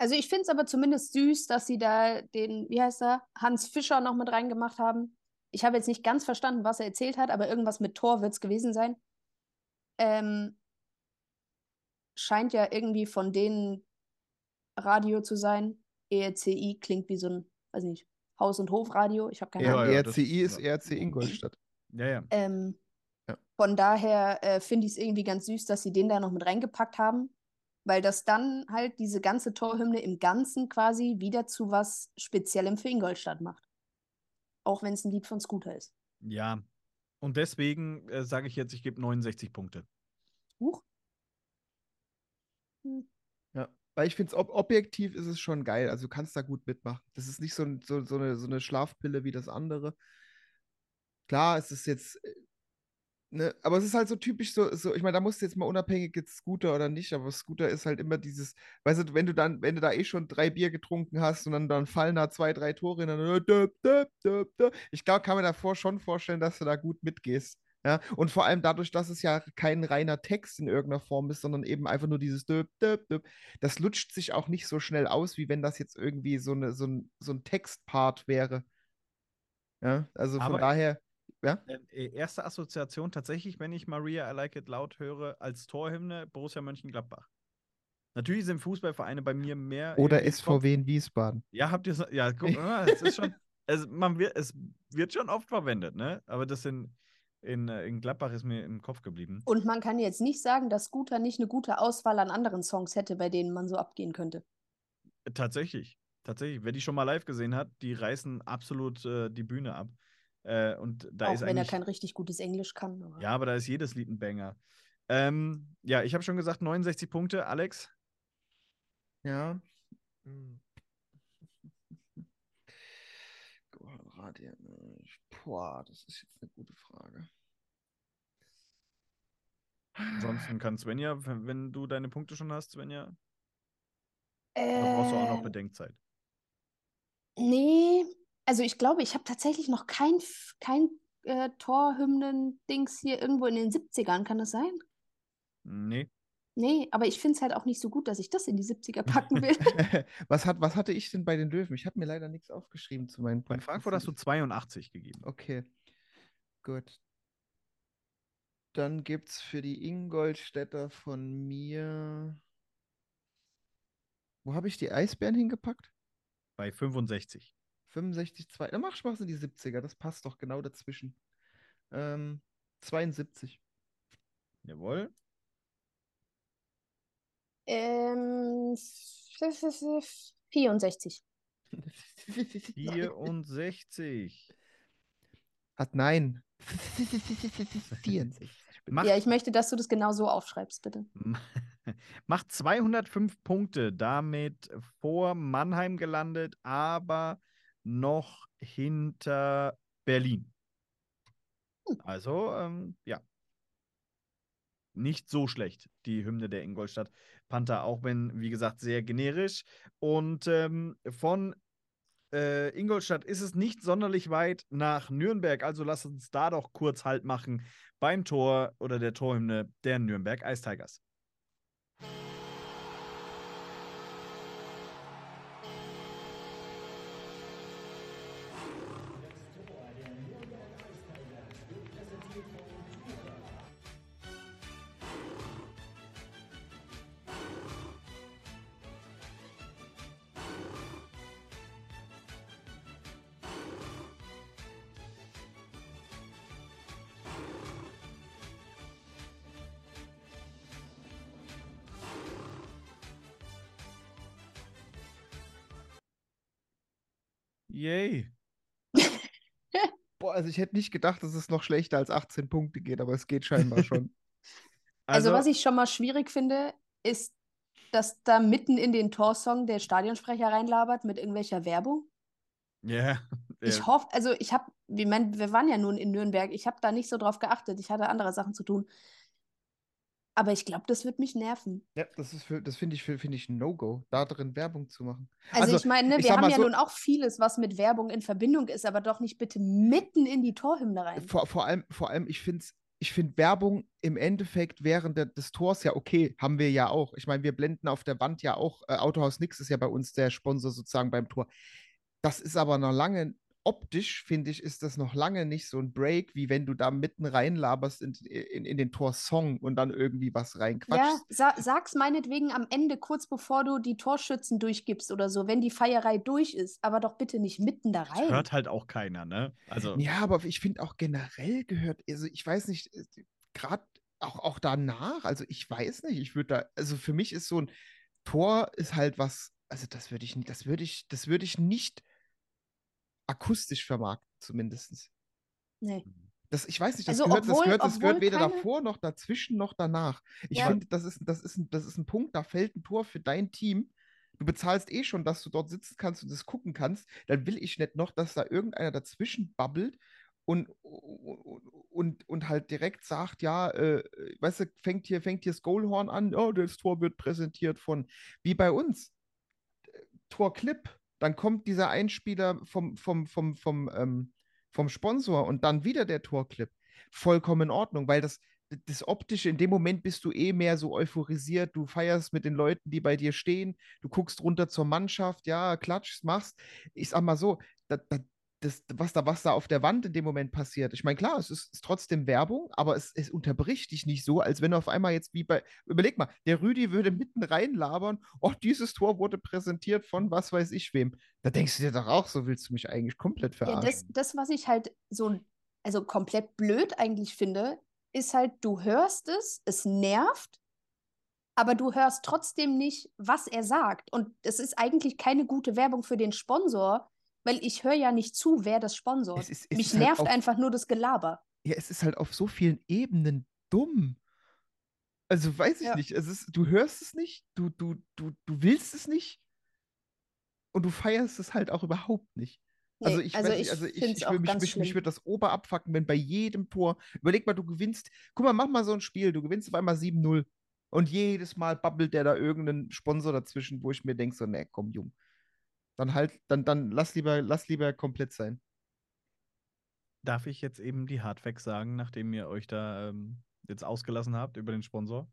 Also ich finde es aber zumindest süß, dass sie da den, wie heißt er, Hans Fischer noch mit reingemacht haben. Ich habe jetzt nicht ganz verstanden, was er erzählt hat, aber irgendwas mit Tor wird es gewesen sein. Ähm, scheint ja irgendwie von denen Radio zu sein. ERCI klingt wie so ein, weiß nicht, Haus- und Hofradio. Ich habe keine Ja, Ahnung. ja, das- RCI ist ja. RC Ingolstadt. ja, ja. Ähm, Ja. Von daher äh, finde ich es irgendwie ganz süß, dass sie den da noch mit reingepackt haben, weil das dann halt diese ganze Torhymne im Ganzen quasi wieder zu was Speziellem für Ingolstadt macht. Auch wenn es ein Lied von Scooter ist. Ja. Und deswegen äh, sage ich jetzt, ich gebe 69 Punkte. Huch. Ja, weil ich finde, ob objektiv ist es schon geil. Also du kannst da gut mitmachen. Das ist nicht so, ein, so, so, eine, so eine Schlafpille wie das andere. Klar, es ist jetzt, äh, ne, aber es ist halt so typisch so, so ich meine, da musst du jetzt mal unabhängig jetzt Scooter oder nicht, aber Scooter ist halt immer dieses, weißt du, wenn du dann, wenn du da eh schon drei Bier getrunken hast und dann, dann fallen da zwei, drei Tore hin, dann, äh, ich glaube, kann mir davor schon vorstellen, dass du da gut mitgehst. Ja, und vor allem dadurch, dass es ja kein reiner Text in irgendeiner Form ist, sondern eben einfach nur dieses döp, döp, döp, das lutscht sich auch nicht so schnell aus, wie wenn das jetzt irgendwie so, eine, so, ein, so ein Textpart wäre. Ja, also von Aber- daher, ja, Äh, erste Assoziation tatsächlich, wenn ich Maria I Like It Loud höre, als Torhymne Borussia Mönchengladbach. Natürlich sind Fußballvereine bei mir mehr. oder. SVW in Wiesbaden. Ja, habt ihr so, ja, guck mal, es ist schon, es, man wird, es wird schon oft verwendet, ne? Aber das in, in, äh, in Gladbach ist mir im Kopf geblieben. Und man kann jetzt nicht sagen, dass Scooter nicht eine gute Auswahl an anderen Songs hätte, bei denen man so abgehen könnte. Tatsächlich, tatsächlich. Wer die schon mal live gesehen hat, die reißen absolut äh, die Bühne ab. Äh, und da Auch ist wenn er kein richtig gutes Englisch kann. Aber ja, aber da ist jedes Lied ein Banger. Ähm, ja, ich habe schon gesagt, 69 Punkte, Alex. Ja. Hm. Boah, das ist jetzt eine gute Frage. Ansonsten kann Svenja, wenn du deine Punkte schon hast, Svenja, oder brauchst du auch noch Äh, Bedenkzeit? Nee, also ich glaube, ich habe tatsächlich noch kein, kein äh, Torhymnen-Dings hier irgendwo in den 70ern, kann das sein? Nee. Nee, aber ich finde es halt auch nicht so gut, dass ich das in die 70er packen will. was, hat, was hatte ich denn bei den Löwen? Ich habe mir leider nichts aufgeschrieben zu meinen Bei Punkten. Frankfurt hast du 82 gegeben. Okay, gut. Dann gibt es für die Ingolstädter von mir. Wo habe ich die Eisbären hingepackt? Bei 65. 65, 2. Dann mach ich mal so die 70er, das passt doch genau dazwischen. Ähm, 72. Jawohl. Ähm, 64. 64. Hat nein. 64. Macht, Ja, ich möchte, dass du das genau so aufschreibst, bitte. macht 205 Punkte, damit vor Mannheim gelandet, aber noch hinter Berlin. Also, ähm, ja. Nicht so schlecht, die Hymne der Ingolstadt Panther, auch wenn, wie gesagt, sehr generisch. Und ähm, von äh, Ingolstadt ist es nicht sonderlich weit nach Nürnberg, also lass uns da doch kurz Halt machen beim Tor oder der Torhymne der Nürnberg Ice Tigers. Ich hätte nicht gedacht, dass es noch schlechter als 18 Punkte geht, aber es geht scheinbar schon. Also, was ich schon mal schwierig finde, ist, dass da mitten in den Torsong der Stadionsprecher reinlabert mit irgendwelcher Werbung. Ja. Ich ja. hoffe, also ich habe, wir, mein, wir waren ja nun in Nürnberg, ich habe da nicht so drauf geachtet, ich hatte andere Sachen zu tun. Aber ich glaube, das wird mich nerven. Ja, das ist für, das finde ich, finde ich ein No-Go, da drin Werbung zu machen. Also, ich meine, ne, wir haben ja so- nun auch vieles, was mit Werbung in Verbindung ist, aber doch nicht bitte mitten in die Torhymne rein. Vor, vor allem, vor allem, ich finde ich find Werbung im Endeffekt während der, des Tors ja okay, haben wir ja auch. Ich meine, wir blenden auf der Wand ja auch, äh, Autohaus Nix ist ja bei uns der Sponsor sozusagen beim Tor. Das ist aber noch lange, optisch finde ich, ist das noch lange nicht so ein Break, wie wenn du da mitten reinlaberst in, in, in den Torsong und dann irgendwie was Ja, reinquatschst. sa sag's meinetwegen am Ende, kurz bevor du die Torschützen durchgibst oder so, wenn die Feierei durch ist, aber doch bitte nicht mitten da rein. Hört halt auch keiner, ne? Also, Ja, aber ich finde auch generell gehört, also ich weiß nicht, gerade auch, auch danach, also ich weiß nicht, ich würde da, also für mich ist so ein Tor ist halt was, also das würde ich, nicht- das würde ich, das würde ich nicht akustisch vermarkten, zumindest. Nee. Das, ich weiß nicht, das Also gehört, das obwohl- gehört, das gehört weder keine- davor noch dazwischen noch danach. Ich Ja. finde, das ist, das, ist ein, das ist ein Punkt, da fällt ein Tor für dein Team. Du bezahlst eh schon, dass du dort sitzen kannst und das gucken kannst. Dann will ich nicht noch, dass da irgendeiner dazwischen babbelt und, und, und, und halt direkt sagt, ja, äh, weißt du, fängt hier, fängt hier das Goalhorn an, oh, das Tor wird präsentiert von, wie bei uns, Torclip, dann kommt dieser Einspieler vom, vom, vom, vom, ähm, vom Sponsor und dann wieder der Torclip. Vollkommen in Ordnung, weil das, das Optische, in dem Moment bist du eh mehr so euphorisiert, du feierst mit den Leuten, die bei dir stehen, du guckst runter zur Mannschaft, ja, klatschst, machst. Ich sag mal so, da, da, das, was, da, was da auf der Wand in dem Moment passiert. Ich meine, klar, es ist, ist trotzdem Werbung, aber es, es unterbricht dich nicht so, als wenn du auf einmal jetzt wie bei, überleg mal, der Rüdi würde mitten reinlabern, oh, dieses Tor wurde präsentiert von was weiß ich wem. Da denkst du dir doch auch, so willst du mich eigentlich komplett Ja, verarschen. das, das, was ich halt so, also komplett blöd eigentlich finde, ist halt, du hörst es, es nervt, aber du hörst trotzdem nicht, was er sagt. Und es ist eigentlich keine gute Werbung für den Sponsor, weil ich höre ja nicht zu, wer das sponsort. Es ist- es Mich ist halt nervt auch- einfach nur das Gelaber. Ja, es ist halt auf so vielen Ebenen dumm. Also weiß ich Ja. nicht. Es ist, du hörst es nicht, du, du, du, du willst es nicht und du feierst es halt auch überhaupt nicht. Also Nee, ich also ich also ich, find's ich auch will mich, mich, mich wird das Ober abfacken, wenn bei jedem Tor, überleg mal, du gewinnst, guck mal, mach mal so ein Spiel, du gewinnst auf einmal 7-0 und jedes Mal babbelt der da irgendeinen Sponsor dazwischen, wo ich mir denke, so, ne, komm, Jung. Dann halt, dann, dann lass lieber, lass lieber komplett sein. darf ich jetzt eben die Hardfacts sagen, nachdem ihr euch da ähm, jetzt ausgelassen habt über den Sponsor?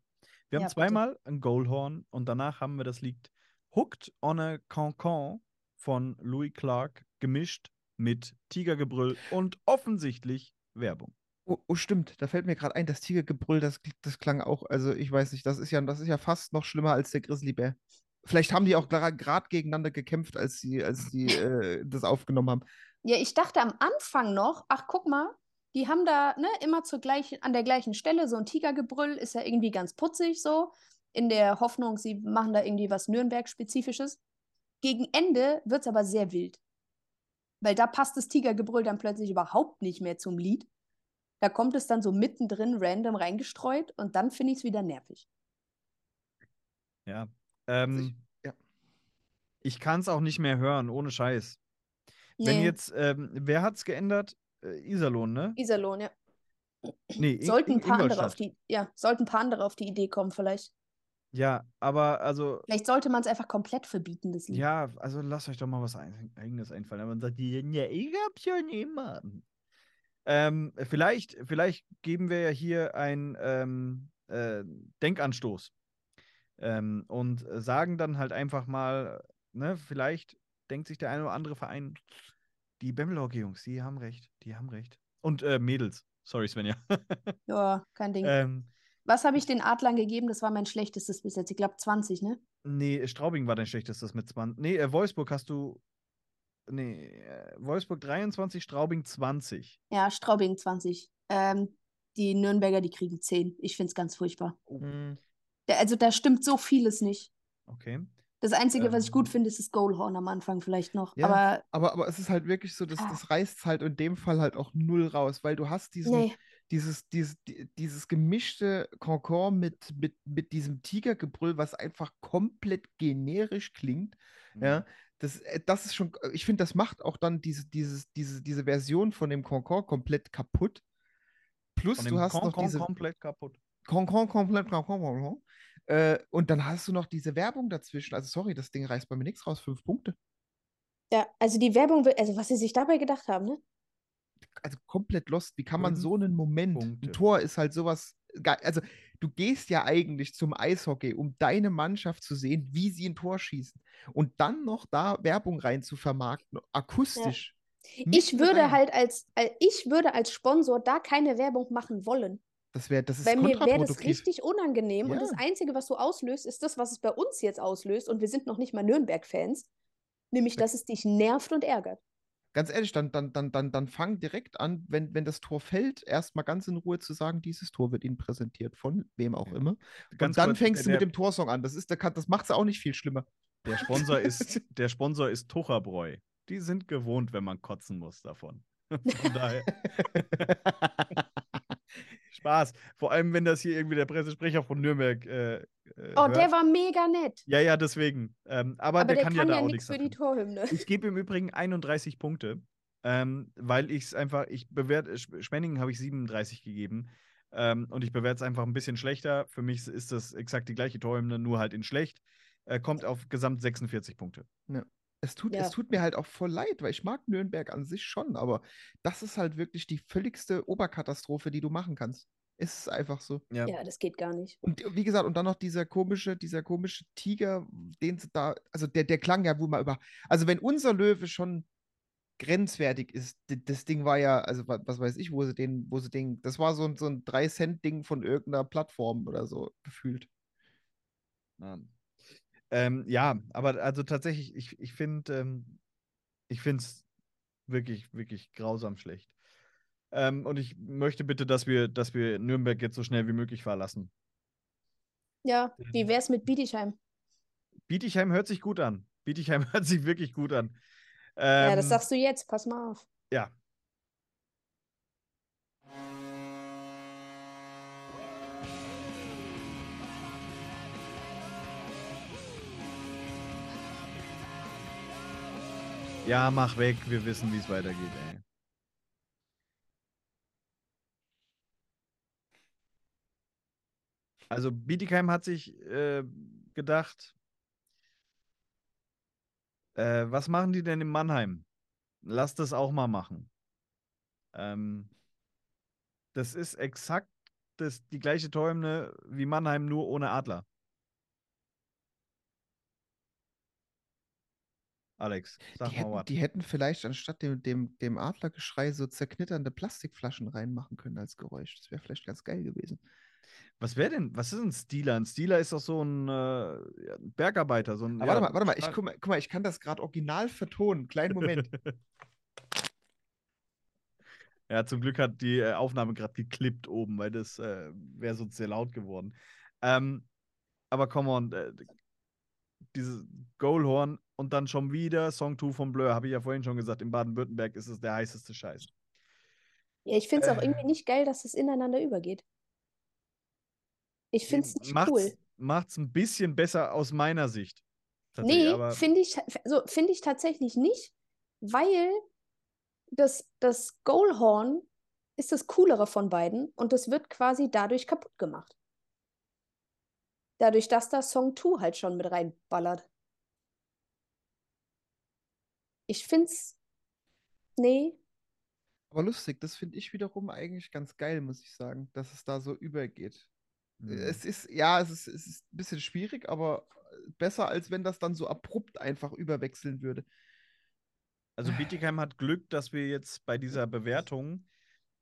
Wir Ja, haben bitte. zweimal ein Goalhorn und danach haben wir das Lied Hooked on a Cancan von Louis Clark gemischt mit Tigergebrüll und offensichtlich Werbung. Oh, oh, stimmt, da fällt mir gerade ein, das Tigergebrüll, das, das klang auch, also ich weiß nicht, das ist ja, das ist ja fast noch schlimmer als der Grizzlybär. Vielleicht haben die auch gerade gegeneinander gekämpft, als sie, als sie äh, das aufgenommen haben. Ja, ich dachte am Anfang noch, ach guck mal, die haben da ne, immer zur gleichen, an der gleichen Stelle so ein Tigergebrüll, ist ja irgendwie ganz putzig so, in der Hoffnung, sie machen da irgendwie was Nürnberg-spezifisches. Gegen Ende wird es aber sehr wild. Weil da passt das Tigergebrüll dann plötzlich überhaupt nicht mehr zum Lied. Da kommt es dann so mittendrin random reingestreut und dann finde ich es wieder nervig. Ja. Ähm, ich, ja. ich kann es auch nicht mehr hören, ohne Scheiß. Wenn Nee, jetzt, ähm, wer hat's geändert? Äh, Iserlohn, ne? Iserlohn, ja. Nee, Sollten ein In- paar andere auf die, ja, sollten ein paar andere auf die Idee kommen, vielleicht. Ja, aber also, Vielleicht sollte man es einfach komplett verbieten, das Lied. ja, also lasst euch doch mal was ein, eigenes einfallen. Aber man sagt, ja, ich hab schon immer. Ähm, vielleicht, vielleicht geben wir ja hier einen ähm, äh, Denkanstoß ähm, und sagen dann halt einfach mal, ne, vielleicht denkt sich der eine oder andere Verein, die Bemmelhockey-Jungs, die haben recht, die haben recht. Und äh, Mädels, sorry Svenja. Ja, kein Ding. ähm, Was habe ich den Adlern gegeben? Das war mein schlechtestes bis jetzt. Ich glaube 20, ne? Nee, Straubing war dein schlechtestes mit 20. Nee, äh, Wolfsburg hast du. Nee, äh, Wolfsburg 23, Straubing 20. Ja, Straubing 20. Ähm, die Nürnberger, die kriegen 10. Ich finde es ganz furchtbar. Da, also da stimmt so vieles nicht. Okay. Das Einzige, was ich gut Ähm. finde, ist das Goalhorn am Anfang vielleicht noch. Ja, Aber Aber, aber es ist halt wirklich so, das, Ah. das reißt halt in dem Fall halt auch null raus, weil du hast diesen, nee. dieses, dieses, die- dieses gemischte Concorde mit, mit, mit diesem Tigergebrüll, was einfach komplett generisch klingt. Mhm. Ja, das, äh, das ist schon, ich finde, das macht auch dann diese, dieses, diese, diese Version von dem Concorde komplett kaputt. Plus Von du dem hast Kon noch Kon diese komplett kaputt. Concorde komplett kaputt. Äh, und dann hast du noch diese Werbung dazwischen. Also sorry, das Ding reißt bei mir nichts raus. Fünf Punkte. Ja, also die Werbung, also was sie sich dabei gedacht haben, ne? also komplett lost. Wie kann man so einen Moment? Punkte. Ein Tor ist halt sowas. Also, du gehst ja eigentlich zum Eishockey, um deine Mannschaft zu sehen, wie sie ein Tor schießen. Und dann noch da Werbung rein zu vermarkten, akustisch. Ich mitten würde rein. halt als, al- ich würde als Sponsor da keine Werbung machen wollen. Das wäre das ist Weil mir wäre das richtig unangenehm und das Ja. Einzige, was du auslöst, ist das, was es bei uns jetzt auslöst und wir sind noch nicht mal Nürnberg-Fans, nämlich, dass es dich nervt und ärgert. Ganz ehrlich, dann, dann, dann, dann, dann fang direkt an, wenn, wenn das Tor fällt, erstmal ganz in Ruhe zu sagen, dieses Tor wird Ihnen präsentiert von wem auch Ja. immer. Ganz und dann kurz, fängst du mit dem Torsong an. Das, ist, der kann- das macht es auch nicht viel schlimmer. Der Sponsor ist, der Sponsor ist Tucherbräu. Die sind gewohnt, wenn man kotzen muss davon. Von daher. Spaß. Vor allem, wenn das hier irgendwie der Pressesprecher von Nürnberg. Äh, äh, Oh, der hört. war mega nett. Ja, ja, deswegen. Ähm, aber, Aber der, kann ja da auch nichts nichts für die. Torhymne. Ich gebe im Übrigen 31 Punkte, ähm, weil ich es einfach, ich bewerte, Sch- Schwenningen habe ich 37 gegeben ähm, und ich bewerte es einfach ein bisschen schlechter. Für mich ist das exakt die gleiche Torhymne, nur halt in schlecht. Äh, kommt auf gesamt 46 Punkte. Es tut, Ja. es tut mir halt auch voll leid, weil ich mag Nürnberg an sich schon, aber das ist halt wirklich die völligste Oberkatastrophe, die du machen kannst. Es ist einfach so. Ja. Ja, das geht gar nicht. Und wie gesagt, und dann noch dieser komische, dieser komische Tiger, den sie da, also der, der klang ja wohl mal über. Also wenn unser Löwe schon grenzwertig ist, das Ding war ja, also wa- was weiß ich, wo sie den, wo sie den, das war so ein, so ein 3-Cent-Ding von irgendeiner Plattform oder so gefühlt. Ja. Ähm, ja, aber also tatsächlich, ich, ich finde, ähm, ich finde es wirklich, wirklich grausam schlecht. Ähm, und ich möchte bitte, dass wir, dass wir Nürnberg jetzt so schnell wie möglich verlassen. Ja, wie wär's mit Bietigheim? Bietigheim hört sich gut an. Bietigheim hört sich wirklich gut an. ja, das Ähm, sagst du jetzt, pass mal auf. Ja. Ja, mach weg. Wir wissen, wie es weitergeht, ey. Also Bietigheim hat sich äh, gedacht, äh, was machen die denn in Mannheim? Lass das auch mal machen. Ähm, das ist exakt das, die gleiche Torhymne wie Mannheim, nur ohne Adler. Alex, sag Die mal hätten, was. die hätten vielleicht anstatt dem, dem, dem Adlergeschrei so zerknitternde Plastikflaschen reinmachen können als Geräusch. Das wäre vielleicht ganz geil gewesen. Was wäre denn, was ist ein Stealer? Ein Stealer ist doch so ein, äh, Bergarbeiter. So ein, Aber ja, warte mal, warte mal, ich, guck mal, guck mal, ich kann das gerade original vertonen. Kleinen Moment. Ja, zum Glück hat die äh, Aufnahme gerade geklippt oben, weil das äh, wäre sonst sehr laut geworden. Ähm, aber come on, äh, dieses Goalhorn und dann schon wieder Song 2 von Blur, habe ich ja vorhin schon gesagt, in Baden-Württemberg ist es der heißeste Scheiß. Ja, ich finde es auch Äh. irgendwie nicht geil, dass es ineinander übergeht. Ich finde es nicht cool. Macht's ein bisschen besser aus meiner Sicht. Nee, finde ich, also finde ich tatsächlich nicht, weil das, das Goalhorn ist das coolere von beiden und das wird quasi dadurch kaputt gemacht. Dadurch, dass da Song 2 halt schon mit reinballert. Ich find's. Nee. Aber lustig, das finde ich wiederum eigentlich ganz geil, muss ich sagen, dass es da so übergeht. hm. Es ist, ja, es ist, es ist ein bisschen schwierig, aber besser, als wenn das dann so abrupt einfach überwechseln würde. Also Bietigheim hat Glück, dass wir jetzt bei dieser Bewertung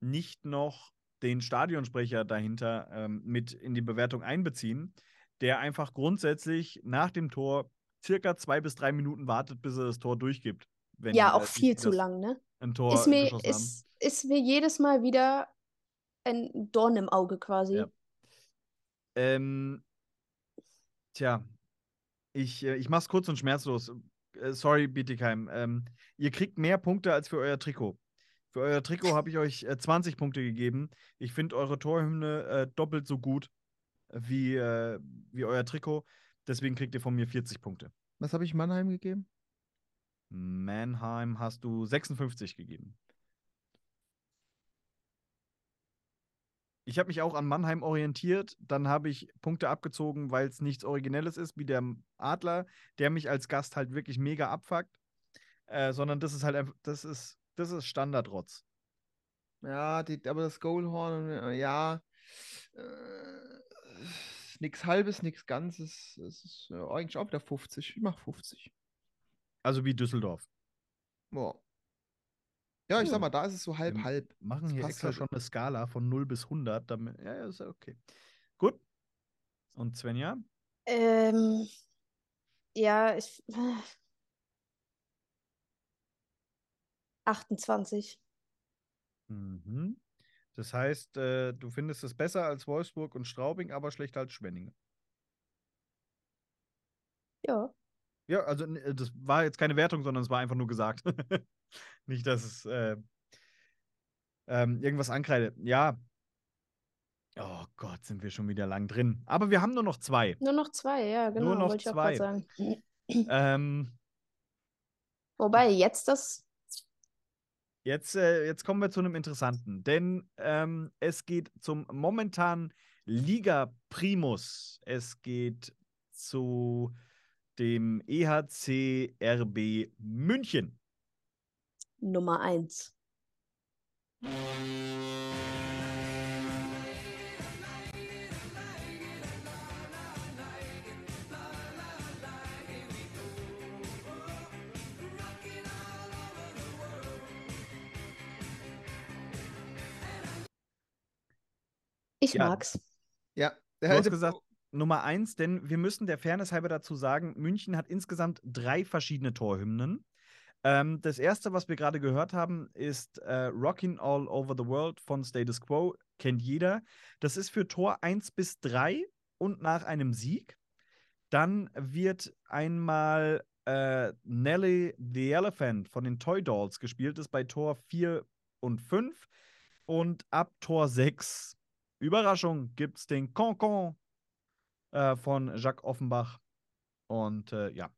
nicht noch den Stadionsprecher dahinter ähm, mit in die Bewertung einbeziehen, der einfach grundsätzlich nach dem Tor circa zwei bis drei Minuten wartet, bis er das Tor durchgibt. Wenn, Ja, äh, auch viel die zu lang, ne? Ein Tor Ist mir, ist, ist mir jedes Mal wieder ein Dorn im Auge quasi. Ja. Ähm, tja, Ich, äh, ich mach's kurz und schmerzlos. Äh, sorry, Bietigheim. Ähm, ihr kriegt mehr Punkte als für euer Trikot. Für euer Trikot habe ich euch äh, 20 Punkte gegeben. Ich finde eure Torhymne äh, doppelt so gut wie, äh, wie euer Trikot. Deswegen kriegt ihr von mir 40 Punkte. Was habe ich Mannheim gegeben? Mannheim hast du 56 gegeben. Ich habe mich auch an Mannheim orientiert. Dann habe ich Punkte abgezogen, weil es nichts Originelles ist, wie der Adler, der mich als Gast halt wirklich mega abfuckt. Äh, sondern das ist halt einfach, das ist, das ist Standardrotz. Ja, die, aber das Goalhorn, ja. Äh, nix halbes, nix ganzes. Es ist äh, eigentlich auch wieder 50. Ich mach 50. Also wie Düsseldorf. Boah. Ja, ich Ja. sag mal, da ist es so halb, Wir halb. Machen Das hier extra halt. schon eine Skala von 0 bis 100. Damit, ja, ja, ist ja okay. Gut. Und Svenja? Ähm, ja, ich. 28. Mhm. Das heißt, äh, du findest es besser als Wolfsburg und Straubing, aber schlechter als Schwenningen. Ja. Ja, also äh, das war jetzt keine Wertung, sondern es war einfach nur gesagt. Nicht, dass es äh, ähm, irgendwas ankreidet. Ja. Oh Gott, sind wir schon wieder lang drin. Aber wir haben nur noch zwei. Nur noch zwei, ja, genau, noch wollte ich auch zwei. sagen. Ähm, Wobei jetzt das. Jetzt, äh, jetzt kommen wir zu einem interessanten, denn ähm, es geht zum momentanen Liga Primus. Es geht zu dem EHC RB München. Nummer eins. Ich Ja. mag's. Ja. Du hast gesagt Nummer eins, denn wir müssen der Fairness halber dazu sagen, München hat insgesamt drei verschiedene Torhymnen. Ähm, das erste, was wir gerade gehört haben, ist äh, Rockin' All Over the World von Status Quo. Kennt jeder. Das ist für Tor 1 bis 3 und nach einem Sieg. Dann wird einmal äh, Nelly the Elephant von den Toy Dolls gespielt, ist bei Tor 4 und 5. Und ab Tor 6, Überraschung, gibt es den Concon äh, von Jacques Offenbach. Und äh, ja.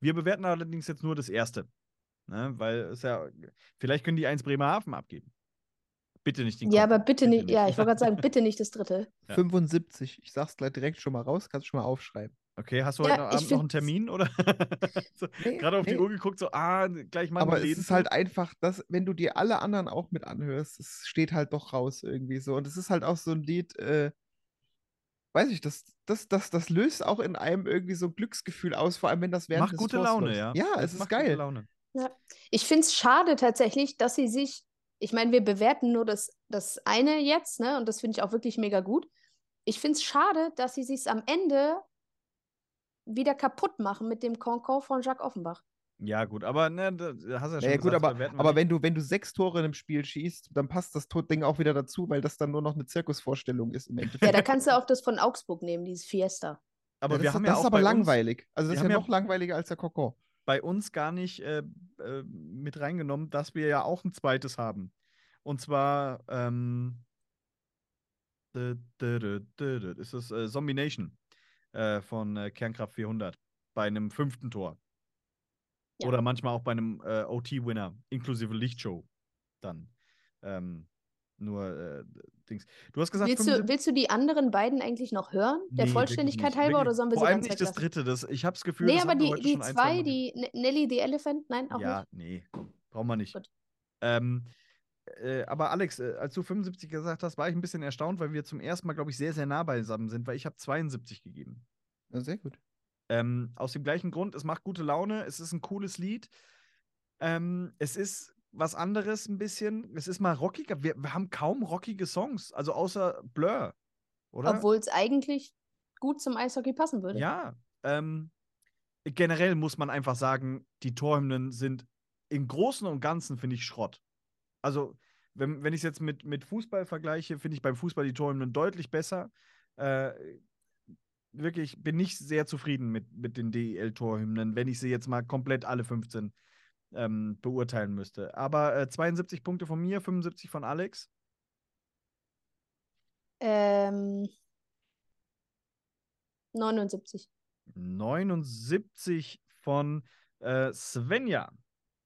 Wir bewerten allerdings jetzt nur das erste. Ne? Weil es ja, vielleicht können die eins Bremerhaven abgeben. Bitte nicht den Ja, Concon, aber bitte nicht. Ja, ich wollte gerade sagen, bitte nicht das dritte. Ja. 75. Ich sag's gleich direkt schon mal raus, kannst schon mal aufschreiben. Okay, hast du Ja, heute Abend noch einen Termin oder? so, Nee, Gerade auf die nee. Uhr geguckt, so, ah, gleich mal Aber es ist halt einfach, dass, wenn du dir alle anderen auch mit anhörst, es steht halt doch raus irgendwie so. Und es ist halt auch so ein Lied, äh, weiß ich, das, das, das, das löst auch in einem irgendwie so ein Glücksgefühl aus, vor allem wenn das während Macht des gute Tors Laune, läuft. ja. Ja, es ist geil. Laune. Ich finde es schade tatsächlich, dass sie sich, ich meine, wir bewerten nur das, das eine jetzt, ne? Und das finde ich auch wirklich mega gut. Ich finde es schade, dass sie sich am Ende wieder kaputt machen mit dem Concon von Jacques Offenbach. Ja, gut, aber ne, da hast du ja schon Naja, gut, aber, wir aber wenn du, wenn du sechs Tore in einem Spiel schießt, dann passt das Ding auch wieder dazu, weil das dann nur noch eine Zirkusvorstellung ist im Endeffekt. Ja, da kannst du auch das von Augsburg nehmen, dieses Fiesta. aber Ja, wir das haben ist, ja das auch ist aber bei uns, langweilig. Also wir das ist haben ja ja- noch langweiliger als der Kokon. bei uns gar nicht äh, äh, mit reingenommen, dass wir ja auch ein zweites haben. Und zwar ähm, ist das äh, Zombie Nation äh, von äh, Kernkraft 400 bei einem fünften Tor. Ja. Oder manchmal auch bei einem äh, OT-Winner, inklusive Lichtshow dann. Ähm, nur äh, Dings. Du hast gesagt, Willst du, 75 willst du die anderen beiden eigentlich noch hören? Der Nee, Vollständigkeit halber wirklich. oder sollen wir Vor sie allem ganz nicht das dritte. Das, ich habe das Gefühl, Nee, das aber die, die zwei die Nelly the Elephant, nein, auch ja, nicht. nee, komm, brauchen wir nicht. Gut. Ähm, äh, aber Alex, äh, als du 75 gesagt hast, war ich ein bisschen erstaunt, weil wir zum ersten Mal, glaube ich, sehr, sehr nah beisammen sind, weil ich habe 72 gegeben. Ja, sehr gut. Ähm, aus dem gleichen Grund, es macht gute Laune, es ist ein cooles Lied. Ähm, es ist was anderes ein bisschen. Es ist mal rockiger. Wir, wir haben kaum rockige Songs, also außer Blur, oder? Obwohl es eigentlich gut zum Eishockey passen würde. Ja, ähm, generell muss man einfach sagen, die Torhymnen sind im Großen und Ganzen, finde ich, Schrott. Also, wenn, wenn ich es jetzt mit, mit Fußball vergleiche, finde ich beim Fußball die Torhymnen deutlich besser. Äh, wirklich, bin nicht sehr zufrieden mit, mit den DEL-Torhymnen, wenn ich sie jetzt mal komplett alle 15 ähm, beurteilen müsste. Aber äh, 72 Punkte von mir, 75 von Alex. Ähm, 79. 79 von äh, Svenja.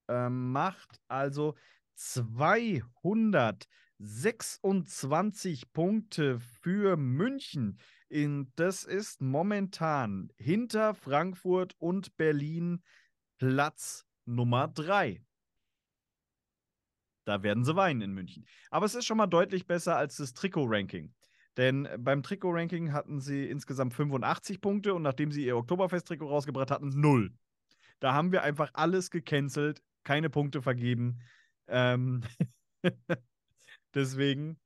Ähm, macht also 226 Punkte für München. In, das ist momentan hinter Frankfurt und Berlin Platz Nummer 3. Da werden sie weinen in München. Aber es ist schon mal deutlich besser als das Trikot-Ranking. Denn beim Trikot-Ranking hatten sie insgesamt 85 Punkte und nachdem sie ihr Oktoberfest-Trikot rausgebracht hatten, null. Da haben wir einfach alles gecancelt, keine Punkte vergeben. Ähm Deswegen,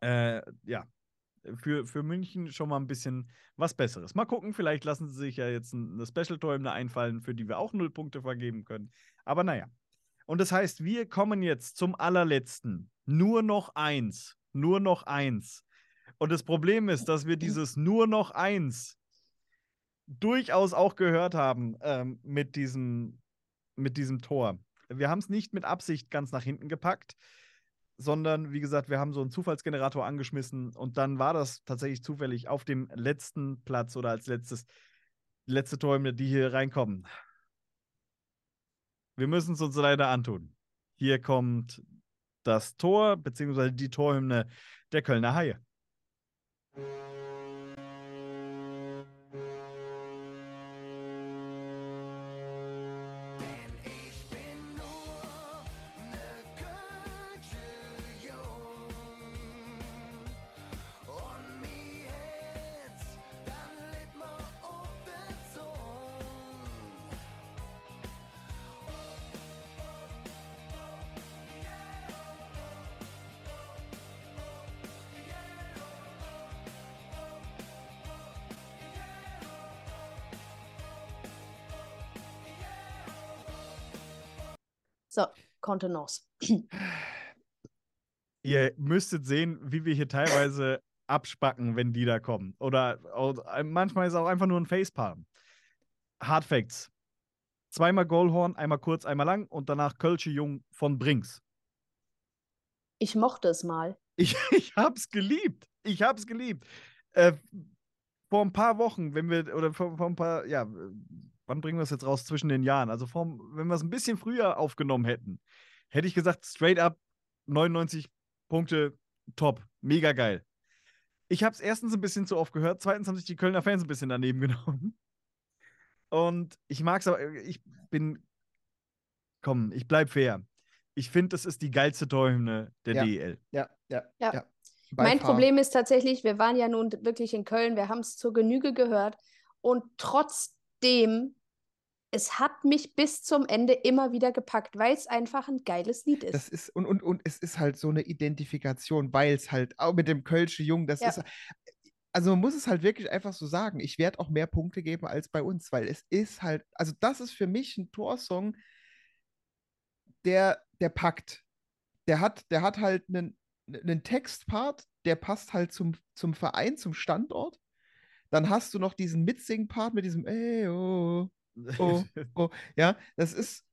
äh, ja, für, für München schon mal ein bisschen was Besseres. Mal gucken, vielleicht lassen sie sich ja jetzt ein- eine Special-Toy einfallen, für die wir auch null Punkte vergeben können. Aber naja. Und das heißt, wir kommen jetzt zum allerletzten. Nur noch eins. Nur noch eins. Und das Problem ist, dass wir dieses nur noch eins durchaus auch gehört haben ähm, mit, diesem, mit diesem Tor. Wir haben es nicht mit Absicht ganz nach hinten gepackt, sondern wie gesagt, wir haben so einen Zufallsgenerator angeschmissen und dann war das tatsächlich zufällig auf dem letzten Platz oder als letztes letzte Torhymne, die hier reinkommen. Wir müssen es uns leider antun. Hier kommt das Tor, beziehungsweise die Torhymne der Kölner Haie. Kontenance. Ihr müsstet sehen, wie wir hier teilweise abspacken, wenn die da kommen. Oder äh, manchmal ist auch einfach nur ein Facepalm. Hard Facts. Zweimal Goalhorn, einmal kurz, einmal lang und danach Kölsche Jung von Brinks. Ich mochte es mal. Ich, ich hab's geliebt. Ich hab's geliebt. Äh, vor ein paar Wochen, wenn wir, oder vor, vor ein paar, ja, wann bringen wir es jetzt raus zwischen den Jahren? Also vor, wenn wir es ein bisschen früher aufgenommen hätten, hätte ich gesagt, straight up 99 Punkte, top, mega geil. Ich habe es erstens ein bisschen zu oft gehört, zweitens haben sich die Kölner Fans ein bisschen daneben genommen. Und ich mag es aber, ich bin, komm, ich bleib fair. Ich finde, das ist die geilste Torhymne der Ja. DEL. Ja, ja, Ja. ja. Mein far. Problem ist tatsächlich, wir waren ja nun wirklich in Köln, wir haben es zur Genüge gehört und trotzdem, es hat mich bis zum Ende immer wieder gepackt, weil es einfach ein geiles Lied ist. Das ist, und, und, und es ist halt so eine Identifikation, weil es halt auch mit dem Kölsche Jung, das Ja. ist, also man muss es halt wirklich einfach so sagen, ich werde auch mehr Punkte geben als bei uns, weil es ist halt, also das ist für mich ein Torsong, der, der packt. Der hat, der hat halt einen, einen Textpart, der passt halt zum, zum Verein, zum Standort. Dann hast du noch diesen Mitsingen-Part mit diesem ey, oh, oh, oh. Ja, das ist,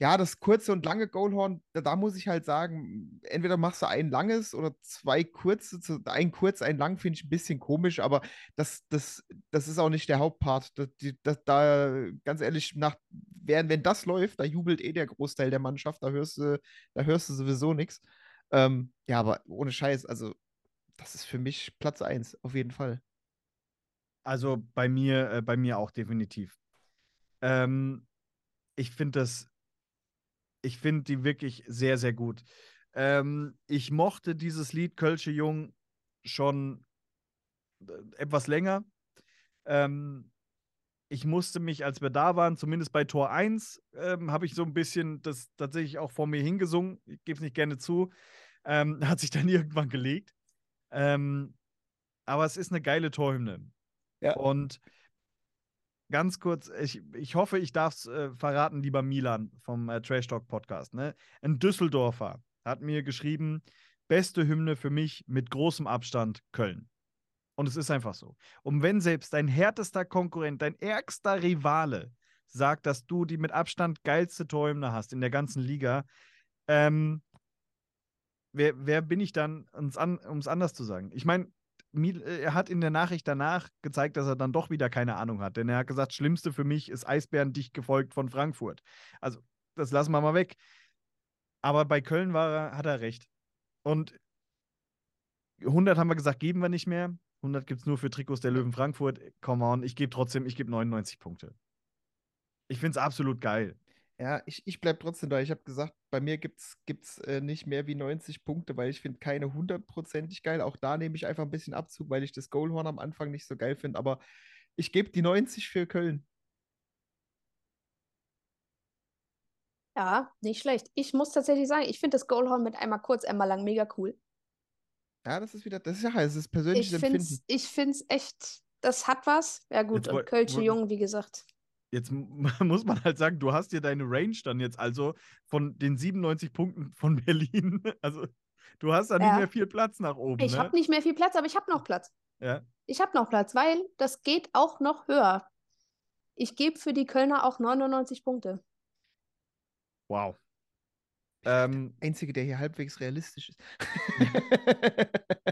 ja, das kurze und lange Goalhorn, da, da muss ich halt sagen, entweder machst du ein langes oder zwei kurze, ein kurz, ein lang finde ich ein bisschen komisch, aber das, das, das ist auch nicht der Hauptpart. Das, die, das, da, ganz ehrlich, nach, während, wenn das läuft, da jubelt eh der Großteil der Mannschaft, da hörst du, da hörst du sowieso nichts. Ähm, ja, aber ohne Scheiß, also das ist für mich Platz 1, auf jeden Fall. Also bei mir, äh, bei mir auch definitiv. Ähm, ich finde das, ich finde die wirklich sehr, sehr gut. Ähm, ich mochte dieses Lied Kölsche Jung schon äh, etwas länger. Ähm, ich musste mich, als wir da waren, zumindest bei Tor 1, ähm, habe ich so ein bisschen das tatsächlich auch vor mir hingesungen. Ich gebe es nicht gerne zu. Ähm, hat sich dann irgendwann gelegt. Ähm, aber es ist eine geile Torhymne. Ja. Und ganz kurz, ich, ich hoffe, ich darf es äh, verraten, lieber Milan vom äh, Trash Talk Podcast. Ne? Ein Düsseldorfer hat mir geschrieben, beste Hymne für mich mit großem Abstand Köln. Und es ist einfach so. Und wenn selbst dein härtester Konkurrent, dein ärgster Rivale sagt, dass du die mit Abstand geilste Torhymne hast in der ganzen Liga, ähm, wer, wer bin ich dann, um es an, anders zu sagen? Ich meine, er hat in der Nachricht danach gezeigt, dass er dann doch wieder keine Ahnung hat. Denn er hat gesagt, Schlimmste für mich ist Eisbären dicht gefolgt von Frankfurt. Also, das lassen wir mal weg. Aber bei Köln war er, hat er recht. Und 100 haben wir gesagt, geben wir nicht mehr. 100 gibt es nur für Trikots der Löwen Frankfurt. Come on, ich gebe trotzdem, ich gebe 99 Punkte. Ich finde es absolut geil. Ja, ich, ich bleibe trotzdem da. Ich habe gesagt, bei mir gibt es gibt's, äh, nicht mehr wie 90 Punkte, weil ich finde keine hundertprozentig geil. Auch da nehme ich einfach ein bisschen Abzug, weil ich das Goalhorn am Anfang nicht so geil finde. Aber ich gebe die 90 für Köln. Ja, nicht schlecht. Ich muss tatsächlich sagen, ich finde das Goalhorn mit einmal kurz, einmal lang mega cool. Ja, das ist wieder, das ist ja, es ist Ich persönliches finde Empfinden. es ich find's echt, das hat was. Ja, gut, und Kölsche Jungen, wie gesagt. Jetzt muss man halt sagen, du hast dir deine Range dann jetzt also von den 97 Punkten von Berlin. Also, du hast da nicht Ja. mehr viel Platz nach oben. Ich ne? habe nicht mehr viel Platz, aber ich habe noch Platz. Ja. Ich habe noch Platz, weil das geht auch noch höher. Ich gebe für die Kölner auch 99 Punkte. Wow. Ähm, Einzige, der hier halbwegs realistisch ist.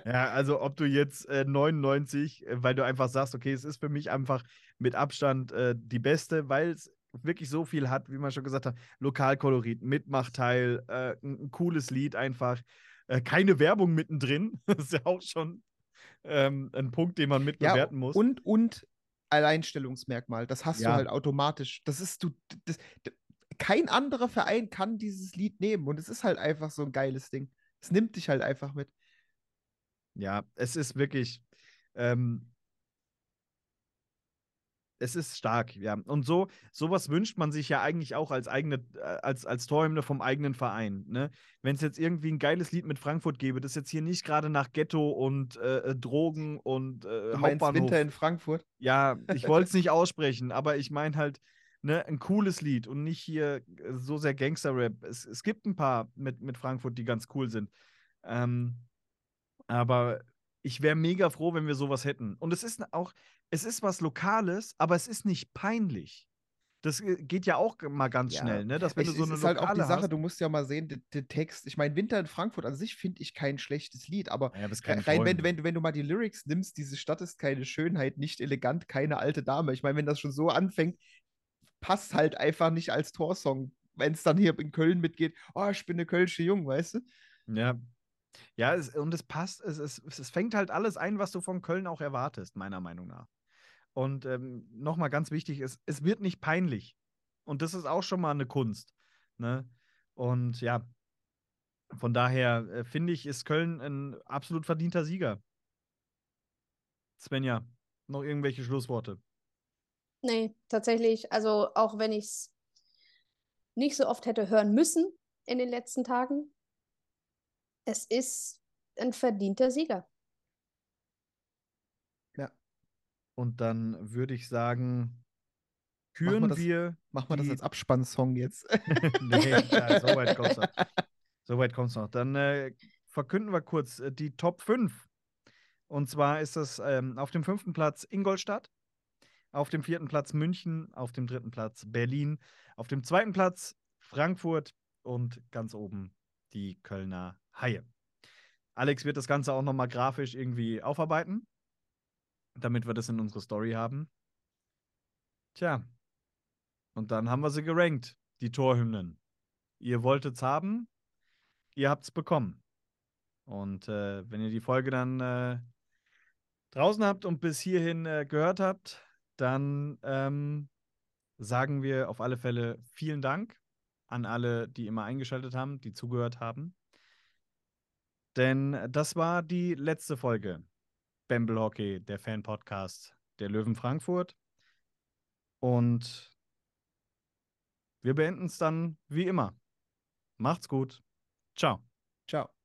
ja, also ob du jetzt äh, 99, äh, weil du einfach sagst, okay, es ist für mich einfach mit Abstand äh, die beste, weil es wirklich so viel hat, wie man schon gesagt hat, Lokalkolorit, Mitmachteil, äh, ein, cooles Lied einfach, äh, keine Werbung mittendrin, das ist ja auch schon ähm, ein Punkt, den man mit Ja, muss. und, und Alleinstellungsmerkmal. Das hast Ja. du halt automatisch. Das ist du. Das, kein anderer Verein kann dieses Lied nehmen. Und es ist halt einfach so ein geiles Ding. Es nimmt dich halt einfach mit. Ja, es ist wirklich, ähm, es ist stark, ja. Und so, sowas wünscht man sich ja eigentlich auch als eigene, äh, als, als Torhymne vom eigenen Verein. Ne? Wenn es jetzt irgendwie ein geiles Lied mit Frankfurt gäbe, das jetzt hier nicht gerade nach Ghetto und äh, äh, Drogen und äh, Du meinst Hauptbahnhof. Winter in Frankfurt? Ja, ich wollte es nicht aussprechen, aber ich meine halt, ne, ein cooles Lied und nicht hier äh, so sehr Gangster-Rap. Es, es gibt ein paar mit, mit Frankfurt, die ganz cool sind. Ähm, aber ich wäre mega froh, wenn wir sowas hätten. Und es ist auch, es ist was Lokales, aber es ist nicht peinlich. Das äh, geht ja auch mal ganz Ja. schnell, ne? Dass wenn Ich, du so es eine ist halt auch die Lokale Sache, hast. du musst ja mal sehen, der, Text. Ich meine, Winter in Frankfurt an sich finde ich kein schlechtes Lied, aber Ja, rein, wenn, wenn, wenn du mal die Lyrics nimmst, diese Stadt ist keine Schönheit, nicht elegant, keine alte Dame. Ich meine, wenn das schon so anfängt, passt halt einfach nicht als Torsong. Wenn es dann hier in Köln mitgeht, oh, ich bin eine Kölsche Jung, weißt du? Ja. Ja, es, und es passt, es, es, es fängt halt alles ein, was du von Köln auch erwartest, meiner Meinung nach. Und ähm, nochmal ganz wichtig ist, es wird nicht peinlich. Und das ist auch schon mal eine Kunst. Ne? Und ja, von daher äh, finde ich, ist Köln ein absolut verdienter Sieger. Svenja, noch irgendwelche Schlussworte? Nee, tatsächlich, also auch wenn ich es nicht so oft hätte hören müssen in den letzten Tagen, es ist ein verdienter Sieger. Und dann würde ich sagen, Machen wir küren das- wir. Mach mal das als Abspannsong jetzt. nee, ja, so weit kommt's noch. So weit kommt's noch. Dann äh, verkünden wir kurz äh, die Top 5. Und zwar ist das ähm, auf dem fünften Platz Ingolstadt, auf dem vierten Platz München, auf dem dritten Platz Berlin, auf dem zweiten Platz Frankfurt und ganz oben die Kölner Haie. Alex wird das Ganze auch nochmal grafisch irgendwie aufarbeiten, damit wir das in unsere Story haben. Tja, und dann haben wir sie gerankt, die Torhymnen. Ihr wolltet's haben, ihr habt's bekommen. Und äh, wenn ihr die Folge dann äh, draußen habt und bis hierhin äh, gehört habt, dann ähm, sagen wir auf alle Fälle vielen Dank an alle, die immer eingeschaltet haben, die zugehört haben. Denn das war die letzte Folge Bamble Hockey, der Fan-Podcast der Löwen Frankfurt. Und wir beenden es dann wie immer. Macht's gut. Ciao. Ciao.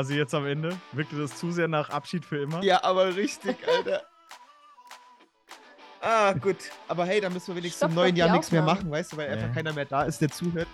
Also jetzt am Ende? Wirkte das zu sehr nach Abschied für immer? Ja, aber richtig, Alter. Ah, gut. Aber hey, da müssen wir wenigstens Stopp im neuen Jahr nichts mehr machen, weißt du, weil Ja. einfach keiner mehr da ist, der zuhört.